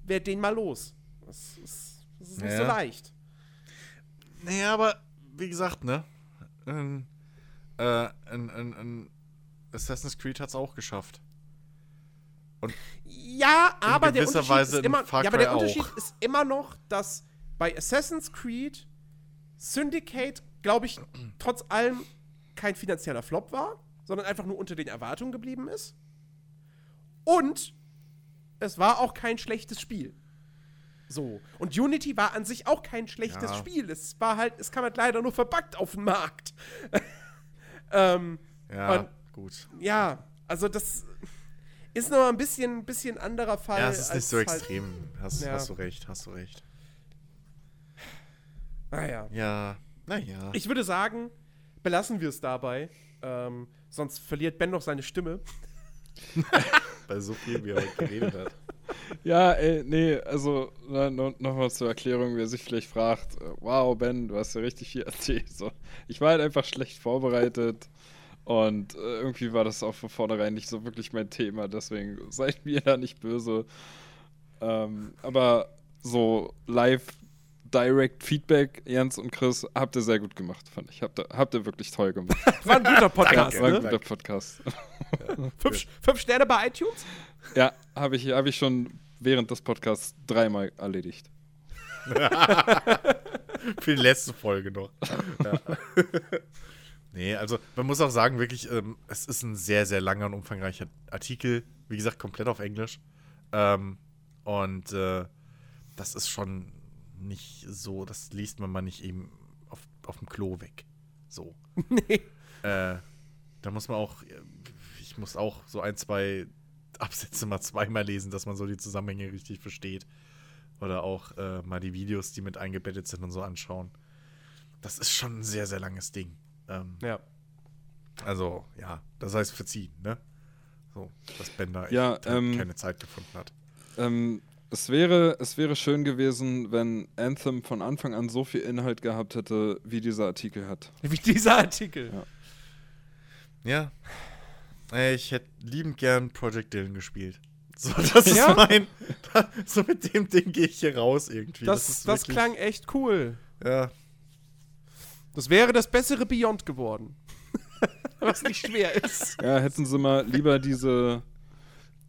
werd den mal los. Das ist, das ist nicht so Ja. leicht. Naja, aber wie gesagt, ne? Ein, äh, ein, ein, ein Assassin's Creed hat's auch geschafft. Ja, aber der Unterschied Weise ist immer, ja, aber der auch. Unterschied ist immer noch, dass bei Assassin's Creed Syndicate, glaube ich, trotz allem kein finanzieller Flop war, sondern einfach nur unter den Erwartungen geblieben ist. Und es war auch kein schlechtes Spiel. So. Und Unity war an sich auch kein schlechtes Ja. Spiel. Es war halt, es kam halt leider nur verbuggt auf den Markt. ähm, Ja, Und- gut. ja, also das ist noch ein bisschen, bisschen anderer Fall. Ja, es ist nicht so halt- extrem. Hast, Ja. hast du recht, hast du recht. Naja. Ja, naja. Ich würde sagen, belassen wir es dabei. Ähm, sonst verliert Ben noch seine Stimme. Bei so viel, wie er heute geredet hat. Ja, ey, nee, also nochmal zur Erklärung, wer sich vielleicht fragt, äh, wow, Ben, du hast ja richtig viel erzählt. So, ich war halt einfach schlecht vorbereitet Und äh, irgendwie war das auch von vornherein nicht so wirklich mein Thema, deswegen seid mir da nicht böse. Ähm, aber so live Direct Feedback, Jens und Chris, habt ihr sehr gut gemacht, fand ich. Habt ihr, habt ihr wirklich toll gemacht. War ein guter Podcast, War ein ne? guter Podcast. Fünf, fünf Sterne bei iTunes? Ja, habe ich, hab ich schon während des Podcasts dreimal erledigt. Für die letzte Folge noch. Ja. Nee, also man muss auch sagen, wirklich, ähm, es ist ein sehr, sehr langer und umfangreicher Artikel. Wie gesagt, komplett auf Englisch. Ähm, und äh, das ist schon nicht so, das liest man mal nicht eben auf, auf dem Klo weg. So. Nee. Äh, da muss man auch, ich muss auch so ein, zwei Absätze mal zweimal lesen, dass man so die Zusammenhänge richtig versteht. Oder auch äh, mal die Videos, die mit eingebettet sind und so anschauen. Das ist schon ein sehr, sehr langes Ding. Ähm, Ja. also, ja, das heißt verziehen, ne? So, dass Bender Ja, echt, äh, ähm, keine Zeit gefunden hat. Ähm, es, wäre, es wäre schön gewesen, wenn Anthem von Anfang an so viel Inhalt gehabt hätte, wie dieser Artikel hat. Wie dieser Artikel. Ja. Ja. Äh, Ich hätte liebend gern Project Dylan gespielt. So, das ist Ja? mein. so mit dem Ding gehe ich hier raus irgendwie. Das, ist das, wirklich- klang echt cool. Ja, Das wäre das bessere Beyond geworden. Was nicht schwer ist. Ja, hätten sie mal lieber diese,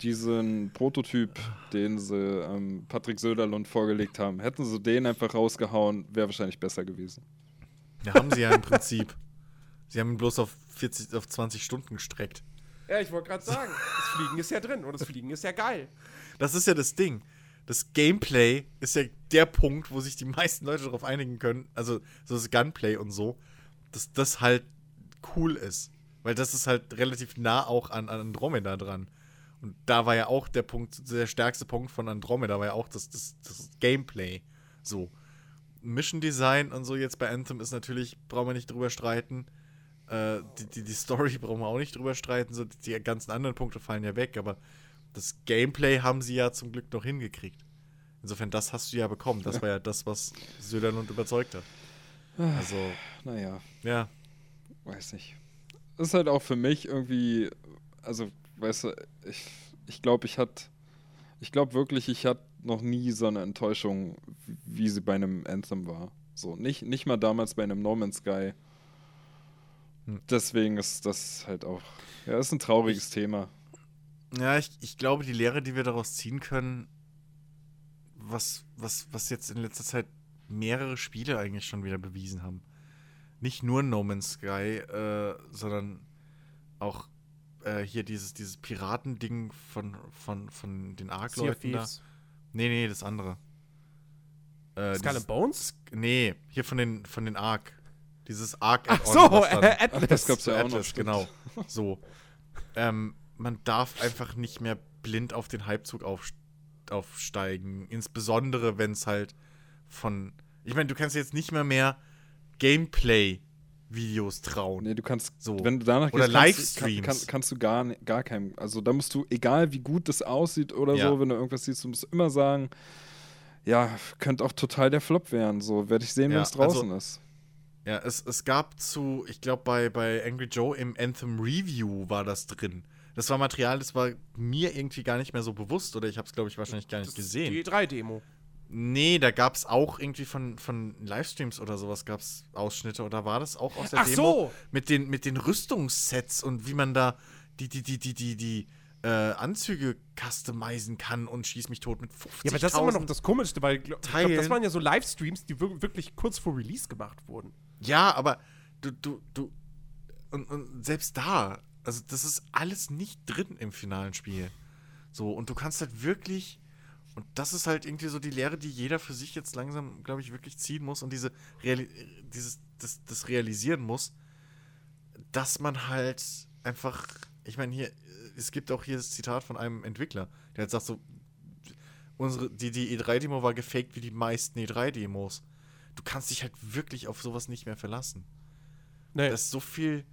diesen Prototyp, den sie ähm, Patrick Söderlund vorgelegt haben, hätten sie den einfach rausgehauen, wäre wahrscheinlich besser gewesen. Ja, haben sie ja im Prinzip. Sie haben ihn bloß auf 40, auf 20 Stunden gestreckt. Ja, ich wollte gerade sagen, das Fliegen ist ja drin und das Fliegen ist ja geil. Das ist ja das Ding. Das Gameplay ist ja der Punkt, wo sich die meisten Leute darauf einigen können, also so das Gunplay und so, dass das halt cool ist. Weil das ist halt relativ nah auch an, an Andromeda dran. Und da war ja auch der Punkt, der stärkste Punkt von Andromeda war ja auch das, das, das Gameplay. So. Mission Design und so jetzt bei Anthem ist natürlich, brauchen wir nicht drüber streiten. Äh, die, die, die Story brauchen wir auch nicht drüber streiten. So, die ganzen anderen Punkte fallen ja weg, aber das Gameplay haben sie ja zum Glück noch hingekriegt. Insofern, das hast du ja bekommen. Das war ja das, was Söderlund überzeugt hat. Also, Naja, ja. weiß nicht. Ist halt auch für mich irgendwie, also, weißt du, ich, ich glaube, ich hatte, ich glaube wirklich, ich hatte noch nie so eine Enttäuschung, wie- sie bei einem Anthem war. So, nicht, nicht mal damals bei einem No Man's Sky. Hm. Deswegen ist das halt auch, ja, ist ein trauriges Thema. Ja, ich, ich glaube, die Lehre, die wir daraus ziehen können, was, was, was jetzt in letzter Zeit mehrere Spiele eigentlich schon wieder bewiesen haben. Nicht nur No Man's Sky, äh, sondern auch äh, hier dieses, dieses Piratending von, von, von den Ark-Leuten da. Nee, nee, das andere. Äh, Skull and Bones? Nee, hier von den, von den Ark. Dieses Ark Ach so, äh, Atlas. das gab's so ja auch noch, Atlas, stimmt. genau. So. Ähm, man darf einfach nicht mehr blind auf den Halbzug auf, aufsteigen. Insbesondere, wenn es halt von. Ich meine, du kannst jetzt nicht mehr mehr Gameplay-Videos trauen. Nee, du kannst, So. wenn du danach Oder gehst, kannst, Livestreams. Kann, kann, kannst du gar, gar keinem, also da musst du, egal wie gut das aussieht oder Ja. so, wenn du irgendwas siehst, du musst immer sagen, ja, könnte auch total der Flop werden. So, werde ich sehen, wenn Ja, es draußen also- ist. Ja, es, es gab zu, ich glaube, bei, bei Angry Joe im Anthem Review war das drin. Das war Material, das war mir irgendwie gar nicht mehr so bewusst oder ich habe es, glaube ich, wahrscheinlich gar nicht gesehen. Die E3-Demo. Nee, da gab es auch irgendwie von, von Livestreams oder sowas gab es Ausschnitte oder war das auch aus der Ach Demo? so. Mit den, mit den Rüstungssets und wie man da die, die, die, die, die, die äh, Anzüge customizen kann und schieß mich tot mit 50.000. Ja, aber das ist immer noch das Komischste, weil glaub, ich glaub, das waren ja so Livestreams, die wir- wirklich kurz vor Release gemacht wurden. Ja, aber du, du, du. Und, und selbst da, also das ist alles nicht drin im finalen Spiel. So, und du kannst halt wirklich. Und das ist halt irgendwie so die Lehre, die jeder für sich jetzt langsam, glaube ich, wirklich ziehen muss und diese Reali dieses, das, das realisieren muss, dass man halt einfach, ich meine, hier, es gibt auch hier das Zitat von einem Entwickler, der halt sagt so, unsere, die, die E3-Demo war gefaked wie die meisten E3-Demos. Du kannst dich halt wirklich auf sowas nicht mehr verlassen. Nee. Da ist so viel,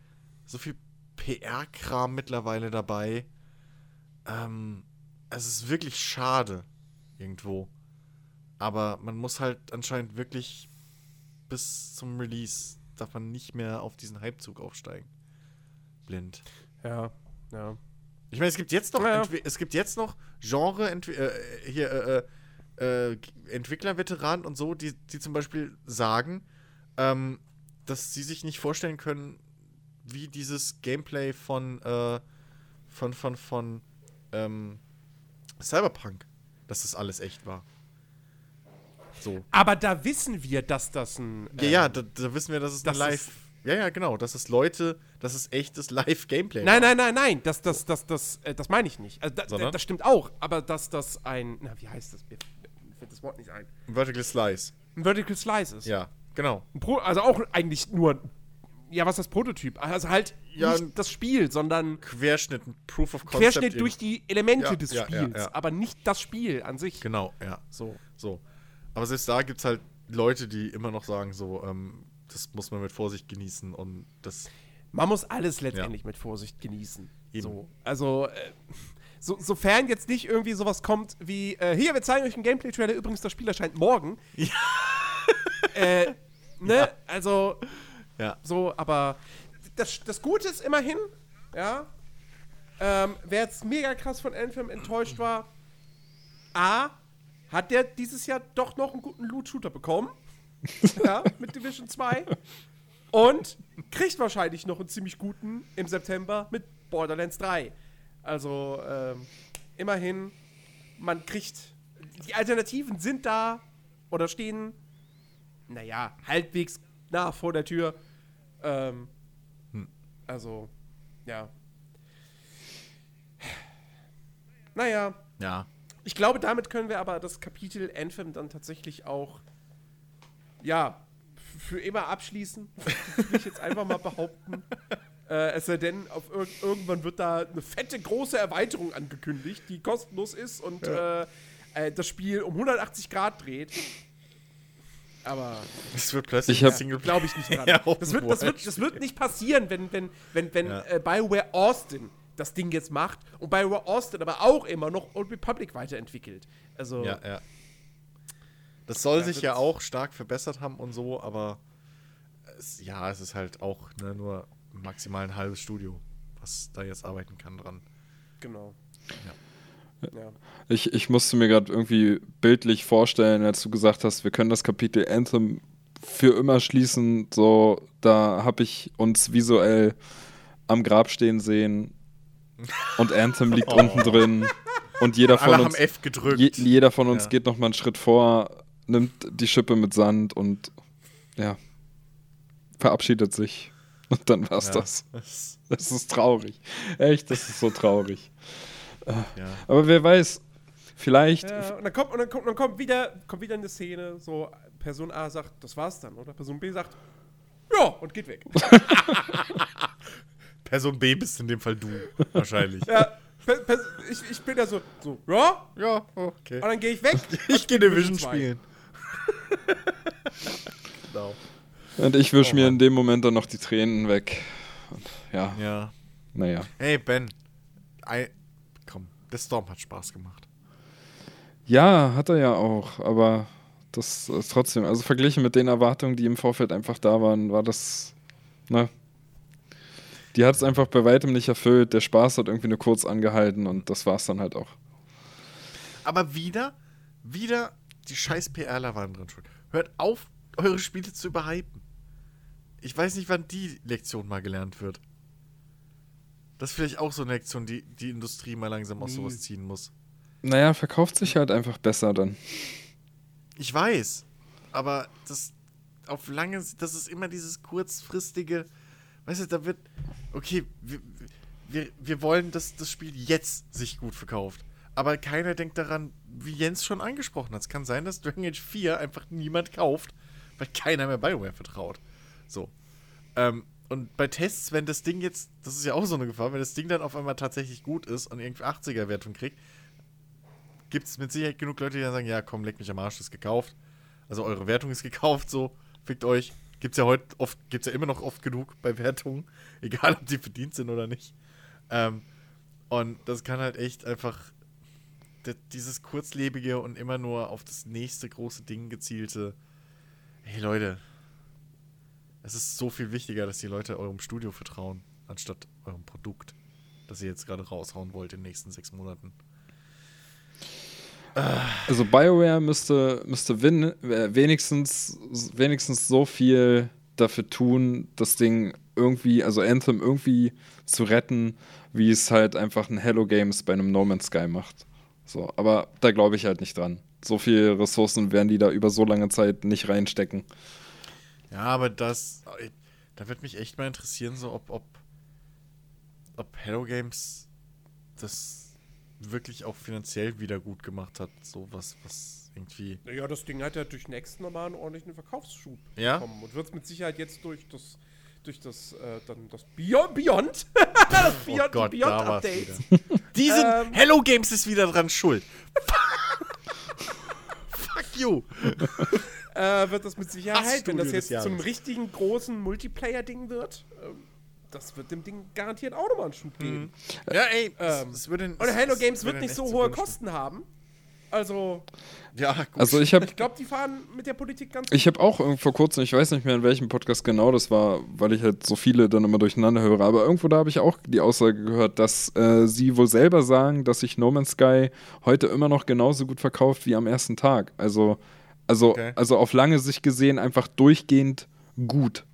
so viel PR-Kram mittlerweile dabei. Ähm, es ist wirklich schade irgendwo. Aber man muss halt anscheinend wirklich bis zum Release darf man nicht mehr auf diesen Hypezug aufsteigen. blind. Ja, ja. Ich meine, es gibt jetzt noch, Ja, es gibt jetzt noch Genre, äh, hier, äh, äh, äh, Entwicklerveteranen und so, die, die zum Beispiel sagen, ähm, dass sie sich nicht vorstellen können, wie dieses Gameplay von, äh, von, von, von, ähm, Cyberpunk, dass das alles echt war. So. Aber da wissen wir, dass das ein. Ja, ähm, ja, da, da wissen wir, dass es das eine Live. Ja, ja, genau. Das ist Leute, das ist echtes Live-Gameplay. Nein, nein, nein, nein, das, das, das, das, äh, das meine ich nicht. Also, da, das stimmt auch, aber dass das ein, na, wie heißt das? Mir fällt das Wort nicht ein. Vertical Slice. Ein Vertical Slice ist. Ja, genau. Ein Pro, also auch eigentlich nur, ja, was ist das Prototyp? Also halt Ja, nicht das Spiel, sondern Querschnitt, ein Proof of Concept. Querschnitt durch die Elemente Ja, des ja, Spiels, aber nicht das Spiel an sich. Genau, ja. So. So. Aber selbst da gibt es halt Leute, die immer noch sagen, so, ähm, das muss man mit Vorsicht genießen und das. Man muss alles letztendlich mit Vorsicht genießen. Eben. So. Also, äh, so, sofern jetzt nicht irgendwie sowas kommt wie, äh, hier, wir zeigen euch einen Gameplay-Trailer, übrigens, das Spiel erscheint morgen. Ja. Äh, ne? Also, Ja. so, aber das, das Gute ist immerhin, ja, ähm, wer jetzt mega krass von Anthem enttäuscht war, A, hat der dieses Jahr doch noch einen guten Loot-Shooter bekommen. ja, mit Division 2. Und kriegt wahrscheinlich noch einen ziemlich guten im September mit Borderlands 3. Also, ähm, immerhin, man kriegt. Die Alternativen sind da oder stehen, naja, halbwegs nah vor der Tür. Ähm, Also, ja. Naja, Ja. ich glaube, damit können wir aber das Kapitel Anthem dann tatsächlich auch, ja, für immer abschließen. Will ich jetzt einfach mal behaupten. Äh, es sei denn, auf irg irgendwann wird da eine fette, große Erweiterung angekündigt, die kostenlos ist und äh, äh, das Spiel um 180 Grad dreht. Aber Es wird plötzlich Ich Single- glaube ich nicht dran. Ja, das, wird, das, wird, das wird nicht passieren, wenn, wenn, wenn, wenn Ja. äh, BioWare Austin das Ding jetzt macht und BioWare Austin aber auch immer noch Old Republic weiterentwickelt. Also, Ja, ja. Das soll Ja, sich ja auch stark verbessert haben und so, aber es, ja, es ist halt auch ne, nur maximal ein halbes Studio, was da jetzt arbeiten kann dran. genau. Ja. Ich, ich musste mir gerade irgendwie bildlich vorstellen, als du gesagt hast, wir können das Kapitel Anthem für immer schließen. So, da habe ich uns visuell am Grab stehen sehen und Anthem liegt unten drin und jeder von Alle uns, haben F gedrückt. je, jeder von uns Ja. geht noch mal einen Schritt vor, nimmt die Schippe mit Sand und ja, verabschiedet sich. Und dann war's Ja, das- Das ist traurig. Echt, das ist so traurig. Ja. Aber wer weiß, vielleicht Ja, und dann kommt, und dann kommt, dann kommt, wieder, kommt wieder eine Szene, so Person A sagt, das war's dann, oder? Person B sagt, ja, und geht weg. Person B bist in dem Fall du, wahrscheinlich. ja, ich, ich bin ja so, so, ja, ja, okay. und dann gehe ich weg. Ich gehe Division spielen. genau. Und ich wische Oh mir in dem Moment dann noch die Tränen weg. Und ja, Ja. naja. Hey, Ben. Der Storm hat Spaß gemacht. Ja, hat er ja auch, aber das ist trotzdem, also verglichen mit den Erwartungen, die im Vorfeld einfach da waren, war das, ne? Die hat es einfach bei weitem nicht erfüllt. Der Spaß hat irgendwie nur kurz angehalten und das war es dann halt auch. Aber wieder, wieder die scheiß PRler waren drin schuld. Hört auf, eure Spiele zu überhypen. Ich weiß nicht, wann die Lektion mal gelernt wird. Das ist vielleicht auch so eine Lektion, die die Industrie mal langsam aus Nie. sowas ziehen muss. Naja, verkauft sich halt einfach besser dann. Ich weiß, aber das auf lange, das ist immer dieses kurzfristige, weißt du, da wird, okay, wir, wir, wir wollen, dass das Spiel jetzt sich gut verkauft. Aber keiner denkt daran, wie Jens schon angesprochen hat. Es kann sein, dass Dragon Age 4 einfach niemand kauft, weil keiner mehr BioWare vertraut. So. Ähm, und bei Tests, wenn das Ding jetzt, das ist ja auch so eine Gefahr, wenn das Ding dann auf einmal tatsächlich gut ist und irgendwie 80er-Wertung kriegt, gibt es mit Sicherheit genug Leute, die dann sagen, ja komm, leck mich am Arsch, ist gekauft. Also eure Wertung ist gekauft, so, fickt euch. Gibt's ja heute oft, gibt's ja immer noch oft genug bei Wertungen, egal ob die verdient sind oder nicht. Ähm, und das kann halt echt einfach dieses kurzlebige und immer nur auf das nächste große Ding gezielte. Hey Leute, es ist so viel wichtiger, dass die Leute eurem Studio vertrauen, anstatt eurem Produkt, das ihr jetzt gerade raushauen wollt in den nächsten sechs Monaten. Also BioWare müsste, müsste win, äh, wenigstens, wenigstens so viel dafür tun, das Ding irgendwie, also Anthem irgendwie zu retten, wie es halt einfach ein Hello Games bei einem No Man's Sky macht. So, aber da glaube ich halt nicht dran. So viele Ressourcen werden die da über so lange Zeit nicht reinstecken. Ja, aber das, da wird mich echt mal interessieren, so ob, ob, ob Hello Games das wirklich auch finanziell wieder gut gemacht hat. So was, was irgendwie. Naja, das Ding hat ja durch Next nochmal einen ordentlichen Verkaufsschub Ja? bekommen und wird es mit Sicherheit jetzt durch das durch das äh, dann das Beyond, Beyond das Beyond, oh Gott, da Beyond Updates wieder. Die sind, Ähm. Hello Games ist wieder dran schuld. Fuck you. Äh, wird das mit Sicherheit, wenn das jetzt zu einem Jahres. richtigen großen Multiplayer-Ding wird, ähm, das wird dem Ding garantiert auch nochmal einen Schub geben. Ja, ey, Ähm, es, es würde Und Halo es- Games es wird nicht so hohe Kosten haben. Also. Ja, gut. Also ich habe ich glaube, die fahren mit der Politik ganz Ich habe auch irgend- vor kurzem, ich weiß nicht mehr in welchem Podcast genau das war, weil ich halt so viele dann immer durcheinander höre, aber irgendwo da habe ich auch die Aussage gehört, dass äh, sie wohl selber sagen, dass sich No Man's Sky heute immer noch genauso gut verkauft wie am ersten Tag. Also, also, Okay. also auf lange Sicht gesehen einfach durchgehend gut.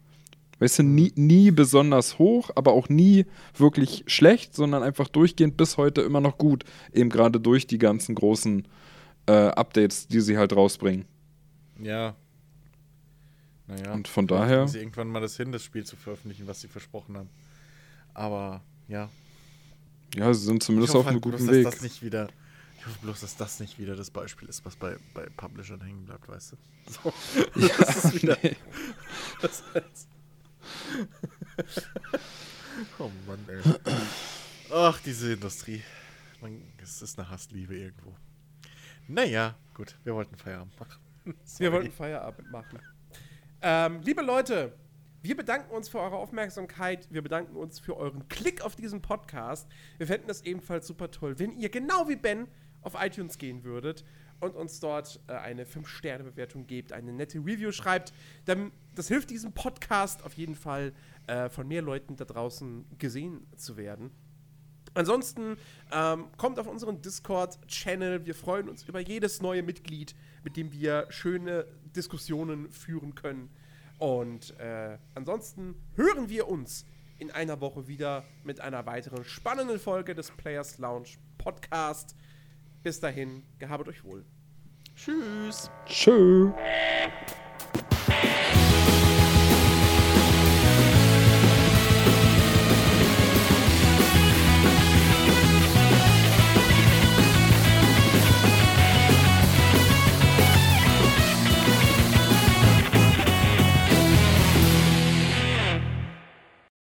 Weißt du, nie, nie besonders hoch, aber auch nie wirklich schlecht, sondern einfach durchgehend bis heute immer noch gut. Eben gerade durch die ganzen großen äh, Updates, die sie halt rausbringen. Ja. Naja. Und von daher- sie irgendwann mal das hin, das Spiel zu veröffentlichen, was sie versprochen haben. Aber, ja. Ja, sie sind zumindest hoffe auf einem halt bloß, guten dass Weg. das nicht wieder. Ich hoffe bloß, dass das nicht wieder das Beispiel ist, was bei, bei Publishern hängen bleibt, weißt du? So. das ist wieder. nee. Das heißt. oh Mann, ey. Ach, diese Industrie. Man, es ist eine Hassliebe irgendwo. Naja, gut, wir wollten Feierabend machen. Wir Sorry. wollten Feierabend machen. Ähm, liebe Leute, wir bedanken uns für eure Aufmerksamkeit. Wir bedanken uns für euren Klick auf diesen Podcast. Wir fänden es ebenfalls super toll, wenn ihr genau wie Ben auf iTunes gehen würdet und uns dort äh, eine 5-Sterne-Bewertung gebt, eine nette Review schreibt. Dann, das hilft diesem Podcast auf jeden Fall äh, von mehr Leuten da draußen gesehen zu werden. Ansonsten ähm, kommt auf unseren Discord-Channel. Wir freuen uns über jedes neue Mitglied, mit dem wir schöne Diskussionen führen können. Und äh, ansonsten hören wir uns in einer Woche wieder mit einer weiteren spannenden Folge des Players Lounge Podcast. Bis dahin, gehabt euch wohl. Tschüss. Tschüss.